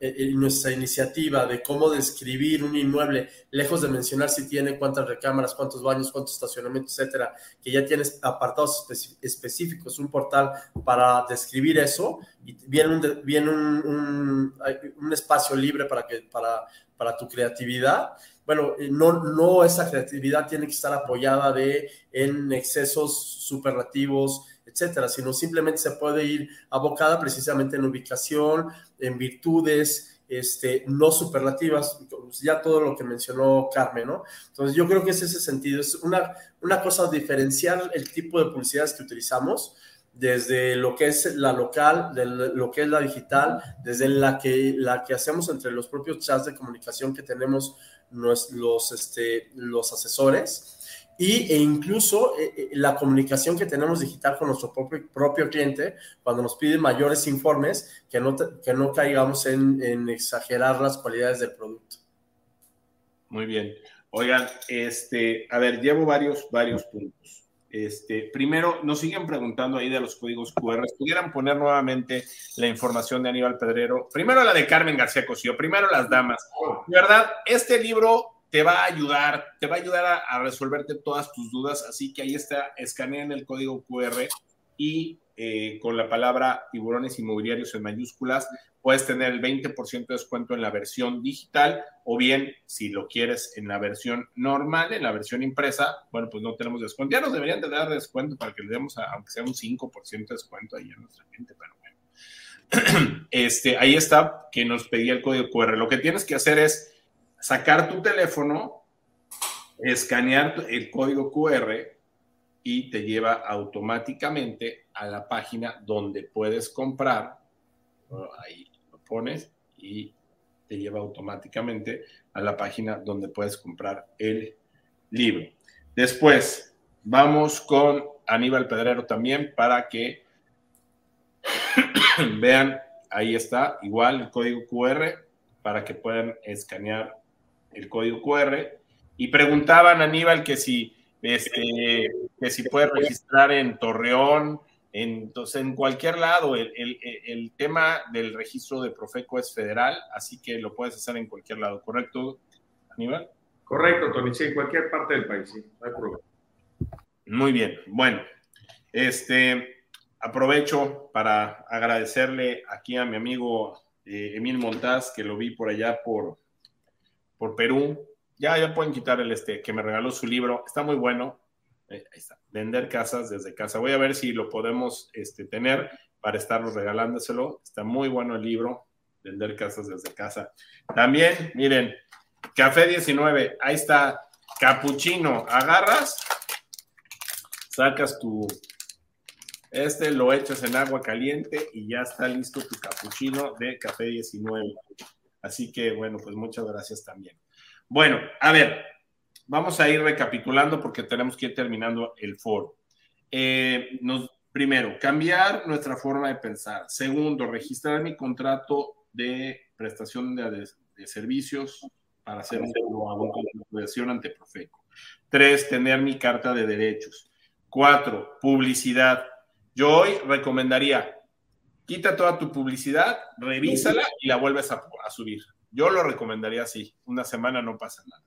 eh, nuestra iniciativa de cómo describir un inmueble, lejos de mencionar si tiene cuántas recámaras, cuántos baños, cuántos estacionamientos, etcétera, que ya tienes apartados específicos, un portal para describir eso, y viene un, viene un, un, espacio libre para, que, para, para tu creatividad. Bueno, eh, no, no esa creatividad tiene que estar apoyada de, en excesos superlativos, etcétera, sino simplemente se puede ir abocada precisamente en ubicación, en virtudes, este, no superlativas, ya todo lo que mencionó Carmen, ¿no? Entonces yo creo que es ese sentido, es una, una cosa diferenciar el tipo de publicidades que utilizamos, desde lo que es la local, de lo que es la digital, desde la que, la que hacemos entre los propios chats de comunicación que tenemos los, los, este, los asesores, y, e incluso eh, eh, la comunicación que tenemos digital con nuestro propio, propio cliente cuando nos pide mayores informes, que no, que no caigamos en, en, exagerar las cualidades del producto. Muy bien. Oigan, este, a ver, llevo varios, varios puntos. Este, primero, nos siguen preguntando ahí de los códigos QR. ¿Pudieran poner nuevamente la información de Aníbal Pedrero? Primero la de Carmen García Cosío, primero las damas. ¿Verdad? Este libro te va a ayudar, te va a ayudar a, resolverte todas tus dudas. Así que ahí está, escaneen el código QR y eh, con la palabra tiburones inmobiliarios en mayúsculas, puedes tener el 20% de descuento en la versión digital o bien si lo quieres en la versión normal, en la versión impresa, bueno, pues no tenemos descuento. Ya nos deberían de dar descuento para que le demos, aunque sea un 5% de descuento ahí a nuestra gente, pero bueno. Este, ahí está que nos pedía el código QR. Lo que tienes que hacer es sacar tu teléfono, escanear el código QR y te lleva automáticamente a la página donde puedes comprar. ahí pones y te lleva automáticamente a la página donde puedes comprar el libro. Después, vamos con Aníbal Pedrero también para que vean, ahí está, igual el código QR para que puedan escanear el código QR. Y preguntaban Aníbal que si este, que si puede registrar en Torreón, entonces en cualquier lado. El, tema del registro de Profeco es federal, así que lo puedes hacer en cualquier lado, ¿correcto, Aníbal? Correcto, Tony, sí, en cualquier parte del país, sí, no hay problema. Muy bien, bueno, este, aprovecho para agradecerle aquí a mi amigo eh, Emil Montaz, que lo vi por allá por, por Perú, ya, ya pueden quitar el este, que me regaló su libro. Está muy bueno. Eh, ahí está. Vender casas desde casa. Voy a ver si lo podemos este, tener para estarlos regalándoselo. Está muy bueno el libro. Vender casas desde casa. También, miren, Café 19. Ahí está. Capuchino. Agarras, sacas tu. Este lo echas en agua caliente y ya está listo tu capuchino de Café 19. Así que, bueno, pues muchas gracias también. Bueno, a ver, vamos a ir recapitulando porque tenemos que ir terminando el foro. Eh, primero, cambiar nuestra forma de pensar. Segundo, registrar mi contrato de prestación de, servicios para hacer un contrato ante Profeco. Tres, tener mi carta de derechos. Cuatro, publicidad. Yo hoy recomendaría, quita toda tu publicidad, revísala y la vuelves a subir. Yo lo recomendaría así. Una semana no pasa nada.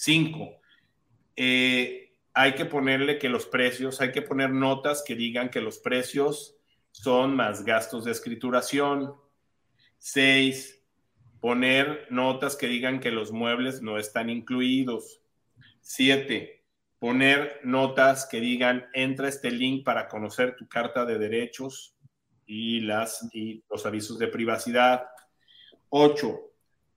Cinco, eh, hay que ponerle que los precios, hay que poner notas que digan que los precios son más gastos de escrituración. Seis, poner notas que digan que los muebles no están incluidos. Siete, poner notas que digan entra este link para conocer tu carta de derechos y, las, y los avisos de privacidad. 8.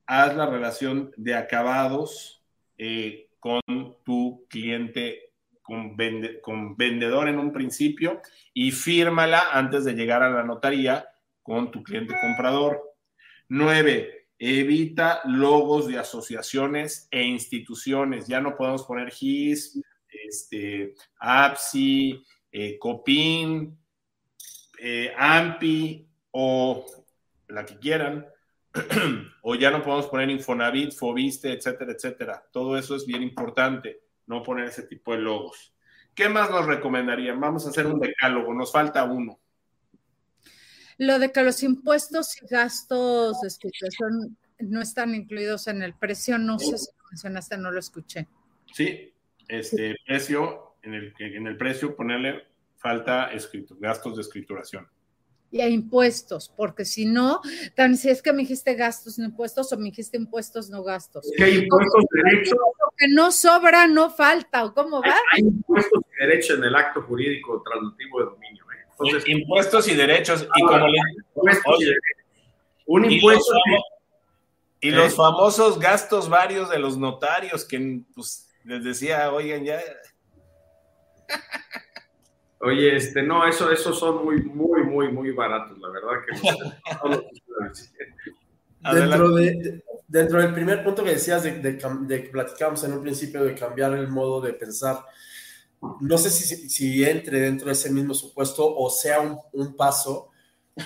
Haz la relación de acabados eh, con tu cliente, con, vendedor en un principio y fírmala antes de llegar a la notaría con tu cliente comprador. 9. Evita logos de asociaciones e instituciones. Ya no podemos poner GIS, este, APSI, eh, COPIN, eh, AMPI o la que quieran. o ya no podemos poner Infonavit, Fobiste, etcétera, etcétera. Todo eso es bien importante, no poner ese tipo de logos. ¿Qué más nos recomendarían? Vamos a hacer un decálogo, nos falta uno. Lo de que los impuestos y gastos de escritura no están incluidos en el precio, no sé si lo mencionaste, no lo escuché. Sí, este precio, en el, en el precio ponerle falta escrito, gastos de escrituración y a impuestos, porque si no, tan si es que me dijiste gastos, no impuestos, o me dijiste impuestos, no gastos. ¿Qué hay impuestos de derecho? Lo que no sobra, no falta, ¿o cómo va? Hay, impuestos y derechos en el acto jurídico traslativo de dominio. ¿eh? Entonces, impuestos y derechos, y como le... un impuesto... Y, los, famosos gastos varios de los notarios que pues, les decía, oigan, ya... Oye, este, no, eso, esos son muy, muy, muy, muy baratos, la verdad que dentro, de, dentro del primer punto que decías de, de, que platicamos en un principio de cambiar el modo de pensar, no sé si, si entre dentro de ese mismo supuesto o sea un, un paso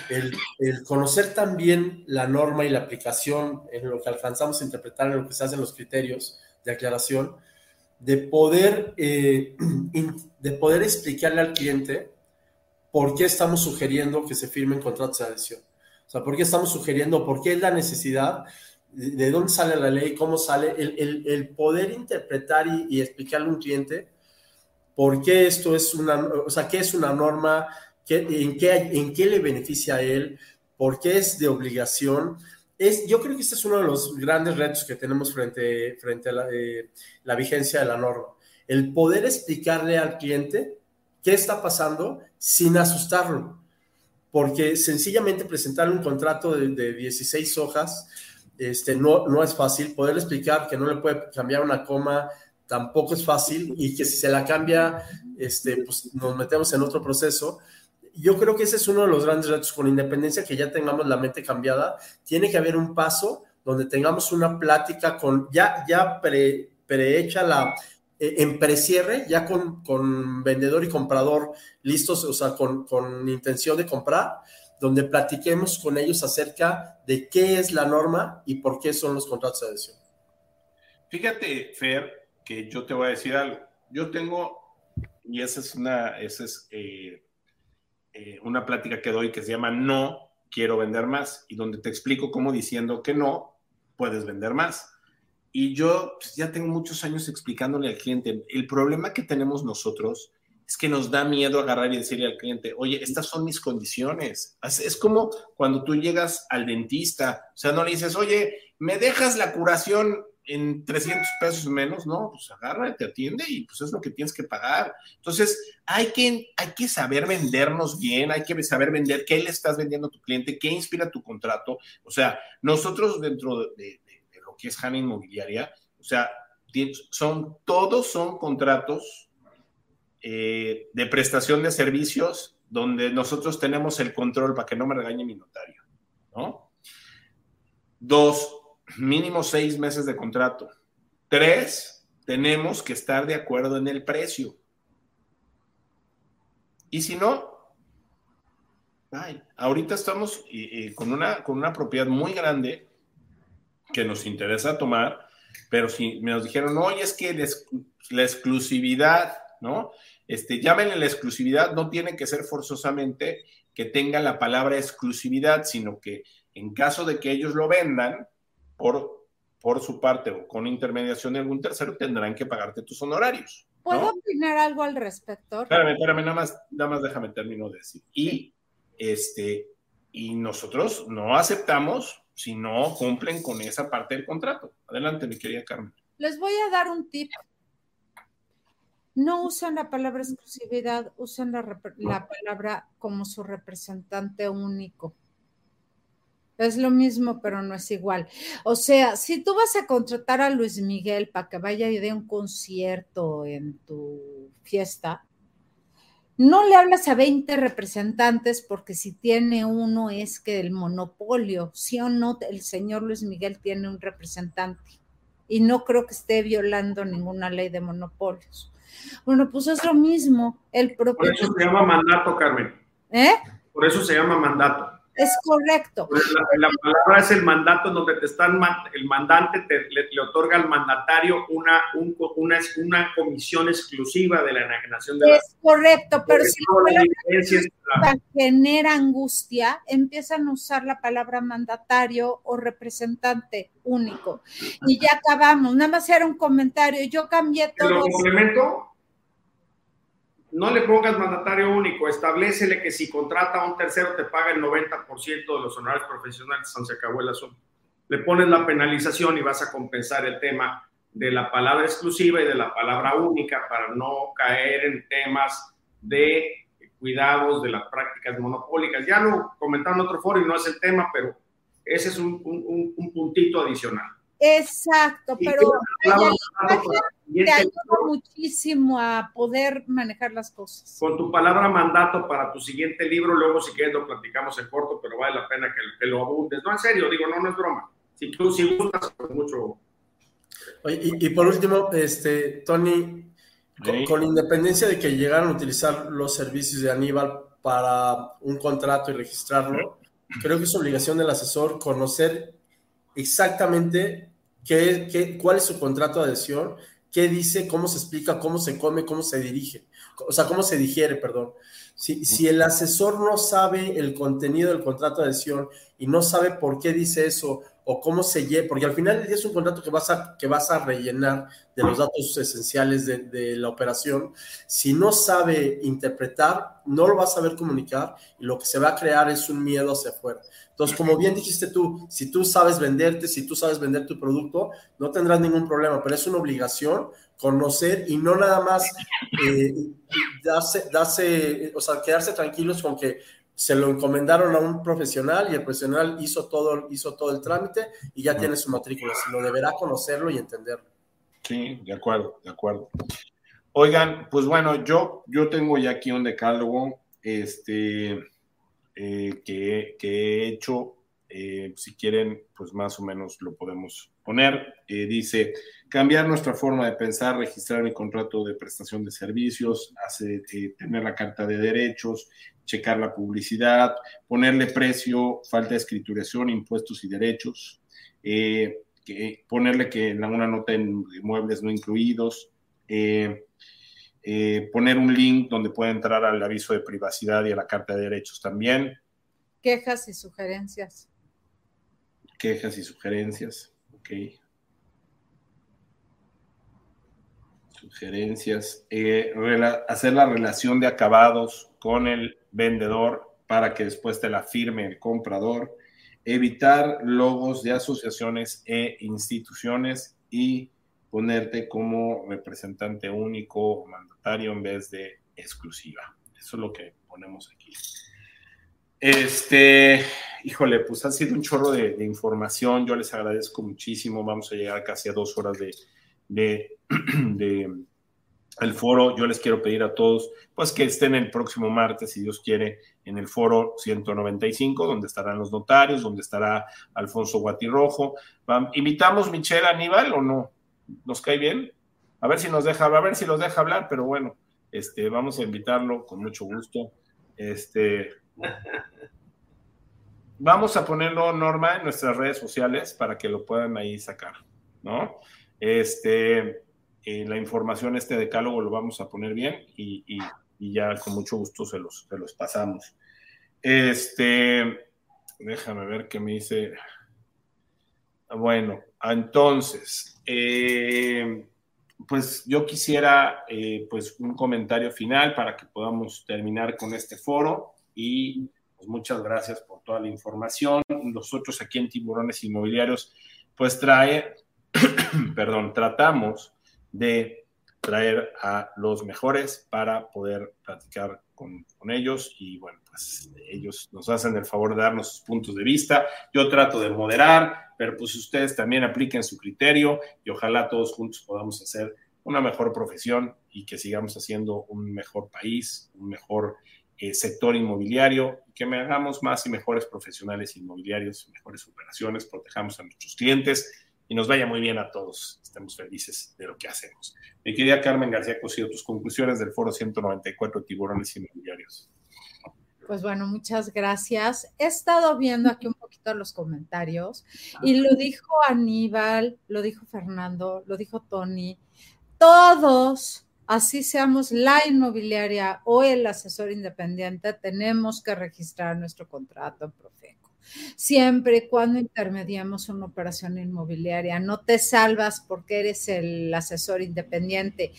el, el, conocer también la norma y la aplicación en lo que alcanzamos a interpretar en lo que se hacen los criterios de aclaración, de poder, eh, de poder explicarle al cliente por qué estamos sugiriendo que se firmen contratos de adhesión. O sea, por qué estamos sugiriendo, por qué es la necesidad, de, dónde sale la ley, cómo sale, el, el, poder interpretar y, explicarle a un cliente por qué esto es una, o sea, qué es una norma, en, qué, en qué le beneficia a él, por qué es de obligación. Es, yo creo que este es uno de los grandes retos que tenemos frente, frente a la, eh, la vigencia de la norma. El poder explicarle al cliente qué está pasando sin asustarlo. Porque sencillamente presentar un contrato de, de 16 hojas este, no, no es fácil. Poder explicar que no le puede cambiar una coma tampoco es fácil y que si se la cambia, este, pues nos metemos en otro proceso. Yo creo que ese es uno de los grandes retos, con independencia que ya tengamos la mente cambiada, tiene que haber un paso donde tengamos una plática con ya, ya pre, prehecha la, eh, en precierre, ya con, con, vendedor y comprador listos, o sea, con, con intención de comprar, donde platiquemos con ellos acerca de qué es la norma y por qué son los contratos de adhesión. Fíjate, Fer, que yo te voy a decir algo. Yo tengo, y esa es una, esa es, eh, eh, una plática que doy que se llama No quiero vender más, y donde te explico cómo diciendo que no, puedes vender más. Y yo pues, ya tengo muchos años explicándole al cliente, el problema que tenemos nosotros es que nos da miedo agarrar y decirle al cliente, oye, estas son mis condiciones. Es como cuando tú llegas al dentista, o sea, no le dices, oye, ¿me dejas la curación en 300 pesos menos, no, pues agarra, te atiende y pues es lo que tienes que pagar. Entonces, hay que, hay que saber vendernos bien, hay que saber vender qué le estás vendiendo a tu cliente, qué inspira tu contrato. O sea, nosotros dentro de, lo que es HANA Inmobiliaria, o sea, son, todos son contratos eh, de prestación de servicios donde nosotros tenemos el control para que no me regañe mi notario, ¿no? Dos, mínimo seis meses de contrato. Tres, tenemos que estar de acuerdo en el precio. Y si no, ay, ahorita estamos con, una, con una propiedad muy grande que nos interesa tomar, pero si me nos dijeron, oye, es que la exclusividad, ¿no? Este, llámenle la exclusividad, no tiene que ser forzosamente que tenga la palabra exclusividad, sino que en caso de que ellos lo vendan, por, por su parte o con intermediación de algún tercero, tendrán que pagarte tus honorarios. ¿Puedo opinar algo al respecto? Espérame, espérame, nada más, nada más déjame termino de decir. Y, este, y nosotros no aceptamos si no cumplen con esa parte del contrato. Adelante, mi querida Carmen. Les voy a dar un tip. No usen la palabra exclusividad, usen la, la palabra como su representante único. Es lo mismo, pero no es igual. O sea, si tú vas a contratar a Luis Miguel para que vaya y dé un concierto en tu fiesta, no le hablas a 20 representantes porque si tiene uno es que el monopolio, sí o no, el señor Luis Miguel tiene un representante y no creo que esté violando ninguna ley de monopolios. Bueno, pues es lo mismo. El propio... Por eso se llama mandato, Carmen. ¿Eh? Por eso se llama mandato. Es correcto. La, palabra es el mandato donde te están, el mandante te, le, otorga al mandatario una, una, una comisión exclusiva de la enajenación de Es correcto, pero si la genera angustia, empiezan a usar la palabra mandatario o representante único. Y ya acabamos. Nada más era un comentario. Yo cambié todo. ¿Lo complemento? No le pongas mandatario único, establecele que si contrata a un tercero te paga el 90% de los honorarios profesionales, se. Le pones la penalización y vas a compensar el tema de la palabra exclusiva y de la palabra única para no caer en temas de cuidados de las prácticas monopólicas. Ya lo comentando en otro foro y no es el tema, pero ese es un puntito adicional. Exacto, pero te ayuda muchísimo a poder manejar las cosas. Con tu palabra mandato para tu siguiente libro, luego si quieres lo platicamos en corto, pero vale la pena que, lo abundes. No, en serio, digo, no, no es broma. Si tú si gustas, pues mucho. y, por último, este, Tony, con, independencia de que llegaran a utilizar los servicios de Aníbal para un contrato y registrarlo, creo que es obligación del asesor conocer exactamente qué, qué, cuál es su contrato de adhesión, qué dice, cómo se explica, cómo se come, cómo se dirige, o sea, cómo se digiere, perdón. Si, si el asesor no sabe el contenido del contrato de adhesión y no sabe por qué dice eso o cómo se lleva, porque al final es un contrato que vas a, que vas a rellenar de los datos esenciales de, la operación. Si no sabe interpretar, no lo va a saber comunicar y lo que se va a crear es un miedo hacia afuera. Entonces, como bien dijiste tú, si tú sabes venderte, si tú sabes vender tu producto, no tendrás ningún problema, pero es una obligación conocer y no nada más eh, darse, darse, o sea, quedarse tranquilos con que se lo encomendaron a un profesional y el profesional hizo todo, hizo todo el trámite y ya tiene su matrícula, sino deberá conocerlo y entenderlo. Sí, de acuerdo, de acuerdo. Oigan, pues bueno, yo, yo tengo ya aquí un decálogo este, eh, que, que, he hecho. Eh, si quieren, pues más o menos lo podemos poner. Eh, dice, cambiar nuestra forma de pensar, registrar el contrato de prestación de servicios, tener la carta de derechos, checar la publicidad, ponerle precio, falta de escrituración, impuestos y derechos, eh, que, ponerle que una nota en muebles no incluidos, eh, eh, poner un link donde pueda entrar al aviso de privacidad y a la carta de derechos también. Quejas y sugerencias. Quejas y sugerencias, ok. Sugerencias. hacer la relación de acabados con el vendedor para que después te la firme el comprador, evitar logos de asociaciones e instituciones y ponerte como representante único o mandatario en vez de exclusiva. Eso es lo que ponemos aquí. Este, híjole, pues ha sido un chorro de, información. Yo les agradezco muchísimo. Vamos a llegar casi a dos horas de, el foro. Yo les quiero pedir a todos, pues que estén el próximo martes, si Dios quiere, en el foro 195, donde estarán los notarios, donde estará Alfonso Guatirrojo. ¿Invitamos Michelle Aníbal o no? ¿Nos cae bien? A ver si nos deja, a ver si los deja hablar, pero bueno, este, vamos a invitarlo con mucho gusto. Este, vamos a ponerlo, Norma, en nuestras redes sociales para que lo puedan ahí sacar, ¿no? Este, eh, la información, este decálogo lo vamos a poner bien y, ya con mucho gusto se los, se los pasamos. Este, déjame ver qué me dice. Bueno, entonces, eh, pues yo quisiera eh, pues un comentario final para que podamos terminar con este foro y pues muchas gracias por toda la información. Nosotros aquí en Tiburones Inmobiliarios pues trae, perdón, tratamos de traer a los mejores para poder platicar con, ellos y bueno, pues ellos nos hacen el favor de darnos sus puntos de vista. Yo trato de moderar, pero pues ustedes también apliquen su criterio y ojalá todos juntos podamos hacer una mejor profesión y que sigamos haciendo un mejor país, un mejor eh, sector inmobiliario, que me hagamos más y mejores profesionales inmobiliarios, mejores operaciones, protejamos a nuestros clientes y nos vaya muy bien a todos. Estemos felices de lo que hacemos. Mi querida Carmen García Cosío, tus conclusiones del foro 194 Tiburones Inmobiliarios. Pues bueno, muchas gracias. He estado viendo aquí un poquito los comentarios y lo dijo Aníbal, lo dijo Fernando, lo dijo Tony. Todos, así seamos la inmobiliaria o el asesor independiente, tenemos que registrar nuestro contrato en Profeco siempre y cuando intermediamos una operación inmobiliaria. No te salvas porque eres el asesor independiente.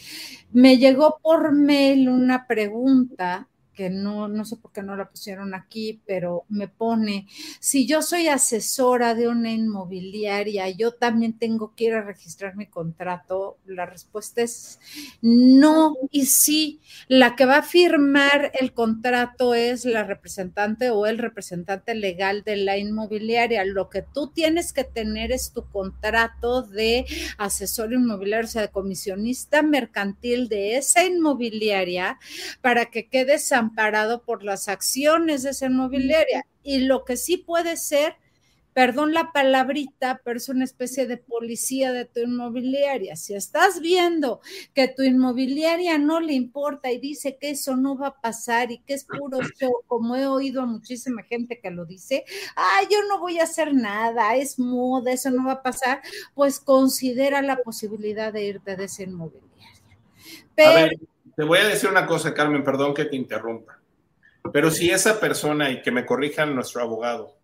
Me llegó por mail una pregunta que no, no sé por qué no la pusieron aquí, pero me pone, si yo soy asesora de una inmobiliaria, yo también tengo que ir a registrar mi contrato. La respuesta es no y sí. La que va a firmar el contrato es la representante o el representante legal de la inmobiliaria. Lo que tú tienes que tener es tu contrato de asesor inmobiliario, o sea, de comisionista mercantil de esa inmobiliaria para que quedes amparado por las acciones de esa inmobiliaria. Y lo que sí puede ser, perdón la palabrita, pero es una especie de policía de tu inmobiliaria. Si estás viendo que tu inmobiliaria no le importa y dice que eso no va a pasar y que es puro show, como he oído a muchísima gente que lo dice, ah, yo no voy a hacer nada, es moda, eso no va a pasar, pues considera la posibilidad de irte de esa inmobiliaria. Pero, te voy a decir una cosa, Carmen, perdón que te interrumpa. Pero si esa persona, y que me corrijan nuestro abogado,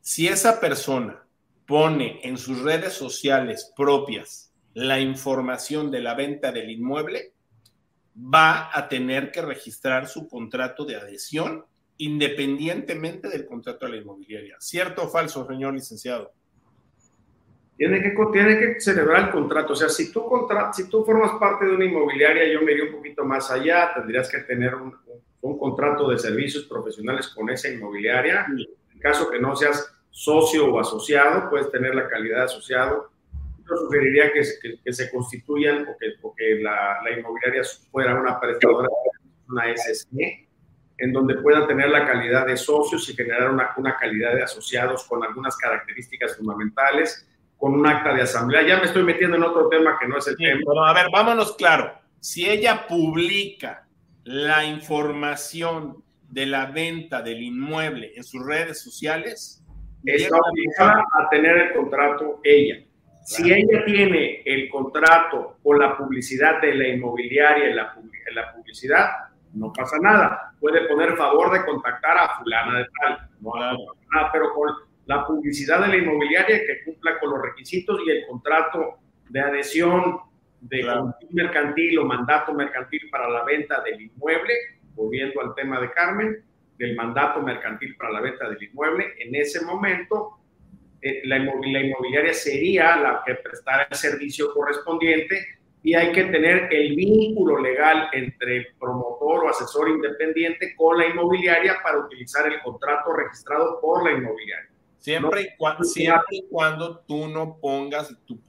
si esa persona pone en sus redes sociales propias la información de la venta del inmueble, va a tener que registrar su contrato de adhesión independientemente del contrato de la inmobiliaria. ¿Cierto o falso, señor licenciado? Tiene que, tiene que celebrar el contrato. O sea, si tú, contra, si tú formas parte de una inmobiliaria, yo me iría un poquito más allá, tendrías que tener un, un contrato de servicios profesionales con esa inmobiliaria. En caso que no seas socio o asociado, puedes tener la calidad de asociado. Yo sugeriría que, que, se constituyan o que, o que la, la, inmobiliaria fuera una prestadora, una SSE, en donde puedan tener la calidad de socios y generar una, una calidad de asociados con algunas características fundamentales con un acta de asamblea. Ya me estoy metiendo en otro tema que no es el tema. Pero a ver, vámonos claro. Si ella publica la información de la venta del inmueble en sus redes sociales, está obligada a tener el contrato ella. Si ella tiene el contrato con la publicidad de la inmobiliaria en la, en la publicidad, no pasa nada. Puede poner favor de contactar a fulana de tal. No, nada, pero con la publicidad de la inmobiliaria que cumpla con los requisitos y el contrato de adhesión de mercantil o mandato mercantil para la venta del inmueble, volviendo al tema de Carmen, del mandato mercantil para la venta del inmueble, en ese momento eh, la, inmobiliaria sería la que prestara el servicio correspondiente y hay que tener el vínculo legal entre promotor o asesor independiente con la inmobiliaria para utilizar el contrato registrado por la inmobiliaria. Siempre, y cuando, siempre y cuando tú no pongas tu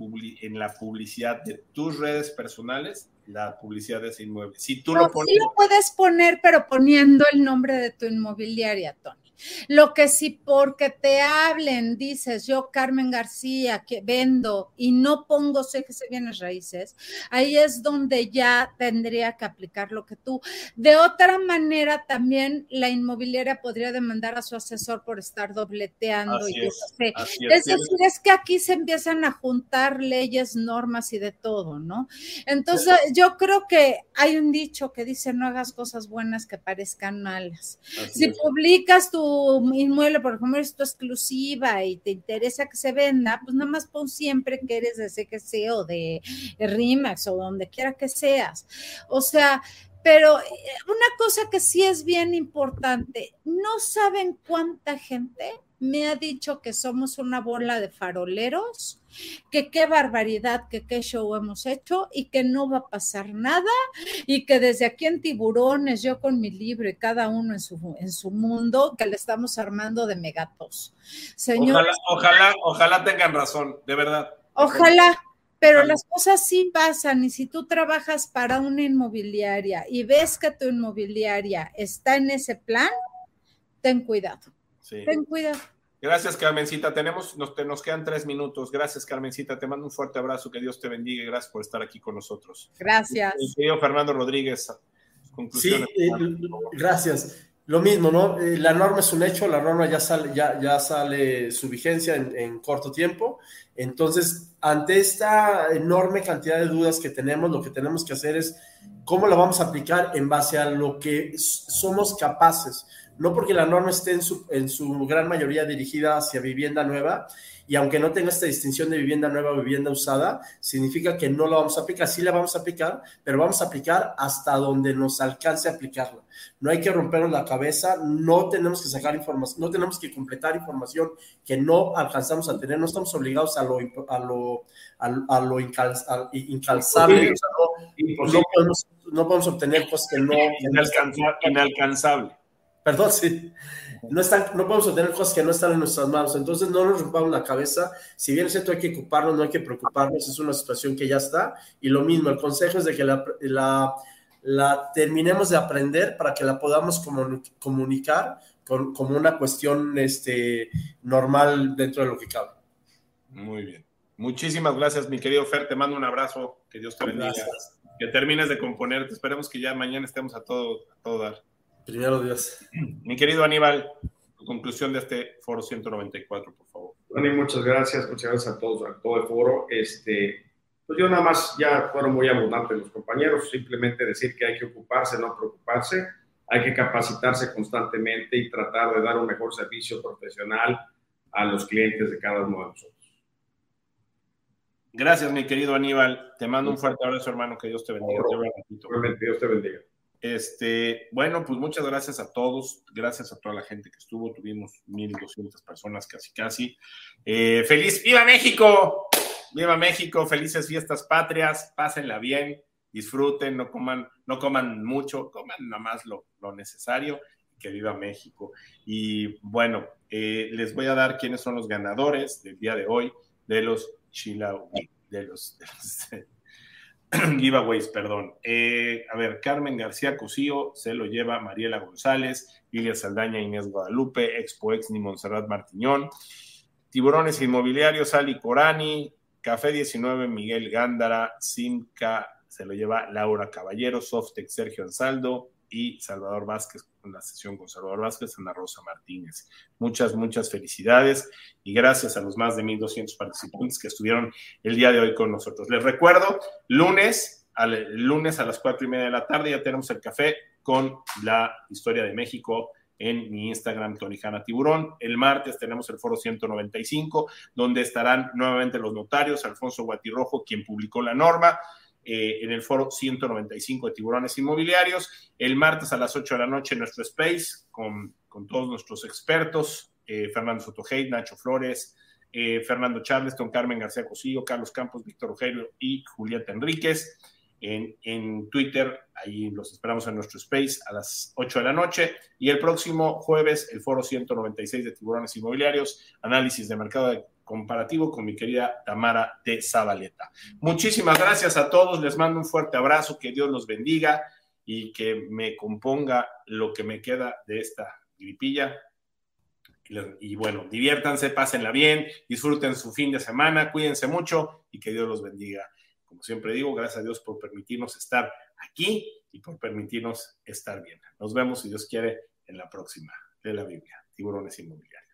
en la publicidad de tus redes personales la publicidad de ese inmueble. Si tú lo pones. Sí lo puedes poner, pero poniendo el nombre de tu inmobiliaria, Tony. Lo que si porque te hablen dices, yo Carmen García, que vendo y no pongo sé que se bienes raíces, ahí es donde ya tendría que aplicar lo que tú. De otra manera, también la inmobiliaria podría demandar a su asesor por estar dobleteando. y es, es, decir, es que aquí se empiezan a juntar leyes, normas y de todo, ¿no? Entonces, yo creo que hay un dicho que dice, no hagas cosas buenas que parezcan malas. si publicas tu inmueble, por ejemplo, es tu exclusiva y te interesa que se venda, pues nada más pon siempre que eres de CGC o de RIMAX o donde quiera que seas. O sea, pero eh, una cosa que sí es bien importante, no saben cuánta gente me ha dicho que somos una bola de faroleros, que qué barbaridad, que qué show hemos hecho y que no va a pasar nada y que desde aquí en Tiburones, yo con mi libro y cada uno en su, en su mundo, que le estamos armando de megatos. Señor, ojalá, ojalá, tengan razón, de verdad. Ojalá, pero las cosas sí pasan y si tú trabajas para una inmobiliaria y ves que tu inmobiliaria está en ese plan, ten cuidado. Ten cuidado. Gracias, Carmencita. Tenemos, nos, nos quedan tres minutos. Gracias, Carmencita. Te mando un fuerte abrazo. Que Dios te bendiga y gracias por estar aquí con nosotros. Gracias. querido Fernando Rodríguez, conclusiones. Sí, eh, gracias. Lo mismo, ¿no? Eh, la norma es un hecho, la norma ya sale, ya, ya sale su vigencia en, en, corto tiempo. Entonces, ante esta enorme cantidad de dudas que tenemos, lo que tenemos que hacer es cómo la vamos a aplicar en base a lo que somos capaces no porque la norma esté en su, en su gran mayoría dirigida hacia vivienda nueva, y aunque no tenga esta distinción de vivienda nueva o vivienda usada, significa que no la vamos a aplicar. Sí la vamos a aplicar, pero vamos a aplicar hasta donde nos alcance a aplicarla. No hay que rompernos la cabeza, no tenemos que sacar información, no tenemos que completar información que no alcanzamos a tener, no estamos obligados a lo, a lo, a, lo incalzable. no, podemos, no, podemos, obtener cosas que no... inalcanzable Perdón, sí. No, están, no podemos obtener cosas que no están en nuestras manos. Entonces, no nos rompamos la cabeza. Si bien es cierto, hay que ocuparnos, no hay que preocuparnos. Es una situación que ya está. Y lo mismo, el consejo es de que la, la, la terminemos de aprender para que la podamos comunicar con, como una cuestión este, normal dentro de lo que cabe. Muy bien. Muchísimas gracias, mi querido Fer. Te mando un abrazo. Que Dios te bendiga. Que termines de componerte. Esperemos que ya mañana estemos a todo, a todo dar. Primero Dios. Mi querido Aníbal, tu conclusión de este foro 194, por favor. Bueno, muchas gracias, muchas gracias a todos, a todo el foro. Este, pues yo nada más, ya fueron muy abundantes los compañeros, simplemente decir que hay que ocuparse, no preocuparse, hay que capacitarse constantemente y tratar de dar un mejor servicio profesional a los clientes de cada uno de nosotros. Gracias, mi querido Aníbal. Te mando un fuerte abrazo, hermano. Que Dios te bendiga. Dios te bendiga. Este, bueno, pues muchas gracias a todos, gracias a toda la gente que estuvo, tuvimos 1.200 personas casi casi. Eh, feliz, viva México, viva México, felices fiestas patrias, pásenla bien, disfruten, no coman, no coman mucho, coman nada más lo, lo necesario, que viva México. Y bueno, eh, les voy a dar quiénes son los ganadores del día de hoy de los Chila, de los, de los giveaways, perdón. Eh, a ver, Carmen García Cosío se lo lleva Mariela González, Lilia Saldaña, Inés Guadalupe, Expo Exni Montserrat Martiñón, Tiburones Inmobiliarios, Ali Corani, Café 19, Miguel Gándara, Simca se lo lleva Laura Caballero, Softex Sergio Ansaldo, y Salvador Vázquez, con la sesión con Salvador Vázquez, Ana Rosa Martínez. Muchas, muchas felicidades y gracias a los más de 1.200 participantes que estuvieron el día de hoy con nosotros. Les recuerdo, lunes, al, lunes a las cuatro y media de la tarde ya tenemos el café con la historia de México en mi Instagram, Tony Hanna Tiburón. El martes tenemos el foro 195, donde estarán nuevamente los notarios, Alfonso Guatirrojo, quien publicó la norma, eh, en el foro 195 de Tiburones Inmobiliarios. El martes a las 8 de la noche en nuestro space con, con todos nuestros expertos, eh, Fernando Sotogey, Nacho Flores, eh, Fernando Charleston, Carmen García Cosillo, Carlos Campos, Víctor Rogelio y Julieta Enríquez. En, en, Twitter, ahí los esperamos en nuestro space a las 8 de la noche. Y el próximo jueves, el foro 196 de Tiburones Inmobiliarios, análisis de mercado de comparativo con mi querida Tamara de Zabaleta. Muchísimas gracias a todos, les mando un fuerte abrazo, que Dios los bendiga y que me componga lo que me queda de esta gripilla. Y bueno, diviértanse, pásenla bien, disfruten su fin de semana, cuídense mucho y que Dios los bendiga. Como siempre digo, gracias a Dios por permitirnos estar aquí y por permitirnos estar bien. Nos vemos, si Dios quiere, en la próxima de la Biblia, Tiburones Inmobiliarios.